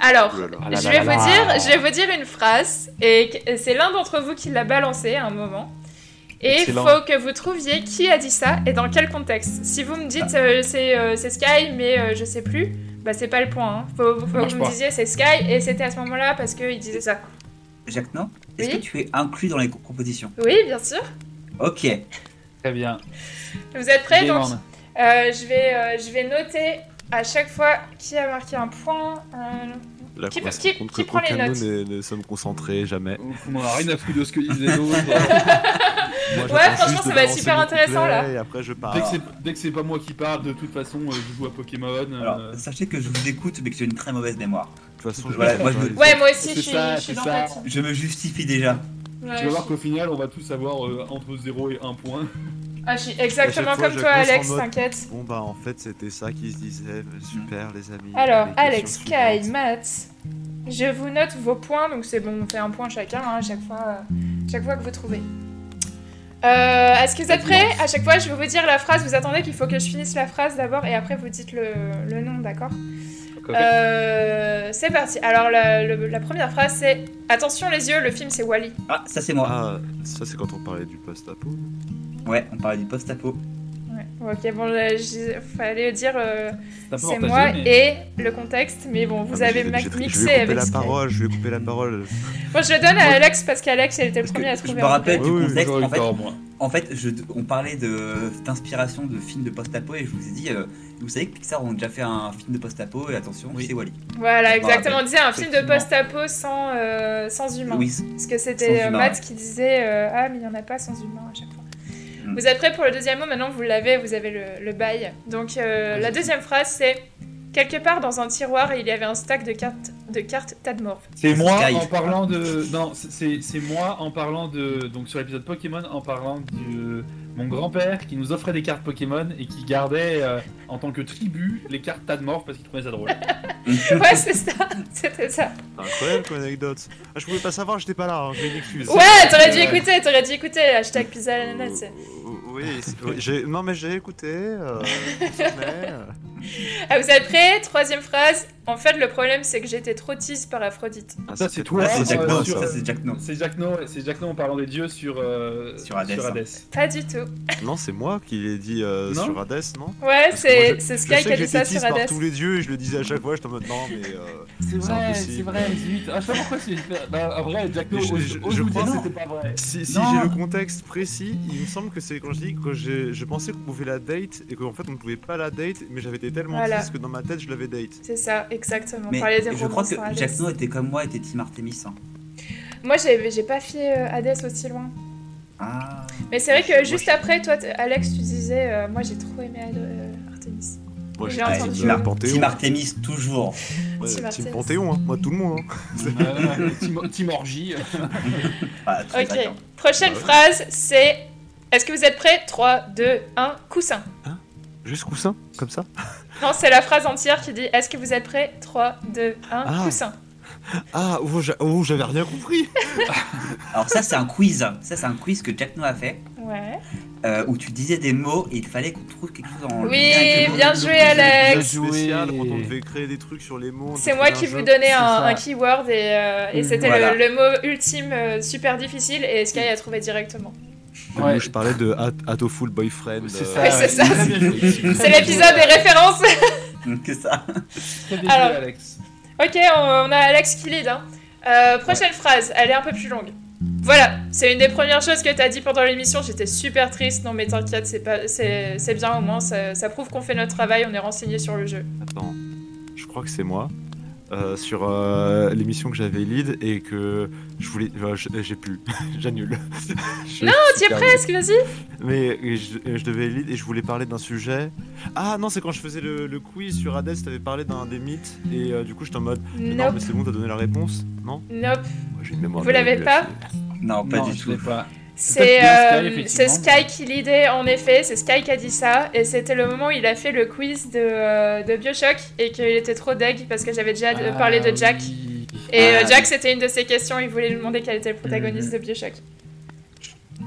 Alors, Oh. Ah je là vais vous dire, je vais vous dire une phrase et c'est l'un d'entre vous qui l'a balancé à un moment. Et il faut que vous trouviez qui a dit ça et dans quel contexte. Si vous me dites euh, c'est euh, c'est Sky mais euh, je sais plus, bah c'est pas le point. Hein. Faut, faut que vous me disiez c'est Sky et c'était à ce moment-là parce qu'il disait ça. Jacques, non? Est-ce Oui que tu es inclus dans les co- compositions? Oui, bien sûr. Ok. Très bien. Vous êtes prêts donc on. euh, je, vais, euh, je vais noter à chaque fois qui a marqué un point. euh, Là, Qui- on se qui- rend compte qui que prend les notes nous ne- ne sommes concentrés, jamais. On en a rien à foutre de ce que disait l'autre. *laughs* Moi, Ouais, franchement, ça va être super intéressant, là. couplet Et après, je pars. Dès que c'est- pas moi qui parle, de toute façon, euh, je joue à Pokémon. euh, Alors, sachez que je vous écoute, mais que j'ai une très mauvaise mémoire. De toute façon, je Voilà, moi, je me- les- Ouais, moi aussi, je suis, ça, je suis c'est dans ça. ta team. Je me justifie déjà. Ouais, tu je- vas voir qu'au final, on va tous avoir euh, entre 0 et 1 point. Ah, je suis exactement fois, comme toi, Alex, mode- t'inquiète. Bon, bah, en fait, c'était ça qui se disait. Super, les amis. Alors, Les Alex, suivantes. Matt, je vous note vos points, donc c'est bon, on fait un point chacun hein, à chaque fois, euh, chaque fois que vous trouvez. Euh, Est-ce que vous êtes prêts? À chaque fois, je vais vous dire la phrase. Vous attendez qu'il faut que je finisse la phrase d'abord et après vous dites le, le nom, d'accord? Euh, C'est parti. Alors, la, le- la première phrase, c'est Attention les yeux, le film c'est Wally. Ah, ça c'est moi. Ah, ça, c'est quand on parlait du post-apo. Ouais, on parlait du post-apo. Ouais. Ok, bon, j'ai- fallait dire euh, c'est moi mais- et le contexte, mais bon, vous Ah, avez je vais- ma- je vais- mixé Je vais couper avec la parole, je vais couper la parole. Bon, je le donne à Alex parce qu'Alex était le Parce premier à je trouver. me en rappelle du Oui, oui, contexte. Eu En fait, tort, moi. en fait je, on parlait d'inspiration de films de post-apo et je vous ai dit, euh, vous savez que Pixar ont déjà fait un film de post-apo et attention, Oui. c'est Wally. Voilà, Je me exactement. On disait un film de post-apo sans, euh, sans humain. Oui, Parce que c'était euh, Matt qui disait euh, Ah, mais il n'y en a pas sans humain à chaque fois. Mm. Vous êtes prêts pour le deuxième mot Maintenant, vous l'avez, vous avez le, le bail. Donc, euh, la deuxième phrase, c'est Quelque part dans un tiroir, il y avait un stack de cartes, de cartes Tadmorph. C'est moi Sky. en parlant de. Non, c'est- moi en parlant de. Donc sur l'épisode Pokémon, en parlant du, mon grand-père qui nous offrait des cartes Pokémon et qui gardait euh, en tant que tribut les cartes Tadmorph parce qu'il trouvait ça drôle. *laughs* Ouais, c'est ça. C'était ça. Incroyable comme anecdote. Ah, je pouvais pas savoir, j'étais pas là, hein, j'ai une excuse. Ouais, t'aurais dû Ouais. écouter, t'aurais dû écouter. Hashtag pizza à l'ananas. Oui, oui, non mais j'ai écouté. euh, *laughs* mais, euh, Ah, vous êtes prêts? Troisième phrase. En fait, le problème, c'est que j'étais trop tease par Aphrodite. ah, Ça, c'est toi, c'est Jack No, sur- ça, c'est Jack No. C'est Jack No, c'est Jack No en parlant des dieux sur, euh, Sur Hades, hein. Pas du tout. Non, c'est moi qui l'ai dit euh, sur Hades, non Ouais, c'est Sky qui a dit ça tease sur par Hades. tous les dieux et je le disais à chaque fois, j'étais en mode non, mais. euh, C'est vrai, c'est vrai, zut. Ah, je sais pas pourquoi c'est. Bah, en vrai, Jack No, Je- crois- c'était pas vrai. Si, j'ai le contexte précis, il me semble que c'est quand je dis que j'ai- je pensais qu'on pouvait la date et qu'en fait on ne pouvait pas la date, mais j'avais été tellement triste que dans ma tête je l'avais date. C'est ça, exactement. Mais Parler des je crois que. Jack No était comme moi, était Team Artemis. hein. Moi, j'ai pas fait euh, Hades aussi loin. Ah. Mais c'est vrai que juste après, toi, Alex, tu disais, euh, moi, j'ai trop aimé euh, Artemis. Moi J'ai entendu. team Team Ar- Ar- Panthéon. Team Artemis, toujours. Ouais, Team team. Panthéon, hein. moi tout le monde. hein. Orgy. *laughs* Ah, Ok, prochaine Ouais. phrase, c'est... Est-ce que vous êtes prêts? 3, 2, 1, coussin. Juste coussin, comme ça? Non, c'est la phrase entière qui dit Est-ce que vous êtes prêts? 3, 2, 1, Ah. coussin. Ah, oh, j'a- oh, j'avais rien compris *laughs* Alors ça, c'est un quiz. Ça, c'est un quiz que Jack No a fait. Ouais. euh, où tu disais des mots et il fallait qu'on trouve quelque chose en Oui, lien avec le mot. bien joué, Alex. bien spécial Joué. quand on devait créer des trucs sur les mots. on C'est devait moi créer qui un vous jeu. donnais un, ça. un keyword et, euh, et Mm, c'était voilà. le, le mot ultime euh, super difficile et Sky a trouvé directement. Je parlais de At- Atoful Boyfriend. C'est euh, ça. Ouais, c'est. C'est l'épisode des références que ça. Très bien Alors. joué, Alex. Ok, on, on a Alex qui lead. Hein. Euh, prochaine phrase, elle est un peu plus longue. Voilà, c'est une des premières choses que tu as dit pendant l'émission. J'étais super triste. Non, mais t'inquiète, c'est pas, c'est, c'est bien au moins. Ça, ça prouve qu'on fait notre travail, on est renseigné sur le jeu. Attends, je crois que c'est moi. Euh, sur euh, l'émission que j'avais lead et que je voulais. euh, j'ai plus. *laughs* J'annule. *laughs* Non, tu es presque, vas-y. Mais je, je devais lead et je voulais parler d'un sujet. Ah non, c'est quand je faisais le, le quiz sur Hades, t'avais parlé d'un des mythes et euh, du coup j'étais en mode. Mais non, mais c'est bon, t'as donné la réponse Non? Nope. Moi, une mémoire Vous l'avez pas? Non, pas non, du je tout. pas. C'est Sky, euh, c'est. Sky qui lidait en effet, c'est Sky qui a dit ça, et c'était le moment où il a fait le quiz de, euh, de Bioshock et qu'il était trop deg parce que j'avais déjà Ah, parlé de Jack. oui. Et euh, Ah. Jack, c'était une de ses questions, il voulait lui demander quel était le protagoniste Mhm. de Bioshock.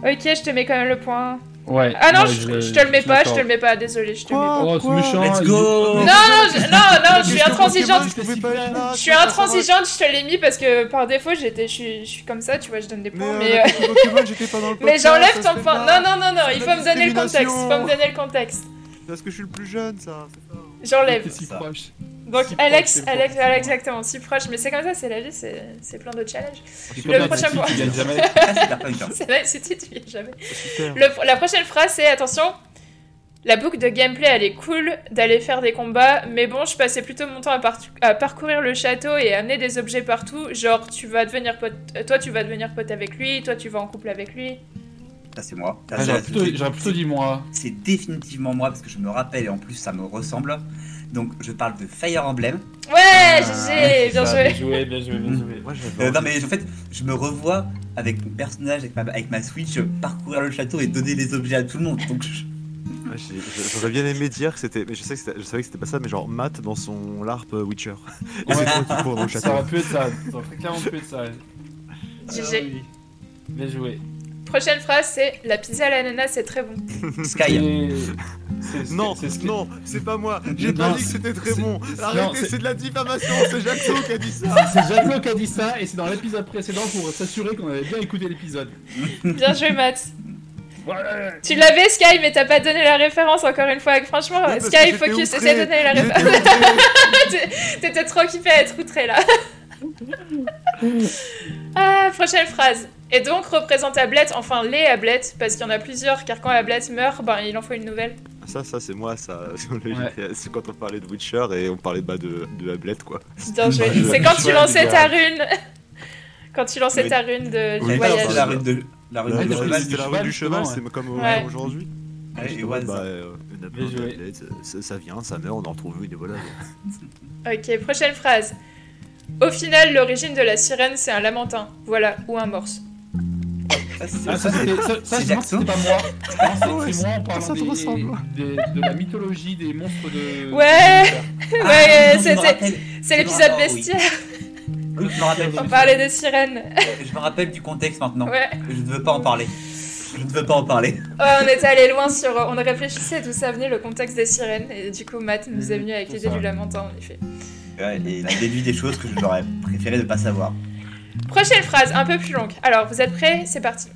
Ok, je te mets quand même le point. Ouais. Ah non, ouais, je, je te le mets pas, je te le mets pas, désolé, je te le mets pas. Oh, c'est méchant. Let's go Non, non, je, non, non, je suis intransigeante. Je suis intransigeante, je te l'ai mis parce que par défaut, j'étais, je suis, je suis comme ça, tu vois, je donne des Mais, points, euh, mais, la euh, *laughs* mais podcast, j'enlève ton point. Non, non, non, non, il faut me donner le contexte, il faut me donner le contexte. Parce que je suis le plus jeune, ça. J'enlève. Si proche. Donc Si Alex, Alex, proche. Alex, exactement, si proche, mais c'est comme ça, c'est la vie, c'est plein de challenges. Le la prochain point. jamais. *laughs* C'est vrai, c'est tu es jamais. La prochaine phrase, c'est attention. La boucle de gameplay, elle est cool d'aller faire des combats, mais bon, je passais plutôt mon temps à, par- à parcourir le château et amener des objets partout. Genre, tu vas devenir pote, euh, toi, tu vas devenir pote avec lui, toi, tu vas en couple avec lui. Ça, c'est moi. Ah, J'aurais plutôt, j'aurais plutôt dit moi. C'est définitivement moi parce que je me rappelle et en plus ça me ressemble. Donc je parle de Fire Emblem. Ouais, Ah, GG, c'est bien ça, joué. Bien joué, bien joué, bien joué. Moi, Euh, non mais en fait je me revois avec mon personnage, avec ma, avec ma Switch, euh, parcourir le château et donner les objets à tout le monde. Donc je- Ouais, j'ai- J'aurais bien aimé dire que c'était. Mais je, sais que je savais que c'était pas ça, mais genre Matt dans son LARP Witcher. *laughs* Et Ouais. c'est toi qui cours dans le Ça château. aurait pu être ça. Ça aurait clairement pu être ça. GG. Ah oui. Bien joué. Prochaine phrase, c'est la pizza à l'ananas, c'est très bon. *laughs* Sky. Non, non, c'est pas moi. J'ai pas dit que c'était très bon. Arrêtez, c'est- de la diffamation. C'est Jackson qui a dit ça. C'est Jaco qui a dit ça et c'est dans l'épisode précédent pour s'assurer qu'on avait bien écouté l'épisode. Bien joué, Matt. Ouais. Tu l'avais, Sky, mais t'as pas donné la référence encore une fois. Franchement, Sky, focus, essaie de donner la référence. *laughs* T'étais trop occupé à être outré là. *laughs* ah, prochaine phrase. Et donc représente Ablette, enfin les Ablettes, parce qu'il y en a plusieurs, car quand Ablette meurt, ben il en faut une nouvelle. Ça, ça c'est moi. Ça, *laughs* Ouais. c'est quand on parlait de Witcher et on parlait bah, de de Ablette quoi. C'est *laughs* quand tu lançais ta rune. *laughs* Quand tu lançais ta rune de, du Oui, voyage. La rue de la rue La de rue du cheval. la du ouais. c'est comme Ouais. aujourd'hui. Mode, ouais, bah, ça. euh, une ça, ça vient, ça meurt, on en retrouve une et voilà. Ok, prochaine phrase. Au final, l'origine de la sirène, c'est un lamentin. Voilà, ou un morse. Ah, Ah, ça, c'était- ça, ça, C'est pas moi. Non, Ouais, c'est moi en parlant de la mythologie des monstres de. Ouais. Ouais. C'est l'épisode bestiaire. Oui, je me rappelle. On parlait des sirènes. Je me rappelle du contexte maintenant. Ouais. Je ne veux pas en parler. Je ne veux pas en parler. Ouais, on était allé loin sur. On réfléchissait d'où ça venait le contexte des sirènes. Et du coup, Matt nous est venu avec l'idée du lamentin, en effet. Ouais, et il a déduit des choses que j'aurais préféré ne pas savoir. Prochaine phrase, un peu plus longue. Alors, vous êtes prêts? C'est parti.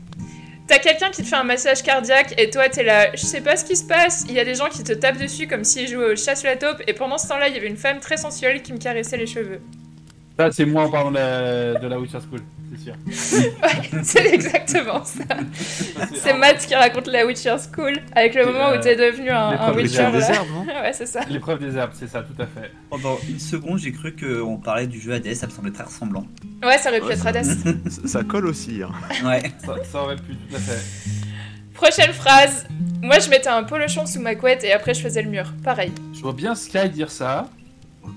T'as quelqu'un qui te fait un massage cardiaque et toi t'es là, je sais pas ce qui se passe, il y a des gens qui te tapent dessus comme s'ils jouaient au chasse la taupe et pendant ce temps-là il y avait une femme très sensuelle qui me caressait les cheveux. Ça, c'est moi en parlant de la, de la Witcher School, c'est sûr. C'est exactement ça. C'est Matt qui raconte la Witcher School avec le moment où t'es devenu un, un l'épreuve des Witcher. herbes, des herbes, non ouais, c'est ça. L'épreuve des herbes, c'est ça, tout à fait. Pendant une seconde, j'ai cru qu'on parlait du jeu Hades, ça me semblait très ressemblant. Ouais, ça aurait pu Ouais, être ça- Hades. Ça, *laughs* ça colle aussi. Hein. Ouais. Ça, ça aurait pu, tout à fait. Prochaine phrase. Moi je mettais un polochon sous ma couette et après je faisais le mur. Pareil. Je vois bien Sky dire ça.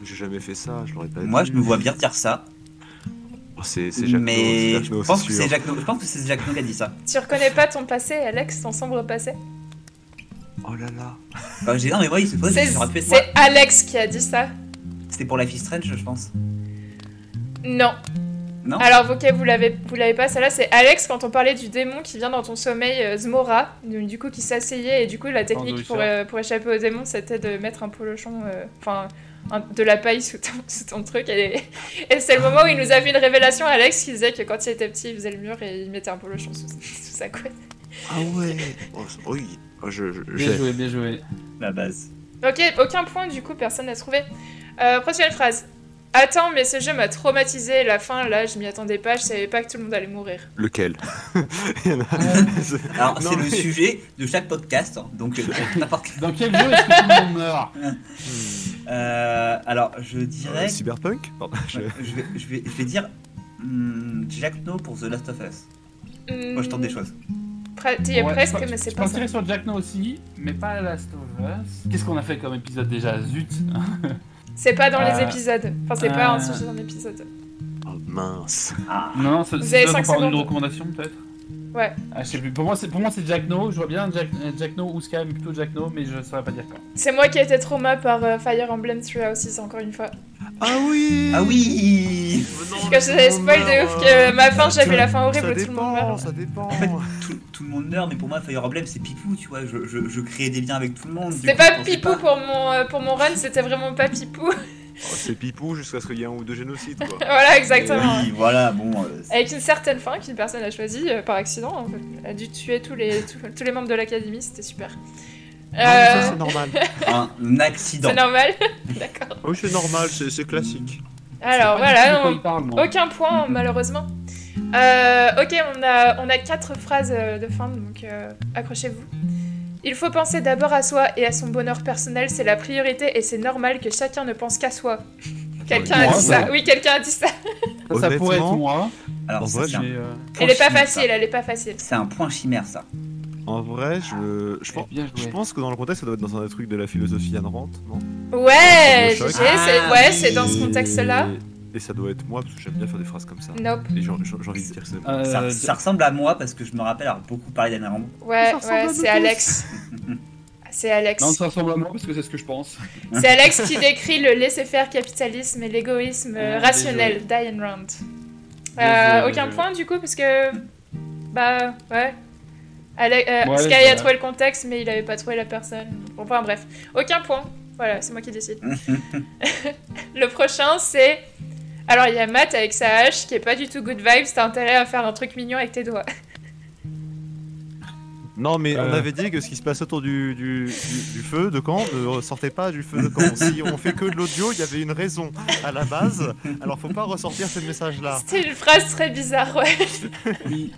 Mais J'ai jamais fait ça, je l'aurais pas Moi, dit. je me vois bien dire ça. Oh, c'est Jacques mais No, je No, pense que c'est Jacques No- Je pense que c'est Jacques No qui a dit ça. Tu reconnais pas ton passé, Alex, ton sombre passé Oh là là. Bah, j'ai non, mais moi, il se pose. C'est Alex qui a dit ça. C'était pour Life is Strange, je pense. Non. Non Alors, ok, vous l'avez, vous l'avez pas, celle-là, c'est Alex quand on parlait du démon qui vient dans ton sommeil, euh, Zmora, du du coup qui s'asseyait, et du coup la technique pour, euh, pour échapper au démon, c'était de mettre un polochon, euh, enfin, un- de la paille sous ton, sous ton truc, et, et c'est le moment où il nous a fait une révélation, Alex, qui disait que quand il était petit, il faisait le mur et il mettait un polochon sous, sous sa couette. Ah ouais. Oh, oui. Oh, je, je, Bien joué, bien joué. La base. Ok, aucun point, du coup, personne n'a trouvé. Euh, prochaine phrase. Attends, mais ce jeu m'a traumatisé, la fin, là, je m'y attendais pas, je savais pas que tout le monde allait mourir. Lequel? *laughs* Il y en a- c'est- Alors, c'est le sujet de chaque podcast, hein, donc euh, *laughs* n'importe quel. Dans quel jeu est-ce que tout le monde meurt? *laughs* Euh, alors, je Euh, dirais. Cyberpunk? Pardon, je- Ouais, je, vais, je, vais, je vais dire hmm, Jack No pour The Last of Us. Moi, je tente des choses. T'y es Ouais, presque, je- mais c'est je pas partirais sur Jack No aussi, mais pas Last of Us. Qu'est-ce qu'on a fait comme épisode déjà? Zut C'est pas dans les Euh, épisodes. Enfin, c'est pas un euh, sujet d'un épisode. Oh mince. Ah, Non, c'est Vous avez là qu'on cinq parle d'une secondes. recommandation peut-être? Ouais. Ah, je sais plus. Pour moi, c'est pour moi c'est Jack No. Je vois bien Jack, euh, Jack No ou Sky, mais plutôt Jack No, mais je saurais pas dire quand. C'est moi qui ai été trauma par euh, Fire Emblem Three Houses, encore une fois. Ah oui ah oui Parce que je vous avais spoil de ouf que ma fin, j'avais la fin horrible Ça où tout le monde dépend, meurt. ça dépend. En fait, tout, tout le monde meurt, mais pour moi, Fire Emblem, c'est Pipou, tu vois. Je, je, je crée des liens avec tout le monde. C'était pas Pipou pour mon, euh, pour mon run, c'était vraiment pas Pipou. *laughs* Oh, c'est pipou jusqu'à ce qu'il y ait un ou deux génocides, quoi. *laughs* voilà, exactement. Oui, voilà, bon. euh, Avec une certaine fin qu'une personne a choisie euh, par accident. en fait. Elle a dû tuer tous les, tous, tous les membres de l'académie, c'était super. Euh, ça, c'est normal. *laughs* un accident. c'est normal *laughs* D'accord. Oui, c'est normal, c'est classique. Alors voilà, on- parle, aucun point malheureusement. Euh, ok, on a, on a quatre phrases de fin, donc euh, accrochez-vous. Il faut penser d'abord à soi et à son bonheur personnel, c'est la priorité et c'est normal que chacun ne pense qu'à soi. Quelqu'un a dit ça. Oui, quelqu'un a dit ça. Ça, pourrait être moi. Alors, En ça, vrai, un euh, Elle est pas chimère, facile, ça. elle est pas facile. C'est un point chimère, ça. En vrai, je, je, pense, je que dans le contexte, ça doit être dans un truc de la philosophie Anne Rand, non? Ouais, c'est Ah, ouais, oui. c'est dans ce contexte-là. Et, ça doit être moi, parce que j'aime bien faire des phrases comme ça. Nope. Et j'ai envie de dire que c'est moi. Euh, ça, ça ressemble à moi parce que je me rappelle avoir beaucoup parlé d'Anne Rand. Ouais, ouais, c'est. Alex. *laughs* C'est Alex. Non, ça ressemble à moi parce que c'est ce que je pense. C'est Alex qui décrit le laisser-faire capitalisme et l'égoïsme euh, rationnel d'Ayn Rand. Euh, aucun point du coup, parce que. Bah, ouais. Ale- euh, Ouais, Sky a trouvé le contexte, mais il avait pas trouvé la personne. Bon, enfin, bref. Aucun point. Voilà, c'est moi qui décide. *laughs* le prochain, c'est. Alors, il y a Matt avec sa hache qui est pas du tout good vibes. T'as intérêt à faire un truc mignon avec tes doigts. Non, mais on Euh. avait dit que ce qui se passait autour du, du, du- du feu de camp ne ressortait pas du feu de camp. si on fait que de l'audio, il y avait une raison à la base. Alors faut pas ressortir ces messages-là. C'était une phrase très bizarre, ouais. Oui.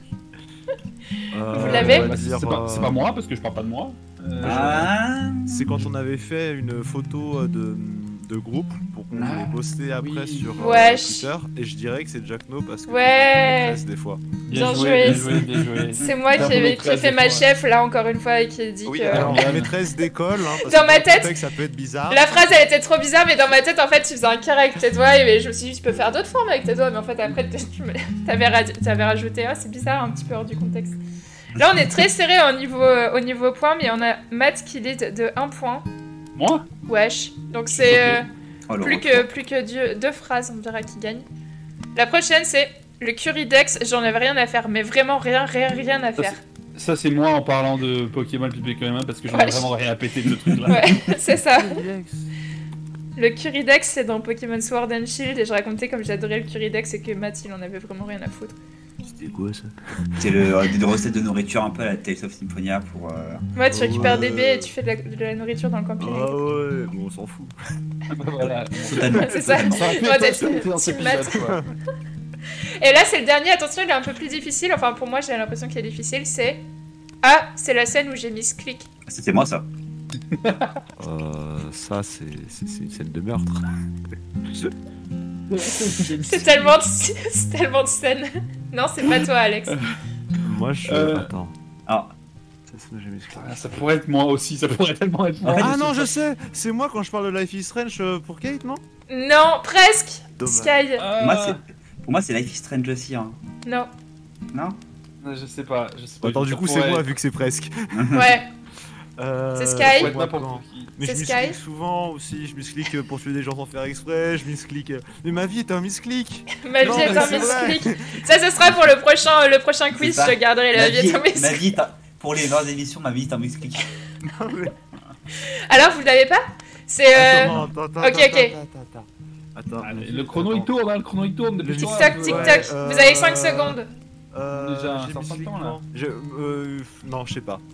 Vous l'avez bah, c'est c'est pas, c'est pas moi parce que je parle pas de moi. Euh, Ah C'est quand on avait fait une photo de, de groupe pour qu'on Ah, les poster après oui. sur euh, Wesh. Twitter. Et je dirais que c'est Jack No parce que Ouais. des fois. Bien, Bien joué, joué. bien joué, bien joué. *laughs* C'est moi qui ai, ai fait ma chef là encore une fois et qui dit Oui, que. alors la maîtresse d'école. Hein, Dans que ma tête, contexte, ça peut être bizarre. La phrase elle était trop bizarre, mais dans ma tête en fait tu faisais un carré avec tes doigts et je me suis dit tu peux faire d'autres formes avec tes doigts, mais en fait après tu *laughs* t'avais rajouté ah c'est bizarre un petit peu hors du contexte. Là on est très serré au niveau, au niveau point, mais on a Matt qui lead de 1 point. Moi Wesh. Donc c'est euh, Oh, plus que, plus que deux, deux phrases, on verra qui gagne. La prochaine c'est le Curidex, j'en avais rien à faire, mais vraiment rien, rien, rien à faire. Ça, c'est moi en parlant de Pokémon Public Common parce que j'en Ouais. ai vraiment rien à péter de ce truc-là. Ouais, *laughs* c'est ça. Le Curidex, c'est dans Pokémon Sword and Shield, et je racontais comme j'adorais le Curidex et que Matt, il en avait vraiment rien à foutre. C'était quoi ça C'est le, euh, des recettes de nourriture un peu à la Tales of Symphonia pour. euh, Ouais, tu récupères des baies et tu fais de la, de la nourriture dans le camping. Ah ouais, bon, on s'en fout. *laughs* voilà. *laughs* C'est ça. Et là, c'est le dernier, attention, il est un peu plus difficile. Enfin, pour moi, j'ai l'impression qu'il est difficile. C'est. Ah, c'est la scène où j'ai mis ce clic. C'était moi ça. Euh, ça, c'est une scène de meurtre. *laughs* *laughs* C'est tellement, de... c'est tellement de scènes. Non, c'est pas toi, Alex. *laughs* Moi, je. Euh. Attends. Alors, ce Ah, ça pourrait être moi aussi, ça pourrait tellement être moi. Ah non, je sais C'est moi quand je parle de Life is Strange euh, pour Kate, non? Non, presque. Dommage. Sky. Ah, moi, c'est- pour moi, c'est Life is Strange aussi. Hein. Non. Non? Je sais pas, je sais pas. Attends, du coup, c'est moi vu que c'est presque. Ouais. *laughs* Euh, C'est Sky. Mais je C'est misclick Sky souvent aussi, je misclick pour tuer des gens sans faire exprès, je misclick. euh, Mais ma vie est un misclick *laughs* Ma Non, vie est un misclick. Ça, ce sera pour le prochain, le prochain quiz. Je garderai la Ma vie vie, est un ma misclick. vie est un- Pour les 20 émissions, ma vie est un misclick. Mais- *laughs* Alors, vous l'avez pas? C'est. Euh... Attends, attends, attends, ok, attends, ok. attends, attends. Le chrono il tourne, hein, le chrono il tourne Tic-tac, tic-tac. Ouais, Vous avez euh, 5 secondes. Euh, Déjà, j'ai mis temps, là. non Je, euh, non, je sais pas. *laughs*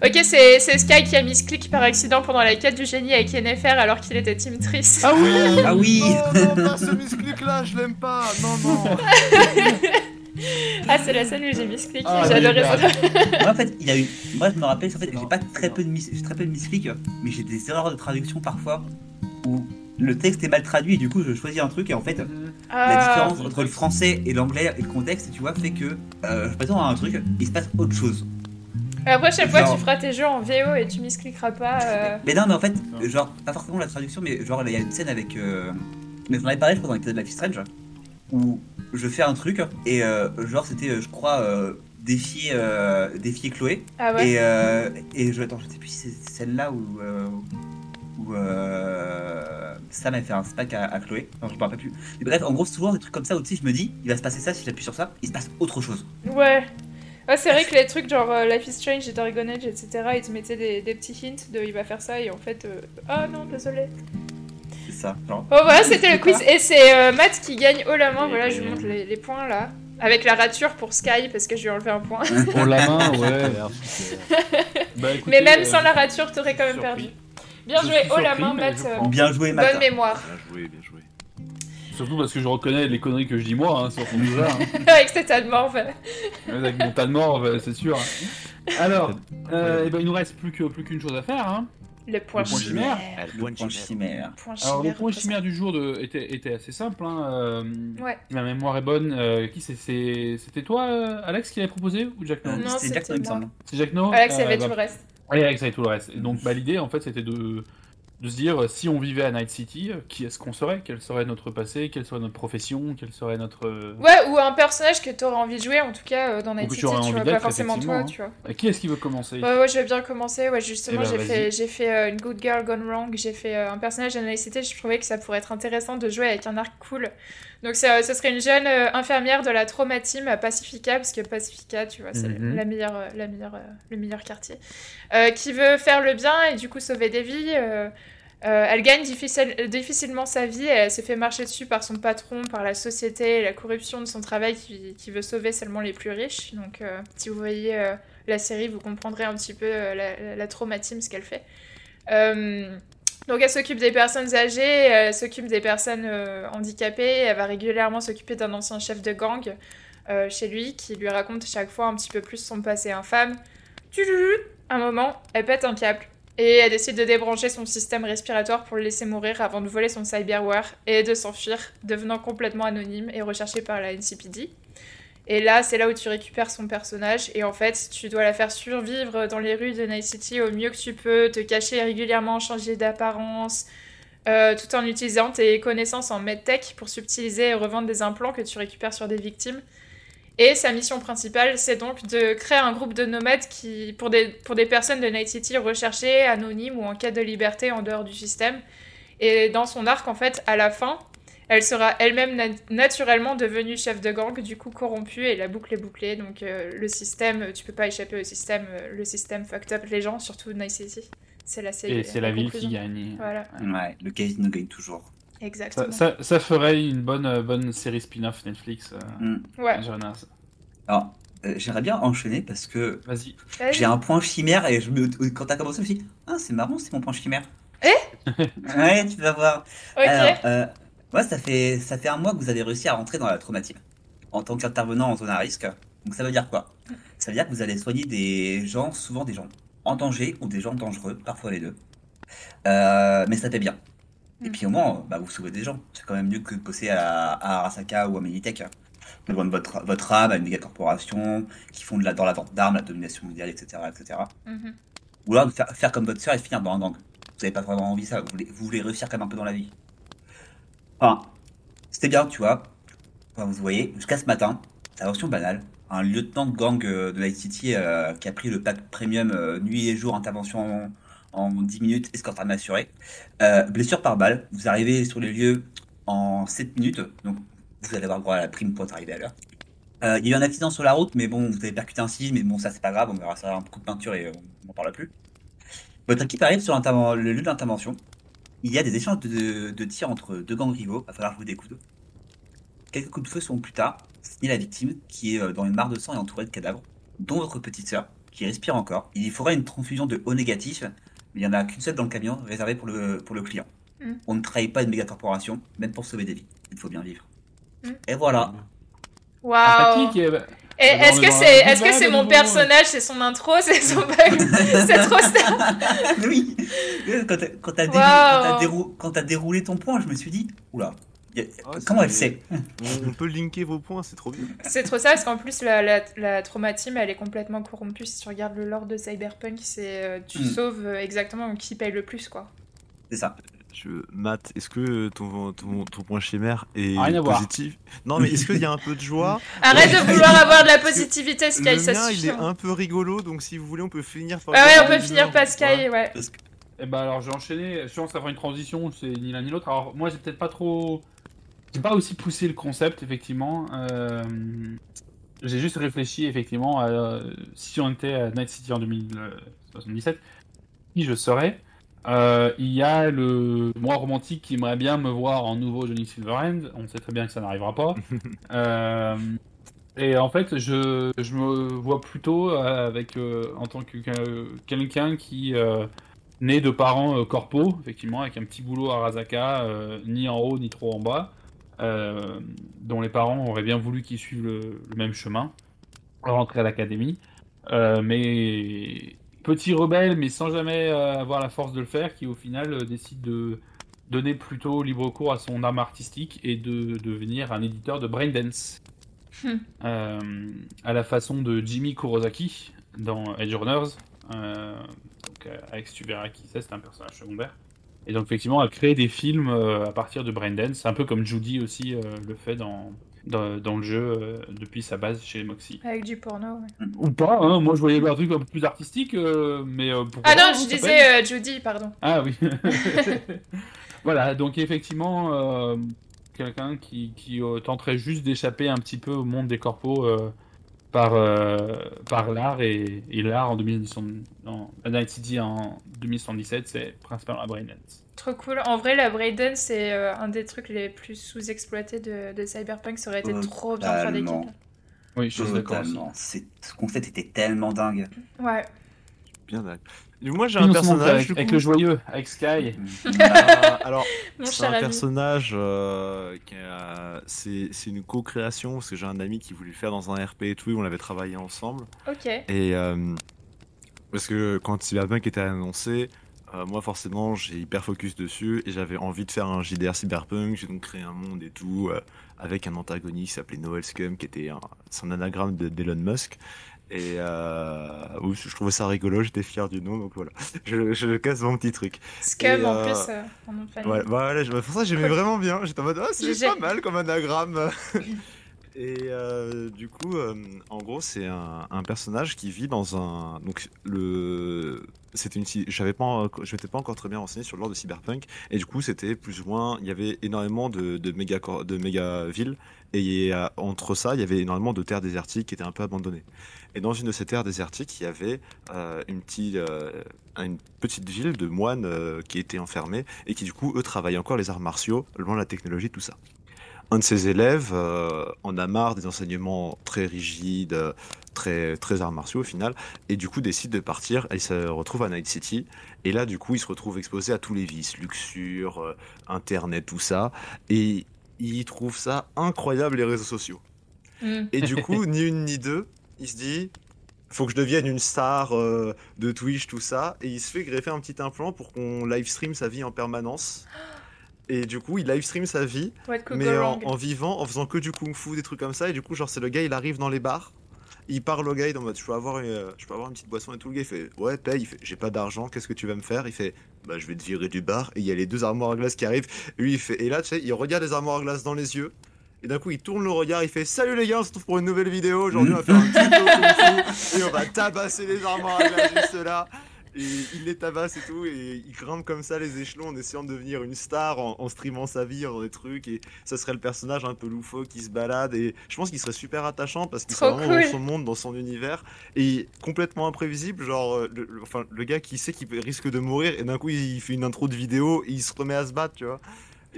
Ok, c'est c'est Sky qui a mis ce clic par accident pendant la quête du génie avec Yennefer alors qu'il était Team Triss. Ah oui *laughs* Ah oui Non, non, pas *laughs* ce misclick là, je l'aime pas Non, non Ah, c'est la scène où j'ai mis ce clic. Ah, génial. ça. Moi, en fait, il y a eu. Moi, je me rappelle, en fait, Non, j'ai pas très non. peu de mis... j'ai très peu de misclics, mais j'ai des erreurs de traduction parfois où le texte est mal traduit et du coup, je choisis un truc et en fait, la Ah, différence entre le français et l'anglais et le contexte, tu vois, fait que euh, je prétends à un truc, il se passe autre chose. la prochaine fois, Genre- tu feras tes jeux en VO et tu misclickeras pas. euh, Mais non, mais en fait, genre, pas forcément la traduction, mais genre, il y a une scène avec. Euh... Mais j'en avais parlé, je crois, dans l'épisode de Life is Strange, où je fais un truc et euh, genre, c'était, euh, je crois, euh, défier, euh, défier Chloé. Ah ouais Et, euh, et je, attends, je sais plus si c'est celle-là où, euh, où euh, Sam a fait un spack à, à Chloé. Non, je me rappelle plus. Mais bref, en gros, souvent des trucs comme ça où je me dis, il va se passer ça si j'appuie sur ça, il se passe autre chose. Ouais. C'est vrai que les trucs genre euh, Life is Strange et Dragon Age, etc., ils te mettaient des, des petits hints de il va faire ça et en fait. euh, Ah non, désolé. C'est ça. Genre, Bon, voilà, c'était le quiz et c'est euh, Matt qui gagne haut la main. Voilà, je vous montre les, les points là. Avec la rature pour Sky parce que je lui ai enlevé un point. Pour la main, *laughs* ouais. Super. *laughs* Bah, écoutez, Mais même euh, sans la rature, t'aurais quand même surpris. perdu. Bien Je joué, haut la main, Matt. bien joué. Bonne mémoire. Bien joué, bien joué. Surtout parce que je reconnais les conneries que je dis moi, hein, sur ton déjà. Hein. *laughs* Avec cet allemand, voilà. Avec mon tas de bah, c'est sûr. hein. *laughs* Alors, euh, eh ben, il nous reste plus que- plus qu'une chose à faire. Hein. Le point Le point chimère. Le point chimère. Alors, le point chimère du jour de, était, était assez simple. Hein. euh, Ouais. Ma mémoire est bonne. euh, qui c'est- c'est- C'était toi, euh, Alex, qui l'avait proposé ou Jack No Euh, Non, C'était Jack, c'était il me moi. semble. C'est Jack No Alex, avait bah, tout le reste. Oui, Alex avait tout le reste. Et donc, bah, l'idée, en fait, c'était de, de se dire, euh, si on vivait à Night City, euh, qui est-ce qu'on serait? Quel serait notre passé? Quelle serait notre profession? Quelle serait notre... euh, Ouais, ou un personnage que t'aurais envie de jouer, en tout cas, dans Night tu City, aurais tu envie vois, pas forcément toi, tu vois. Qui est-ce qui veut commencer? Ouais, ouais, je vais bien commencer. Ouais, justement, Eh ben, j'ai fait, j'ai fait euh, une Good Girl Gone Wrong. J'ai fait euh, un personnage de Night City. Je trouvais que ça pourrait être intéressant de jouer avec un arc cool. Donc, ça, ce serait une jeune euh, infirmière de la Trauma Team à Pacifica, parce que Pacifica, tu vois, c'est Mhm. la meilleure, euh, la meilleure, euh, le meilleur quartier, euh, qui veut faire le bien et du coup sauver des vies. euh, euh, elle gagne difficile- difficilement sa vie, et elle se fait marcher dessus par son patron, par la société, et la corruption de son travail qui, qui veut sauver seulement les plus riches. Donc, si vous voyez la série, vous comprendrez un petit peu la, la traumatisme, ce qu'elle fait. Euh, donc, elle s'occupe des personnes âgées, elle s'occupe des personnes euh, handicapées, elle va régulièrement s'occuper d'un ancien chef de gang euh, chez lui qui lui raconte chaque fois un petit peu plus son passé infâme. Un moment, elle pète un câble. Et elle décide de débrancher son système respiratoire pour le laisser mourir avant de voler son cyberware et de s'enfuir, devenant complètement anonyme et recherché par la NCPD. Et là, c'est là où tu récupères son personnage. Et en fait, tu dois la faire survivre dans les rues de Night City au mieux que tu peux, te cacher régulièrement, changer d'apparence, euh, tout en utilisant tes connaissances en medtech pour subtiliser et revendre des implants que tu récupères sur des victimes. Et sa mission principale, c'est donc de créer un groupe de nomades qui, pour, des, pour des personnes de Night City recherchées, anonymes ou en quête de liberté en dehors du système. Et dans son arc, en fait, à la fin, elle sera elle-même na- naturellement devenue chef de gang, du coup corrompue, et la boucle est bouclée. Donc euh, le système, tu peux pas échapper au système, euh, le système fucked up les gens, surtout Night City. C'est la, Et c'est la ville qui conclusion. gagne. Voilà, Ouais, le casino gagne toujours. exactement. Ça, ça, ça ferait une bonne, euh, bonne série spin-off Netflix. euh, Mm. Ouais. Alors, euh, j'aimerais bien enchaîner parce que Vas-y. J'ai un point chimère et je me... quand t'as commencé, je me suis dit, ah, c'est marrant, c'est mon point chimère. Eh? Ouais, tu vas voir. Ok. Alors, euh, moi, ça fait, ça fait un mois que vous avez réussi à rentrer dans la traumative en tant qu'intervenant en zone à risque. Donc, ça veut dire quoi? Ça veut dire que vous allez soigner des gens, souvent des gens en danger ou des gens dangereux, parfois les deux. Euh, mais ça fait bien. Et Mm. puis au moins, bah, vous sauvez des gens. C'est quand même mieux que de bosser à, à Arasaka ou à Militech. De vendre votre, votre âme à une méga corporation qui font de la, dans la vente d'armes, la domination mondiale, etc. etc. Mhm. Ou alors de faire, faire comme votre soeur et finir dans un gang. Vous avez pas vraiment envie ça, vous voulez, vous voulez réussir quand même un peu dans la vie. Enfin, c'était bien, tu vois. Enfin, vous voyez, jusqu'à ce matin, la version banale. Un lieutenant de gang euh, de Night City euh, qui a pris le pack premium euh, nuit et jour, intervention en, en 10 minutes, escorte armée assurée. Euh, blessure par balle, vous arrivez sur les lieux en 7 minutes, donc vous allez avoir droit à la prime pour arriver à l'heure. Euh, il y a eu un accident sur la route, mais bon, vous avez percuté un civil, mais bon, ça c'est pas grave, on verra ça un coup de peinture et on n'en parle plus. Votre équipe arrive sur le lieu d'intervention. Il y a des échanges de, de tirs entre deux gangs rivaux, va falloir jouer des coups de. Quelques coups de feu sont plus tard, c'est la victime qui est euh, dans une mare de sang et entourée de cadavres, dont votre petite sœur, qui respire encore. Il y faudra une transfusion de O négatif, mais il n'y en a qu'une seule dans le camion, réservée pour le, pour le client. Mm. On ne trahit pas une méga corporation, même pour sauver des vies. Il faut bien vivre. Mm. Et voilà. Sympathique et- Et Dans est-ce le- que dans c'est la est-ce que c'est mon personnage, c'est son intro, *laughs* c'est son c'est trop star. *laughs* oui. Quand t'as Wow. déroulé ton point, je me suis dit, oula, y a- Ouais, comment elle sait? On, peut linker vos points, c'est trop bien. C'est trop ça parce qu'en plus la, la, la trauma team elle est complètement corrompue. Si tu regardes le lore de Cyberpunk, c'est euh, tu Mm. sauves euh, exactement qui paye le plus quoi. C'est ça. Je, Matt, est-ce que ton, ton, ton point chimère est Rien positif? Non, mais est-ce qu'il y a un peu de joie? Arrête de vouloir avoir de la positivité, Sky, Le ça mien, il suffit. est un peu rigolo, donc si vous voulez, on peut finir par. Ah ouais, on peut finir par Sky, Ouais. ouais. Eh ben alors j'ai enchaîné, je pense avoir une transition, c'est ni l'un ni l'autre. Alors moi j'ai peut-être pas trop... J'ai pas aussi poussé le concept effectivement. Euh, J'ai juste réfléchi effectivement à euh, si on était à Night City en 2077, qui je serais? Euh, il y a le moi romantique qui aimerait bien me voir en nouveau Johnny Silverhand. On sait très bien que ça n'arrivera pas. *laughs* Euh, et en fait, je, je me vois plutôt euh, avec euh, en tant que que- quelqu'un qui né de parents corpaux, effectivement, avec un petit boulot à Arasaka, euh, ni en haut ni trop en bas, dont les parents auraient bien voulu qu'ils suivent le, le même chemin, rentrer à l'académie, mais petit rebelle, mais sans jamais euh, avoir la force de le faire, qui au final euh, décide de donner plutôt libre cours à son âme artistique et de devenir un éditeur de braindance. Hmm. Euh, à la façon de Jimmy Kurosaki dans Edge Runners. Euh, donc, qui c'est, c'est un personnage secondaire. Et donc, effectivement, à créer des films euh, à partir de Braindance, un peu comme Judy aussi le fait dans, dans, dans le jeu euh, depuis sa base chez Moxie. Avec du porno. ouais. Ou pas, hein, moi je voyais un truc un peu plus artistique, euh, mais euh, pourquoi Ah non, je disais euh, Judy, pardon. Ah oui. *laughs* voilà, donc effectivement, euh, quelqu'un qui, qui euh, tenterait juste d'échapper un petit peu au monde des corpos euh, par, euh, par l'art et, et l'art en 2017, en, à Night City en 2077, c'est principalement la Braindance. Trop cool. En vrai, la Brayden, c'est euh, un des trucs les plus sous-exploités de, de Cyberpunk. Ça aurait été trop bien de faire des kills. Oui, je suis d'accord Ce concept était tellement dingue. Ouais. Bien d'accord. Moi, j'ai un personnage. avec, le joyeux, avec Sky. *laughs* Ah, alors, *laughs* c'est un ami. personnage. euh, qui a- c'est c'est une co-création parce que j'ai un ami qui voulait le faire dans un RP et tout, et on avait travaillé ensemble. Ok. Et euh, parce que quand Cyberpunk était annoncé, Euh, moi, forcément, j'ai hyper focus dessus et j'avais envie de faire un JDR cyberpunk. J'ai donc créé un monde et tout euh, avec un antagoniste qui s'appelait Noel Scum, qui était un, son anagramme de- d'Elon Musk. Et euh, je trouvais ça rigolo, j'étais fier du nom, donc voilà. Je, je casse mon petit truc. Scum en euh, plus, euh, en nom de bah voilà, je- pour ça j'aimais vraiment bien. J'étais en mode, ah, c'est pas mal comme anagramme. *laughs* Et euh, du coup, euh, en gros, c'est un, un personnage qui vit dans un. Donc, le. C'était une. Je m'étais pas encore très bien renseigné sur le lore de Cyberpunk. Et du coup, c'était plus ou moins. Il y avait énormément de, de méga, de méga villes. Et entre ça, il y avait énormément de terres désertiques qui étaient un peu abandonnées. Et dans une de ces terres désertiques, il y avait euh, une, petite, euh, une petite ville de moines euh, qui étaient enfermés et qui, du coup, eux, travaillaient encore les arts martiaux, loin de la technologie, tout ça. Un de ses élèves en a marre des enseignements très rigides, très, très arts martiaux au final, et du coup décide de partir. Et il se retrouve à Night City. Et là, du coup, il se retrouve exposé à tous les vices, luxure, internet, tout ça. Et il trouve ça incroyable, les réseaux sociaux. Mm. Et du coup, *laughs* ni une ni deux, il se dit faut que je devienne une star euh, de Twitch, tout ça. Et il se fait greffer un petit implant pour qu'on live stream sa vie en permanence. *gasps* Et du coup, il live stream sa vie, mais en, vivant, en faisant que du kung fu, des trucs comme ça. Et du coup, genre, c'est le gars, il arrive dans les bars. Il parle au gars, il mode, je peux avoir, une, je peux avoir une petite boisson et tout. Le gars, il fait, ouais, paye. Il fait, j'ai pas d'argent, qu'est-ce que tu vas me faire? Il fait, bah, je vais te virer du bar. Et il y a les deux armoires à glace qui arrivent. Lui, il fait, et là, tu sais, il regarde les armoires à glace dans les yeux. Et d'un coup, il tourne le regard, il fait Salut les gars, on se retrouve pour une nouvelle vidéo. Aujourd'hui, on va faire un tuto et on va tabasser les armoires à glace juste là. Et il les tabasse et tout, et il grimpe comme ça les échelons en essayant de devenir une star, en, en streamant sa vie, en des trucs. Et ça serait le personnage un peu loufoque qui se balade. Et je pense qu'il serait super attachant parce qu'il serait vraiment cool. dans son monde, dans son univers. Et complètement imprévisible, genre, euh, le, le- enfin, le gars qui sait qu'il risque de mourir, et d'un coup, il, il fait une intro de vidéo et il se remet à se battre, tu vois.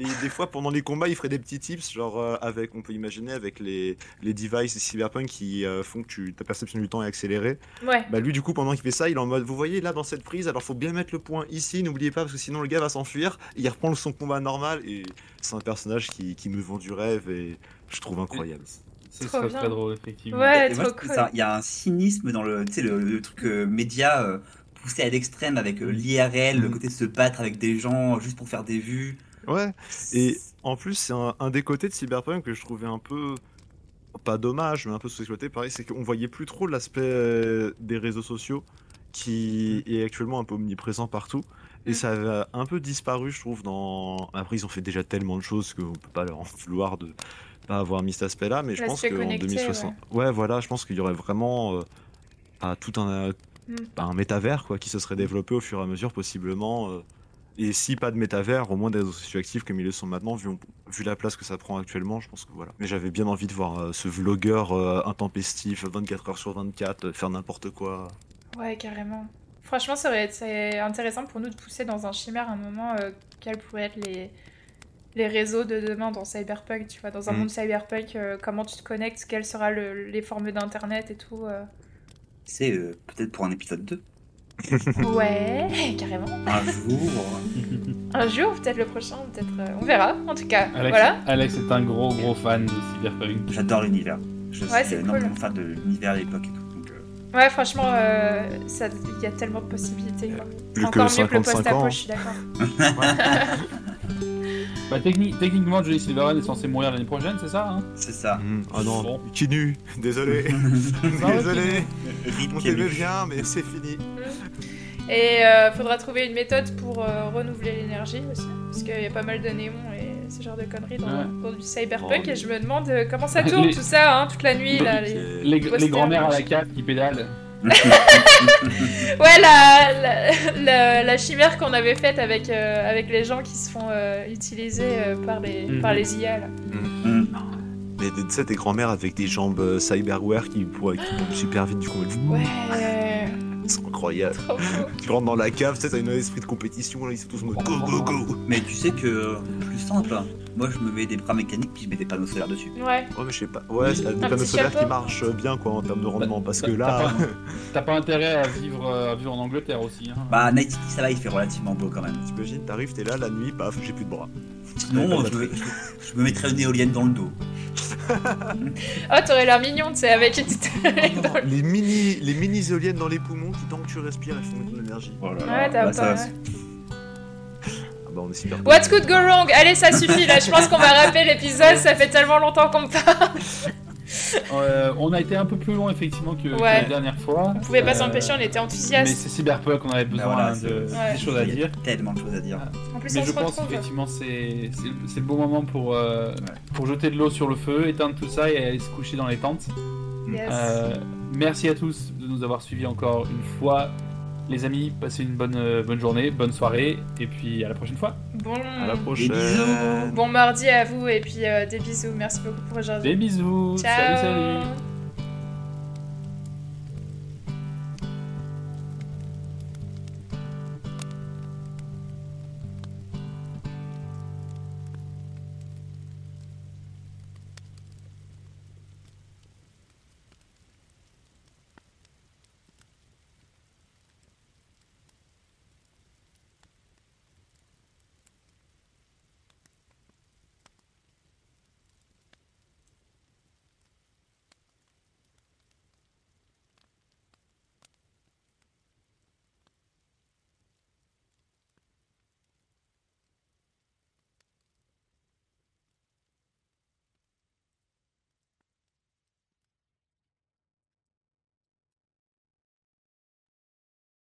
Et des fois, pendant les combats, il ferait des petits tips, genre euh, avec, on peut imaginer, avec les, les devices cyberpunk qui euh, font que tu, ta perception du temps est accélérée. Ouais. Bah lui, du coup, pendant qu'il fait ça, il est en mode, vous voyez là dans cette prise, alors faut bien mettre le point ici, n'oubliez pas parce que sinon le gars va s'enfuir. Il reprend son combat normal et c'est un personnage qui, qui me vend du rêve et je trouve incroyable. Ce serait très drôle, effectivement. Ouais, moi, trop cool. Il y a un cynisme dans le, tu sais, le, le truc euh, média euh, poussé à l'extrême avec euh, l'IRL, le Mm. côté de se battre avec des gens juste pour faire des vues. Ouais. Et en plus, c'est un, un des côtés de Cyberpunk que je trouvais un peu pas dommage, mais un peu sous-exploité. Pareil, c'est qu'on voyait plus trop l'aspect euh, des réseaux sociaux qui est actuellement un peu omniprésent partout. Et Mm. ça a un peu disparu, je trouve. Dans après, ils ont fait déjà tellement de choses qu'on peut pas leur en vouloir de pas avoir mis cet aspect-là. Mais je pense qu'en connecté, 2060, ouais. voilà, je pense qu'il y aurait vraiment euh, ah, tout un Mm. un métavers quoi qui se serait développé au fur et à mesure possiblement. euh, et si pas de métavers, au moins des réseaux sociaux actifs comme ils le sont maintenant, vu, vu la place que ça prend actuellement, je pense que voilà. Mais j'avais bien envie de voir euh, ce vlogueur euh, intempestif, 24 heures sur 24, euh, faire n'importe quoi. Ouais, carrément. Franchement, ça aurait été intéressant pour nous de pousser dans un chimère un moment euh, quels pourraient être les, les réseaux de demain dans Cyberpunk, tu vois, dans un Mm. monde Cyberpunk, euh, comment tu te connectes, quelles seront le- les formes d'internet et tout. euh. C'est euh, peut-être pour un épisode 2. Ouais, *laughs* carrément. Un jour. *laughs* Un jour, peut-être le prochain, peut-être. euh, on verra, en tout cas. Alex, Voilà. Alex est un gros gros fan de Cyberpunk. J'adore l'univers. Je Ouais, suis c'est énormément cool. fan de l'univers à l'époque et tout. Euh, Ouais, franchement, euh, il y a tellement de possibilités. Quoi. Plus Encore que mieux que le 55 post-apo, je suis d'accord. *laughs* Bah, techni- techniquement, Johnny Silverhand est censé mourir l'année prochaine, c'est ça hein? C'est ça. Mhm. Ah non, Bon. qui *laughs* *laughs* nu, désolé, désolé, on t'aimait bien, mais c'est fini. Et euh, faudra trouver une méthode pour euh, renouveler l'énergie aussi. Parce qu'il y a pas mal de néons et ce genre de conneries dans, Ouais. dans du cyberpunk. Oh, et je me demande euh, comment ça tourne *laughs* Les- tout ça, hein, toute la nuit. Les- Là, les... les- Les, grands-mères à la cave qui pédalent. *laughs* Ouais, la, la, la- la chimère qu'on avait faite avec, euh, avec les gens qui se font euh, utiliser euh, par, les, Mhm. par les IA. Là. Mm. Mais tu sais, des grands-mères avec des jambes cyberware qui, pourraient- qui super vite, du coup, Ouais, c'est incroyable. Tu rentres dans la cave, tu sais, t'as un esprit de compétition, là, ils sont tous en mode go go go. Mais tu sais que euh, plus simple. hein. Moi, je me mets des bras mécaniques puis je mets des panneaux solaires dessus. Ouais, Ouais, mais je sais pas. Ouais, c'est des panneaux solaires qui marchent bien, quoi, en termes de rendement. Parce que T'as là, pas- *laughs* T'as pas intérêt à vivre, euh, à vivre en Angleterre aussi. Hein. Bah, Night City, ça va, il fait relativement beau quand même. t'imagines, t'arrives, t'es là, la nuit, paf, j'ai plus de bras. Sinon, je, me- je- je me mettrais une éolienne dans le dos. *laughs* Oh, t'aurais l'air mignon, tu sais, avec une petite. dans le- Les mini, les mini éoliennes dans les poumons qui, tant que tu respires, elles font de l'énergie. Voilà. Ouais, t'as Bah, ça, pas. bah, on est. What could go wrong? Allez, ça suffit là. Je pense qu'on va rappeler l'épisode. Ça fait tellement longtemps qu'on parle. *laughs* Euh, on a été un peu plus long effectivement que, la dernière fois. On pouvait pas Euh, s'empêcher, on était Mais enthousiastes. c'est Cyberpunk, on avait besoin Bah voilà, de, c'est- Ouais. des choses à Il y a dire. tellement de choses à dire. En plus, Mais on je se pense retrouve. qu'effectivement c'est c'est le- bon moment pour, euh, pour jeter de l'eau sur le feu, éteindre tout ça et aller se coucher dans les tentes. Yes. Euh, merci à tous de nous avoir suivis encore une fois. Les amis, passez une bonne, euh, bonne journée, bonne soirée et puis à la prochaine fois. Bon. À la prochaine. bisous. Bon mardi à vous et puis euh, des bisous. Merci beaucoup pour aujourd'hui. Des bisous. Ciao. Salut, salut.